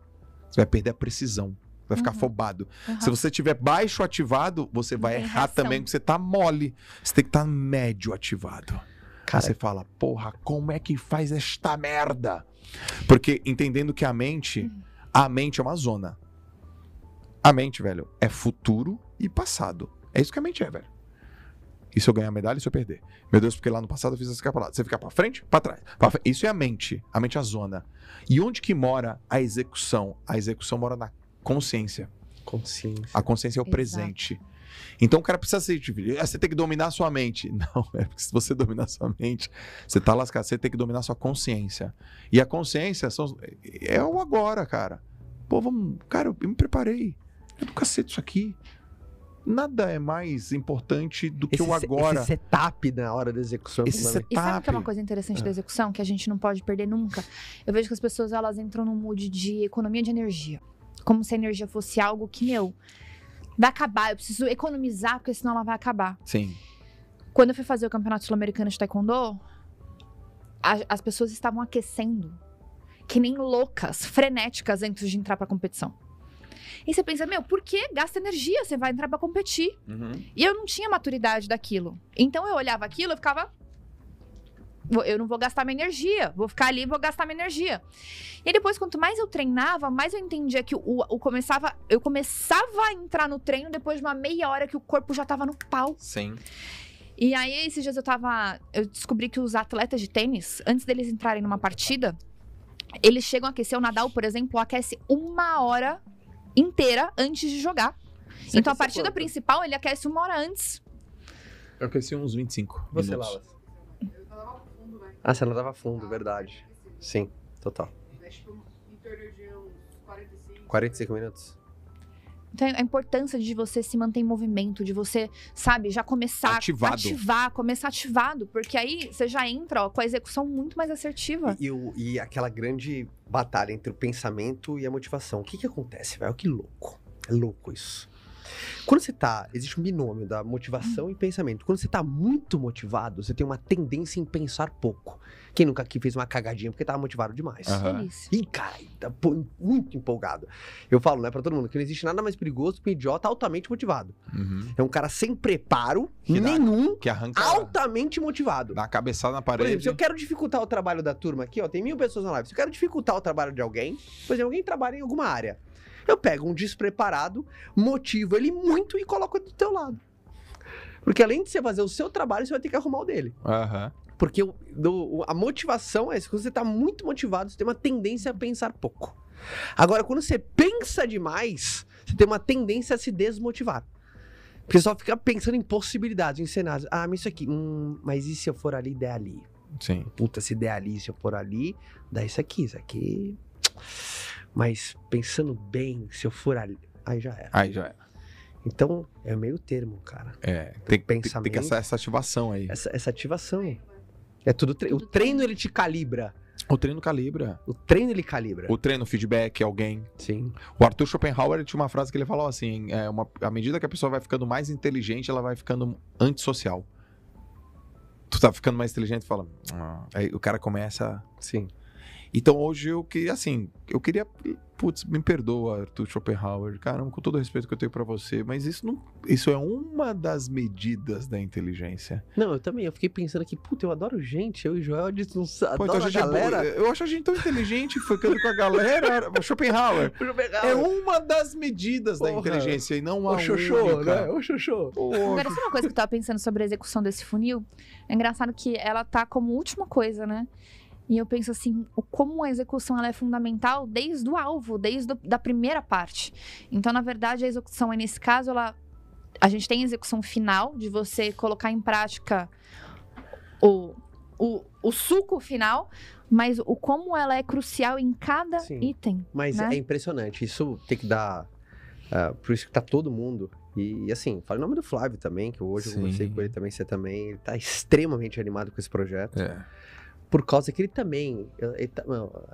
Você vai perder a precisão. Vai ficar Uhum. afobado. Aham. Se você estiver baixo ativado, você vai tem errar também, porque você tá mole. Você tem que estar médio ativado. Cara, Você fala, porra, como é que faz esta merda? Porque entendendo que a mente, Uhum. a mente é uma zona. A mente, velho, é futuro e passado. É isso que a mente é, velho. E se eu ganhar medalha e se eu perder? Meu Deus, porque lá no passado eu fiz essa pra lá. Você ficar pra frente, pra trás. pra fre- Isso é a mente. A mente é a zona. E onde que mora a execução? A execução mora na consciência. consciência. A consciência é o Exato. presente. Então o cara precisa ser. tipo, "Ah, Você tem que dominar a sua mente. (laughs) Não, é porque se você dominar a sua mente, você tá lascado. Você tem que dominar a sua consciência. E a consciência são- é o agora, cara. Pô, vamos. Cara, eu me preparei. É do cacete isso aqui. Nada é mais importante do que Esse, o agora. esse setup na hora da execução. é Esse fundamental. E sabe o que é uma coisa interessante Ah. da execução que a gente não pode perder nunca? Eu vejo que as pessoas elas entram num mood de economia de energia. Como se a energia fosse algo que, meu, vai acabar. Eu preciso economizar, porque senão ela vai acabar. Sim. Quando eu fui fazer o Campeonato Sul-Americano de Taekwondo, a- as pessoas estavam aquecendo. Que nem loucas, frenéticas antes de entrar pra competição. E você pensa, meu, por que gasta energia? Você vai entrar pra competir. E eu não tinha maturidade daquilo. Então eu olhava aquilo e ficava. "Vou- Eu não vou gastar minha energia. Vou ficar ali e vou gastar minha energia. E aí depois, quanto mais eu treinava, mais eu entendia que o, o começava. Eu começava a entrar no treino depois de uma meia hora que o corpo já tava no pau. Sim. E aí, esses dias eu tava. Eu descobri que os atletas de tênis, antes deles entrarem numa partida, eles chegam a aquecer. O Nadal, por exemplo, aquece uma hora inteira antes de jogar. Você então a partida quanto? principal ele aquece uma hora antes. Eu aqueci uns 25 Você. Lalas. Ah, você não dava fundo, verdade. Sim, total. Tipo, em torno de uns 45. 45 minutos. Então a importância de você se manter em movimento, de você, sabe, já começar Ativado. ativar, começar ativado, porque aí você já entra ó, com a execução muito mais assertiva. E, o- e aquela grande batalha entre o pensamento e a motivação. O que que acontece, velho? Que louco. É louco isso. Quando você tá. Existe um binômio da motivação e pensamento. Quando você tá muito motivado, você tem uma tendência em pensar pouco. Quem nunca aqui fez uma cagadinha porque tava motivado demais? Delícia. Ih, cara, tá muito empolgado. Eu falo, né, pra todo mundo, que não existe nada mais perigoso que um idiota altamente motivado. Uhum. É um cara sem preparo Que dá- nenhum, Que arranca. altamente motivado. Dá uma cabeçada na Por exemplo, parede. se eu quero dificultar o trabalho da turma aqui, ó, tem mil pessoas na live. Se eu quero dificultar o trabalho de alguém, por exemplo, alguém trabalha em alguma área. Eu pego um despreparado, motivo ele muito e coloco ele do teu lado. Porque além de você fazer o seu trabalho, você vai ter que arrumar o dele. Aham. Porque o- do- a motivação é. Quando você tá muito motivado, você tem uma tendência a pensar pouco. Agora, quando você pensa demais, você tem uma tendência a se desmotivar. Porque só fica pensando em possibilidades, em cenários. Ah, mas isso aqui. Hum, mas e se eu for ali, der ali? Sim. Puta, se der ali, se eu for ali, dá isso aqui, isso aqui. Mas pensando bem, se eu for ali. Aí já era. Aí já é. Então, é meio termo, cara. É. Tem, tem, tem Pensamento. que essa, essa ativação aí. Essa, essa ativação. É tudo treino. Tudo O treino ele te calibra. O treino calibra. O treino ele calibra. O treino, feedback, alguém. Sim. O Arthur Schopenhauer tinha uma frase que ele falou assim: é uma, à medida que a pessoa vai ficando mais inteligente, ela vai ficando antissocial. Tu tá ficando mais inteligente e fala. "Ah", Aí o cara começa. Sim. Então hoje eu que assim, eu queria. Putz, me perdoa, Arthur Schopenhauer. Caramba, com todo o respeito que eu tenho pra você, mas isso não. Isso é uma das medidas da inteligência. Não, eu também. Eu fiquei pensando aqui, puta, eu adoro gente. Eu e o Joel, a gente não Pô, então a a é galera. boa. eu acho a gente tão inteligente, ficando com a galera. (laughs) (laughs) Schopenhauer. É uma das medidas da Porra. inteligência e não a O xoxô, única. né? O xoxô. Agora, sabe uma coisa que eu tava pensando sobre a execução desse funil? É engraçado que ela tá como última coisa, né? E eu penso assim, o como a execução ela é fundamental desde o alvo, desde a da primeira parte. Então, na verdade, a execução aí nesse caso, ela a gente tem a execução final de você colocar em prática o, o, o suco final, mas o como ela é crucial em cada Sim. item. Mas né? é impressionante. Isso tem que dar. ah, por isso que tá todo mundo. E, e assim, fala o nome do Flávio também, que hoje eu conversei Sim. com ele também, você também. Ele tá extremamente animado com esse projeto. É. por causa que ele também. ele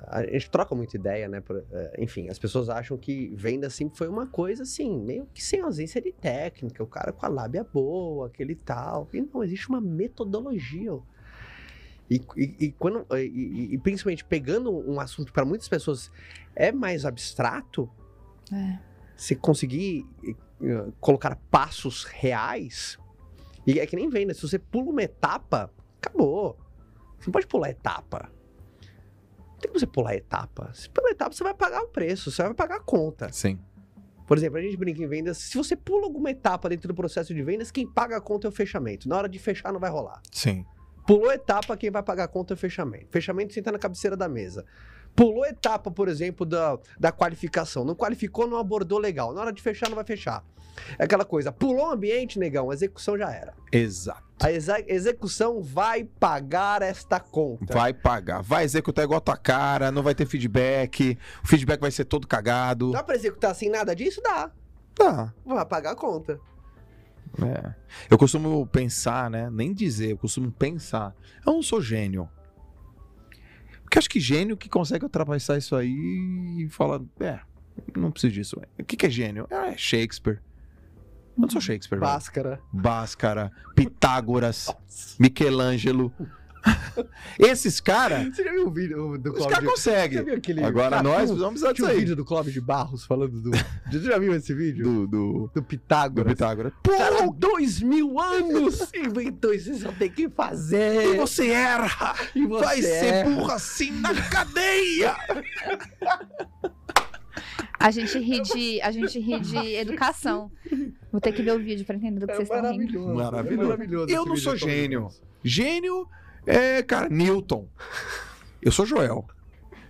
a gente troca muita ideia, né? por- eh, enfim, as pessoas acham que venda sempre foi uma coisa assim, meio que sem ausência de técnica, o cara com a lábia boa, aquele tal. E não, existe uma metodologia. E, e- e quando, e, e- e principalmente pegando um assunto para muitas pessoas é mais abstrato, É. se conseguir eh, colocar passos reais, e é que nem venda, se você pula uma etapa, acabou. Você não pode pular etapa. Não tem como você pular etapa. Se pular etapa, você vai pagar o preço, você vai pagar a conta. Sim. Por exemplo, a gente brinca em vendas, se você pula alguma etapa dentro do processo de vendas, quem paga a conta é o fechamento. Na hora de fechar, não vai rolar. Sim. Pulou etapa, quem vai pagar a conta é o fechamento. Fechamento senta na cabeceira da mesa. Pulou etapa, por exemplo, da, da qualificação. Não qualificou, não abordou legal. Na hora de fechar, não vai fechar. É aquela coisa, pulou o ambiente, negão, a execução já era. Exato. A execução vai pagar esta conta. Vai pagar. Vai executar igual a tua cara, não vai ter feedback. O feedback vai ser todo cagado. Dá pra executar sem nada disso? Dá. Tá. Vai pagar a conta. É. Eu costumo pensar, né? Nem dizer, eu costumo pensar. Eu não sou gênio. Porque acho que gênio que consegue ultrapassar isso aí e fala, é, não preciso disso. O que, que é gênio? É Shakespeare. Eu não sou Shakespeare. velho. Báscara. Bhaskara, Pitágoras, Michelangelo. (laughs) Esses caras, Você já viu o vídeo do os Clóvis caras. Você já conseguem. aquele... Agora nós um- vamos precisar disso um aí. vídeo do Clóvis de Barros falando do... (laughs) Você já viu esse vídeo? Do, do, Do do Pitágoras. Pitágoras. Cara, dois mil anos (laughs) inventou isso, você só tem que fazer. e você erra! E você Vai ser erra. burro assim na cadeia! A gente ri de, a gente ri de educação. Vou ter que ver o vídeo pra entender do que É vocês estão rindo. maravilhoso. Maravilhoso. é maravilhoso Eu não sou de gênio. Gênio é, cara, Newton. Eu sou Joel.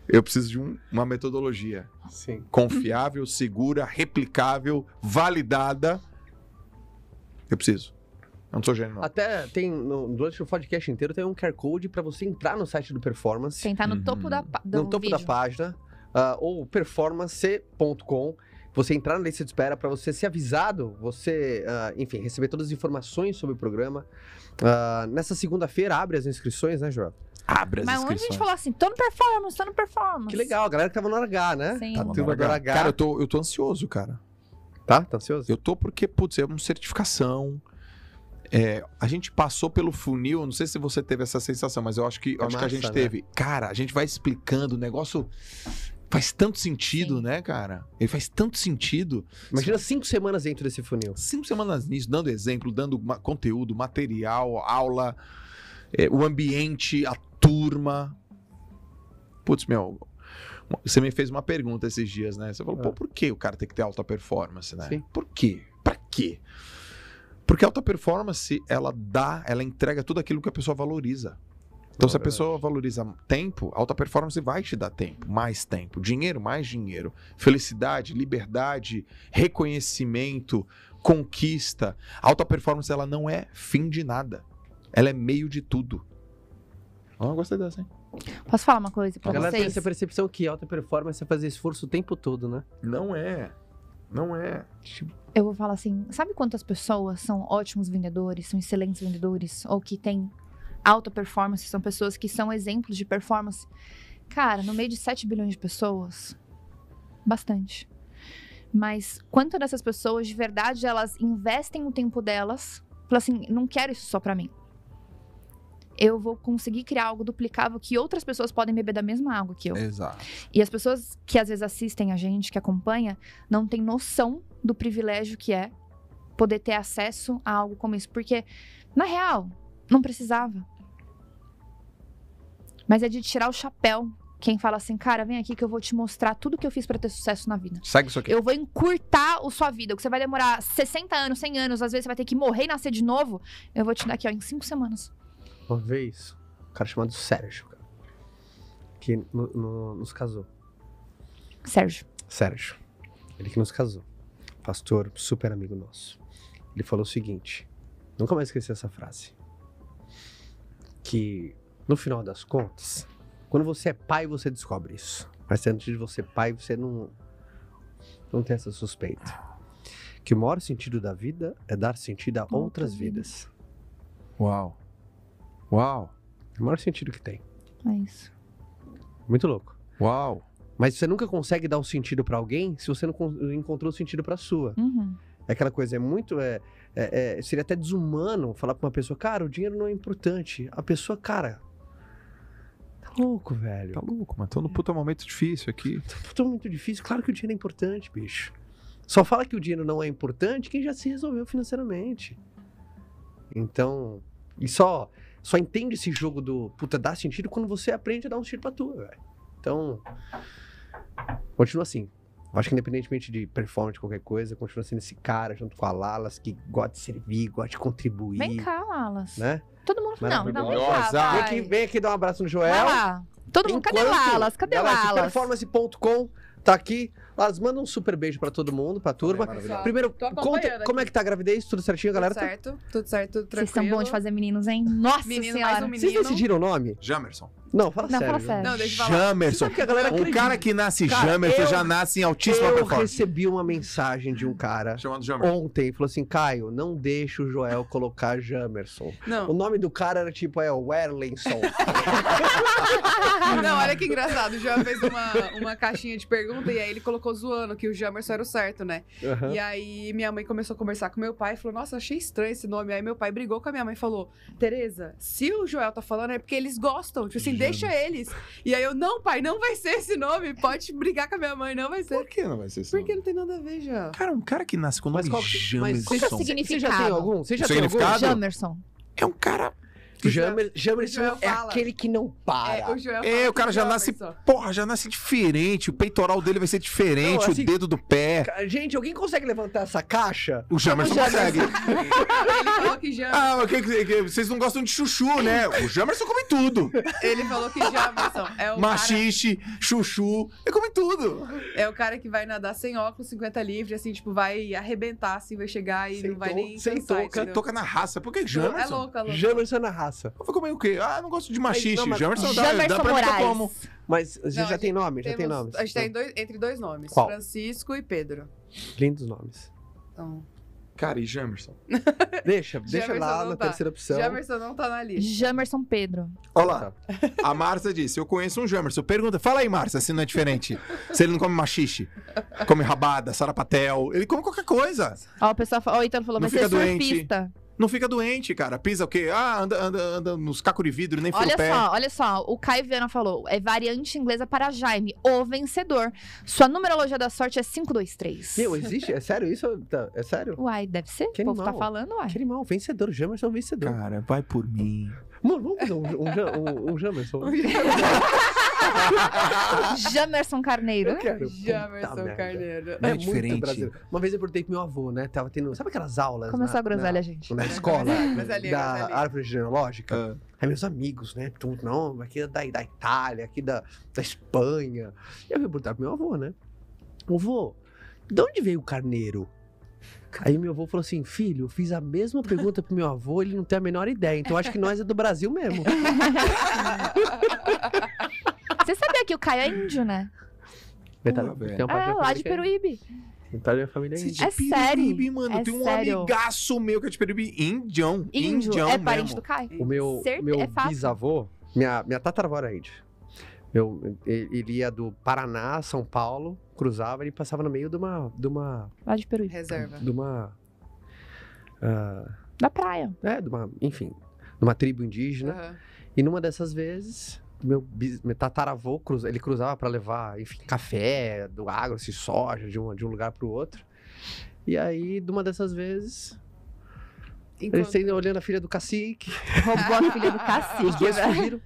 Eu preciso de um- uma metodologia Sim. confiável, segura, replicável, validada. Eu preciso. Eu não sou gênio, não. Até tem, no, durante o podcast inteiro, tem um QR Code pra você entrar no site do Performance. Quem tá no Uhum. topo da, pa- do no topo vídeo. da página, ah, ou performance.com. Você entrar na lista de espera para você ser avisado, você, ah, enfim, receber todas as informações sobre o programa. Ah, nessa segunda-feira abre as inscrições, né, Joel? Abre as Mas onde a inscrições. gente falou assim, tô no performance, tô no performance. Que legal, a galera que tava no H, né? Sim. Tá Tá turma do H. Cara, eu tô, eu tô ansioso, cara. Tá? Tá ansioso? Eu tô porque, putz, é uma certificação. É, a gente passou pelo funil, não sei se você teve essa sensação, mas eu acho que, eu É acho que a massa, gente né? teve. Cara, a gente vai explicando, o negócio faz tanto sentido, Sim. né, cara? Ele faz tanto sentido. Imagina cinco semanas dentro desse funil. Cinco semanas nisso, dando exemplo, dando ma- conteúdo, material, aula, é, o ambiente, a turma. Putz, meu, você me fez uma pergunta esses dias, né? Você falou, É. pô, por que o cara tem que ter alta performance, né? Sim. Por quê? Pra quê? Porque a alta performance, ela dá, ela entrega tudo aquilo que a pessoa valoriza. Então, se a pessoa valoriza tempo, a alta performance vai te dar tempo, mais tempo. Dinheiro, mais dinheiro. Felicidade, liberdade, reconhecimento, conquista. A alta performance, ela não é fim de nada. Ela é meio de tudo. Ah, gostei dessa, hein? Posso falar uma coisa A pra tem vocês? essa percepção que alta performance é fazer esforço o tempo todo, né? Não é. Não é. Eu vou falar assim, sabe quantas pessoas são ótimos vendedores, são excelentes vendedores, ou que têm alta performance, são pessoas que são exemplos de performance? Cara, no meio de 7 bilhões de pessoas, bastante. Mas quanto dessas pessoas, de verdade, elas investem o tempo delas, falam assim, não quero isso só pra mim. Eu vou conseguir criar algo duplicável que outras pessoas podem beber da mesma água que eu. Exato. E as pessoas que às vezes assistem a gente, que acompanha, não têm noção do privilégio que é poder ter acesso a algo como isso. Porque, na real, não precisava. Mas é de tirar o chapéu. Quem fala assim, cara, vem aqui que eu vou te mostrar tudo que eu fiz pra ter sucesso na vida. Segue isso aqui. Eu vou encurtar a sua vida. O que você vai demorar 60 anos, 100 anos, às vezes você vai ter que morrer e nascer de novo. Eu vou te dar aqui, ó, em 5 semanas. Uma vez, um cara chamado Sérgio, cara, que no- no- nos casou. Sérgio. Sérgio, ele que nos casou. Pastor, super amigo nosso. Ele falou o seguinte: nunca mais esqueci essa frase. Que no final das contas, quando você é pai, você descobre isso. Mas antes de você ser pai, você não, não tem essa suspeita. Que o maior sentido da vida é dar sentido a outras Outras vidas. Uau. Uau. É o maior sentido que tem. É isso. Muito louco. Uau. Mas você nunca consegue dar o sentido pra alguém se você não con- encontrou o sentido pra sua. Uhum. É aquela coisa, é muito. É, é- é- seria até desumano falar pra uma pessoa, cara, o dinheiro não é importante. A pessoa, cara. Tá louco, velho. Tá louco, mano. Tô num puta momento difícil aqui. Tá muito difícil. Claro que o dinheiro é importante, bicho. Só fala que o dinheiro não é importante quem já se resolveu financeiramente. Então. E só, só entende esse jogo do puta, dá sentido quando você aprende a dar um tiro pra tua, velho. Então. Continua assim. Eu acho que independentemente de performance, de qualquer coisa, continua sendo esse cara junto com a Lalas que gosta de servir, gosta de contribuir. Vem cá, Lalas. Né? Todo Não, não, vem aqui, vem aqui dar um abraço no Joel. Vai lá. Todo mundo. Cadê Lalas? Cadê Lalas? Performance.com tá aqui. Lalas, manda um super beijo pra todo mundo, pra turma. Pessoal, Primeiro, conta como é que tá a gravidez, tudo certinho, galera? Tudo Tá- certo, tudo certo, tudo Vocês tranquilo. são bons de fazer meninos, hein? Nossa Menino senhora. mais um Vocês menino. decidiram o nome? Jamerson. Não, fala Não, sério. fala sério. Não, deixa eu falar. Jamerson. Que a galera acredita. cara que nasce Cara, Jamerson eu- já nasce em altíssima Eu performance. recebi uma mensagem de um cara Chamado Jamerson. ontem, falou assim, Caio, não deixa o Joel colocar Jamerson. O Não, nome do cara era tipo, é o Erlenson. (laughs) não, olha que engraçado. O João fez uma, uma caixinha de pergunta e aí ele colocou zoando que o Jamerson era o certo, né? Aham. E aí minha mãe começou a conversar com meu pai e falou: Nossa, achei estranho esse nome. Aí meu pai brigou com a minha mãe e falou: Tereza, se o Joel tá falando é porque eles gostam. Tipo assim, deixa eles. E aí eu, não, pai, não vai ser esse nome. Pode brigar com a minha mãe, não vai ser. Por que não vai ser assim? Porque não tem nada a ver, Joel. Cara, um cara que nasce com o nome Mas qual que- Jamerson. mas Qual que é o Você já tem significado? algum? Você já tem Significado? algum? Jamerson. É um cara. Jamer, Jamerson é fala. aquele que não para. É, o Joel É, o cara já Jamerson. nasce. Porra, já nasce diferente. O peitoral dele vai ser diferente. Não, assim- o dedo do pé. Gente, alguém consegue levantar essa caixa? O Jamerson consegue. (laughs) Ele falou que Jamerson. Ah, que, que- vocês não gostam de chuchu, né? O Jamerson come tudo. Ele falou que Jamerson é o cara, Machixe, chuchu. Ele come tudo. é o cara que vai nadar sem óculos, 50 livre, assim, tipo, vai arrebentar, assim, vai chegar e Sem não vai to- nem sem touca. entendeu? Toca na raça. Por que É Jamerson? louco, é louco. Jamerson na raça. Eu vou comer o quê? Ah, não gosto de machixe. não, mas- Jamerson dá, dá Jamerson pra mim que eu como. Moraes. Mas você Não, já a gente tem nome? Já tem nomes? A gente tá em dois- entre dois nomes, Qual? Francisco e Pedro. Lindos nomes. Então, Cara, e Jamerson? (laughs) Deixa, deixa Jamerson lá não na tá. terceira opção. Jamerson não tá na lista. Jamerson Pedro. Olha lá. A Márcia disse: Eu conheço um Jamerson. Pergunta, fala aí, Márcia, se não é diferente. Se ele não come machixe, come rabada, sarapatel, ele come qualquer coisa. Ó, o pessoal falou, ó, o Ítalo falou, Não vai ser fica doente. Não fica doente, cara. Pisa o quê? Ah, anda, anda, anda nos cacos de vidro, nem Olha o pé. só, olha só. O Caio Viana falou, é variante inglesa para Jaime, o vencedor. Sua numerologia da sorte é 523. Meu, existe? É sério isso? Tá, É sério? Uai, deve ser. Que o povo tá falando, uai. Que animal, vencedor. Jamerson vencedor. Cara, vai por mim. Mano, vamos fazer um, um, um, um Jamerson. (laughs) (laughs) Jamerson Carneiro. Eu quero. Jamerson Puta. Carneiro. Não é muito diferente. brasileiro. Uma vez eu perguntei pro meu avô, né? Tava tendo. Sabe aquelas aulas? Começou na, a groselha, na, gente. na escola? (laughs) Groselha, da groselha. árvore genealógica. Ah, Aí meus amigos, né? Tudo, não, aqui é da, da Itália, aqui da, da Espanha. E eu fui perguntar pro meu avô, né? Avô, de onde veio o carneiro? Aí meu avô falou assim, filho, eu fiz a mesma pergunta pro meu avô, ele não tem a menor ideia. Então acho que nós é do Brasil mesmo. (laughs) Você sabia que o Caio é índio, né? Metade- velho. tem uma parte É, lá de é- Peruíbe. Metade da família é Você índia. É sério, Peruíbe, mano. é tem um sério. amigaço meu que é de Peruíbe. Indião. Índio, Indião é parente mesmo. do Caio. O meu, Certe- meu é bisavô, minha, minha tataravó era índia. Meu, ele ele ia do Paraná, São Paulo, cruzava e passava no meio de uma. De uma. Lá de Peruíbe. Reserva. De uma ah, Da praia. é, de uma. Enfim, de uma tribo indígena. Aham. E numa dessas vezes, meu, bis- meu tataravô, cruza, ele cruzava para levar, enfim, café, do agro, esse soja, de um, de um lugar para o outro. E aí, de uma dessas vezes, Enquanto- eles têm olhando a filha do cacique, Roubou a filha do (laughs) cacique. os dois velho. fugiram.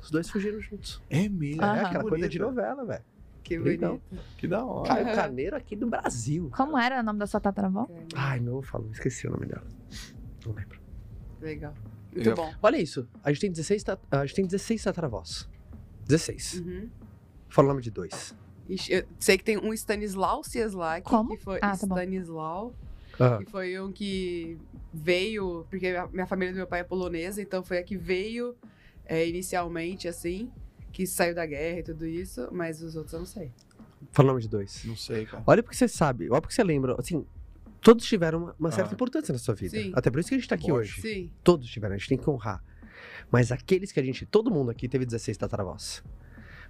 Os dois fugiram juntos. É mesmo. É aquela coisa de Bonito. novela, velho. Que bonito. Que da hora. Caio Carneiro aqui do Brasil. Como era o nome da sua tataravó? Ai, meu, falou, esqueci o nome dela. Não lembro. Legal. Muito Eu- bom. Olha isso, a gente tem 16, ta- a gente tem 16 tataravós. 16. Uhum. Fala o nome de dois. Ixi, Eu sei que tem um Stanislau Cieslak, Como? que foi Ah, tá bom. Stanislau, Ah, que foi um que veio, porque a minha família do meu pai é polonesa, então foi a que veio é, inicialmente, assim, que saiu da guerra e tudo isso, mas os outros eu não sei. fala o nome de dois. Não sei, cara. Olha porque você sabe, olha porque você lembra. Assim, todos tiveram uma, uma certa Ah. importância na sua vida. Sim. Até por isso que a gente tá aqui Lógico. hoje. Sim. Todos tiveram, a gente tem que honrar. Mas aqueles que a gente, todo mundo aqui teve 16 tataravós.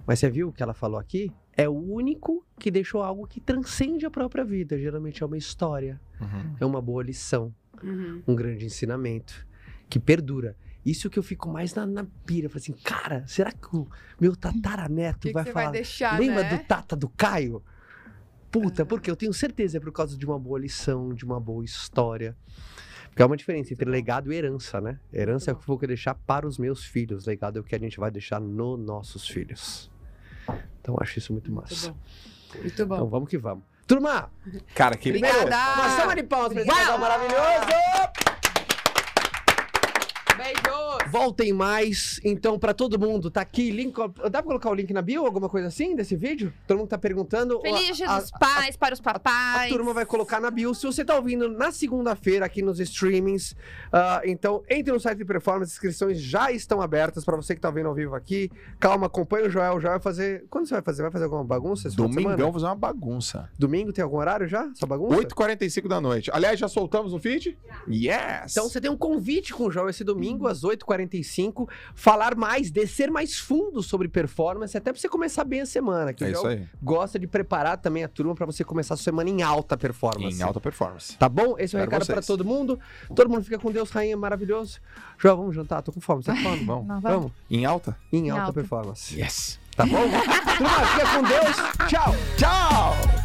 Mas você viu o que ela falou aqui? É o único que deixou algo que transcende a própria vida. Geralmente é uma história, Uhum. é uma boa lição, Uhum. um grande ensinamento que perdura. Isso que eu fico mais na, na pira. Eu falo assim, cara, será que o meu (laughs) tataraneto que, que vai você falar? vai deixar, Lembra né? do Tata do Caio? Puta, porque eu tenho certeza é por causa de uma boa lição, de uma boa história. Porque é uma diferença entre legado e herança, né? Herança é o que eu vou deixar para os meus filhos, legado é o que a gente vai deixar nos nossos filhos. Então acho isso muito Muito massa. bom. Muito bom. Então vamos que vamos. Turma, Cara, que Obrigada. primeiro, uma salva de palmas esse casal maravilhoso! Beijos! Voltem mais, então, pra todo mundo, tá aqui, link, dá pra colocar o link na bio, alguma coisa assim, desse vídeo? Todo mundo tá perguntando. Feliz Dia A- dos Pais para os A papais. turma vai colocar na bio. Se você tá ouvindo na segunda-feira aqui nos streamings, ah, então entre no site de performance, as inscrições já estão abertas pra você que tá vendo ao vivo aqui. Calma, acompanha o Joel. O Joel vai fazer. Quando você vai fazer? Vai fazer alguma bagunça? Domingão, vou fazer uma bagunça. Domingo tem algum horário já? Sua bagunça? 8h45 da noite. Aliás, já soltamos no feed? Yes! Então você tem um convite com o Joel esse domingo às 8h45. Falar mais, descer mais fundo sobre performance, até pra você começar bem a semana. Que é isso aí. gosta de preparar também a turma pra você começar a sua semana em alta performance. Em alta performance. Tá bom? Esse é o Espero recado pra todo mundo. Todo mundo fica com Deus, rainha maravilhoso. Joel, vamos jantar? Tô com fome. Você tá com fome? Vamos. Vamos. em alta? Em Em alta, alta. performance. Yes! Tá bom? (laughs) Turma, fica com Deus. Tchau. Tchau!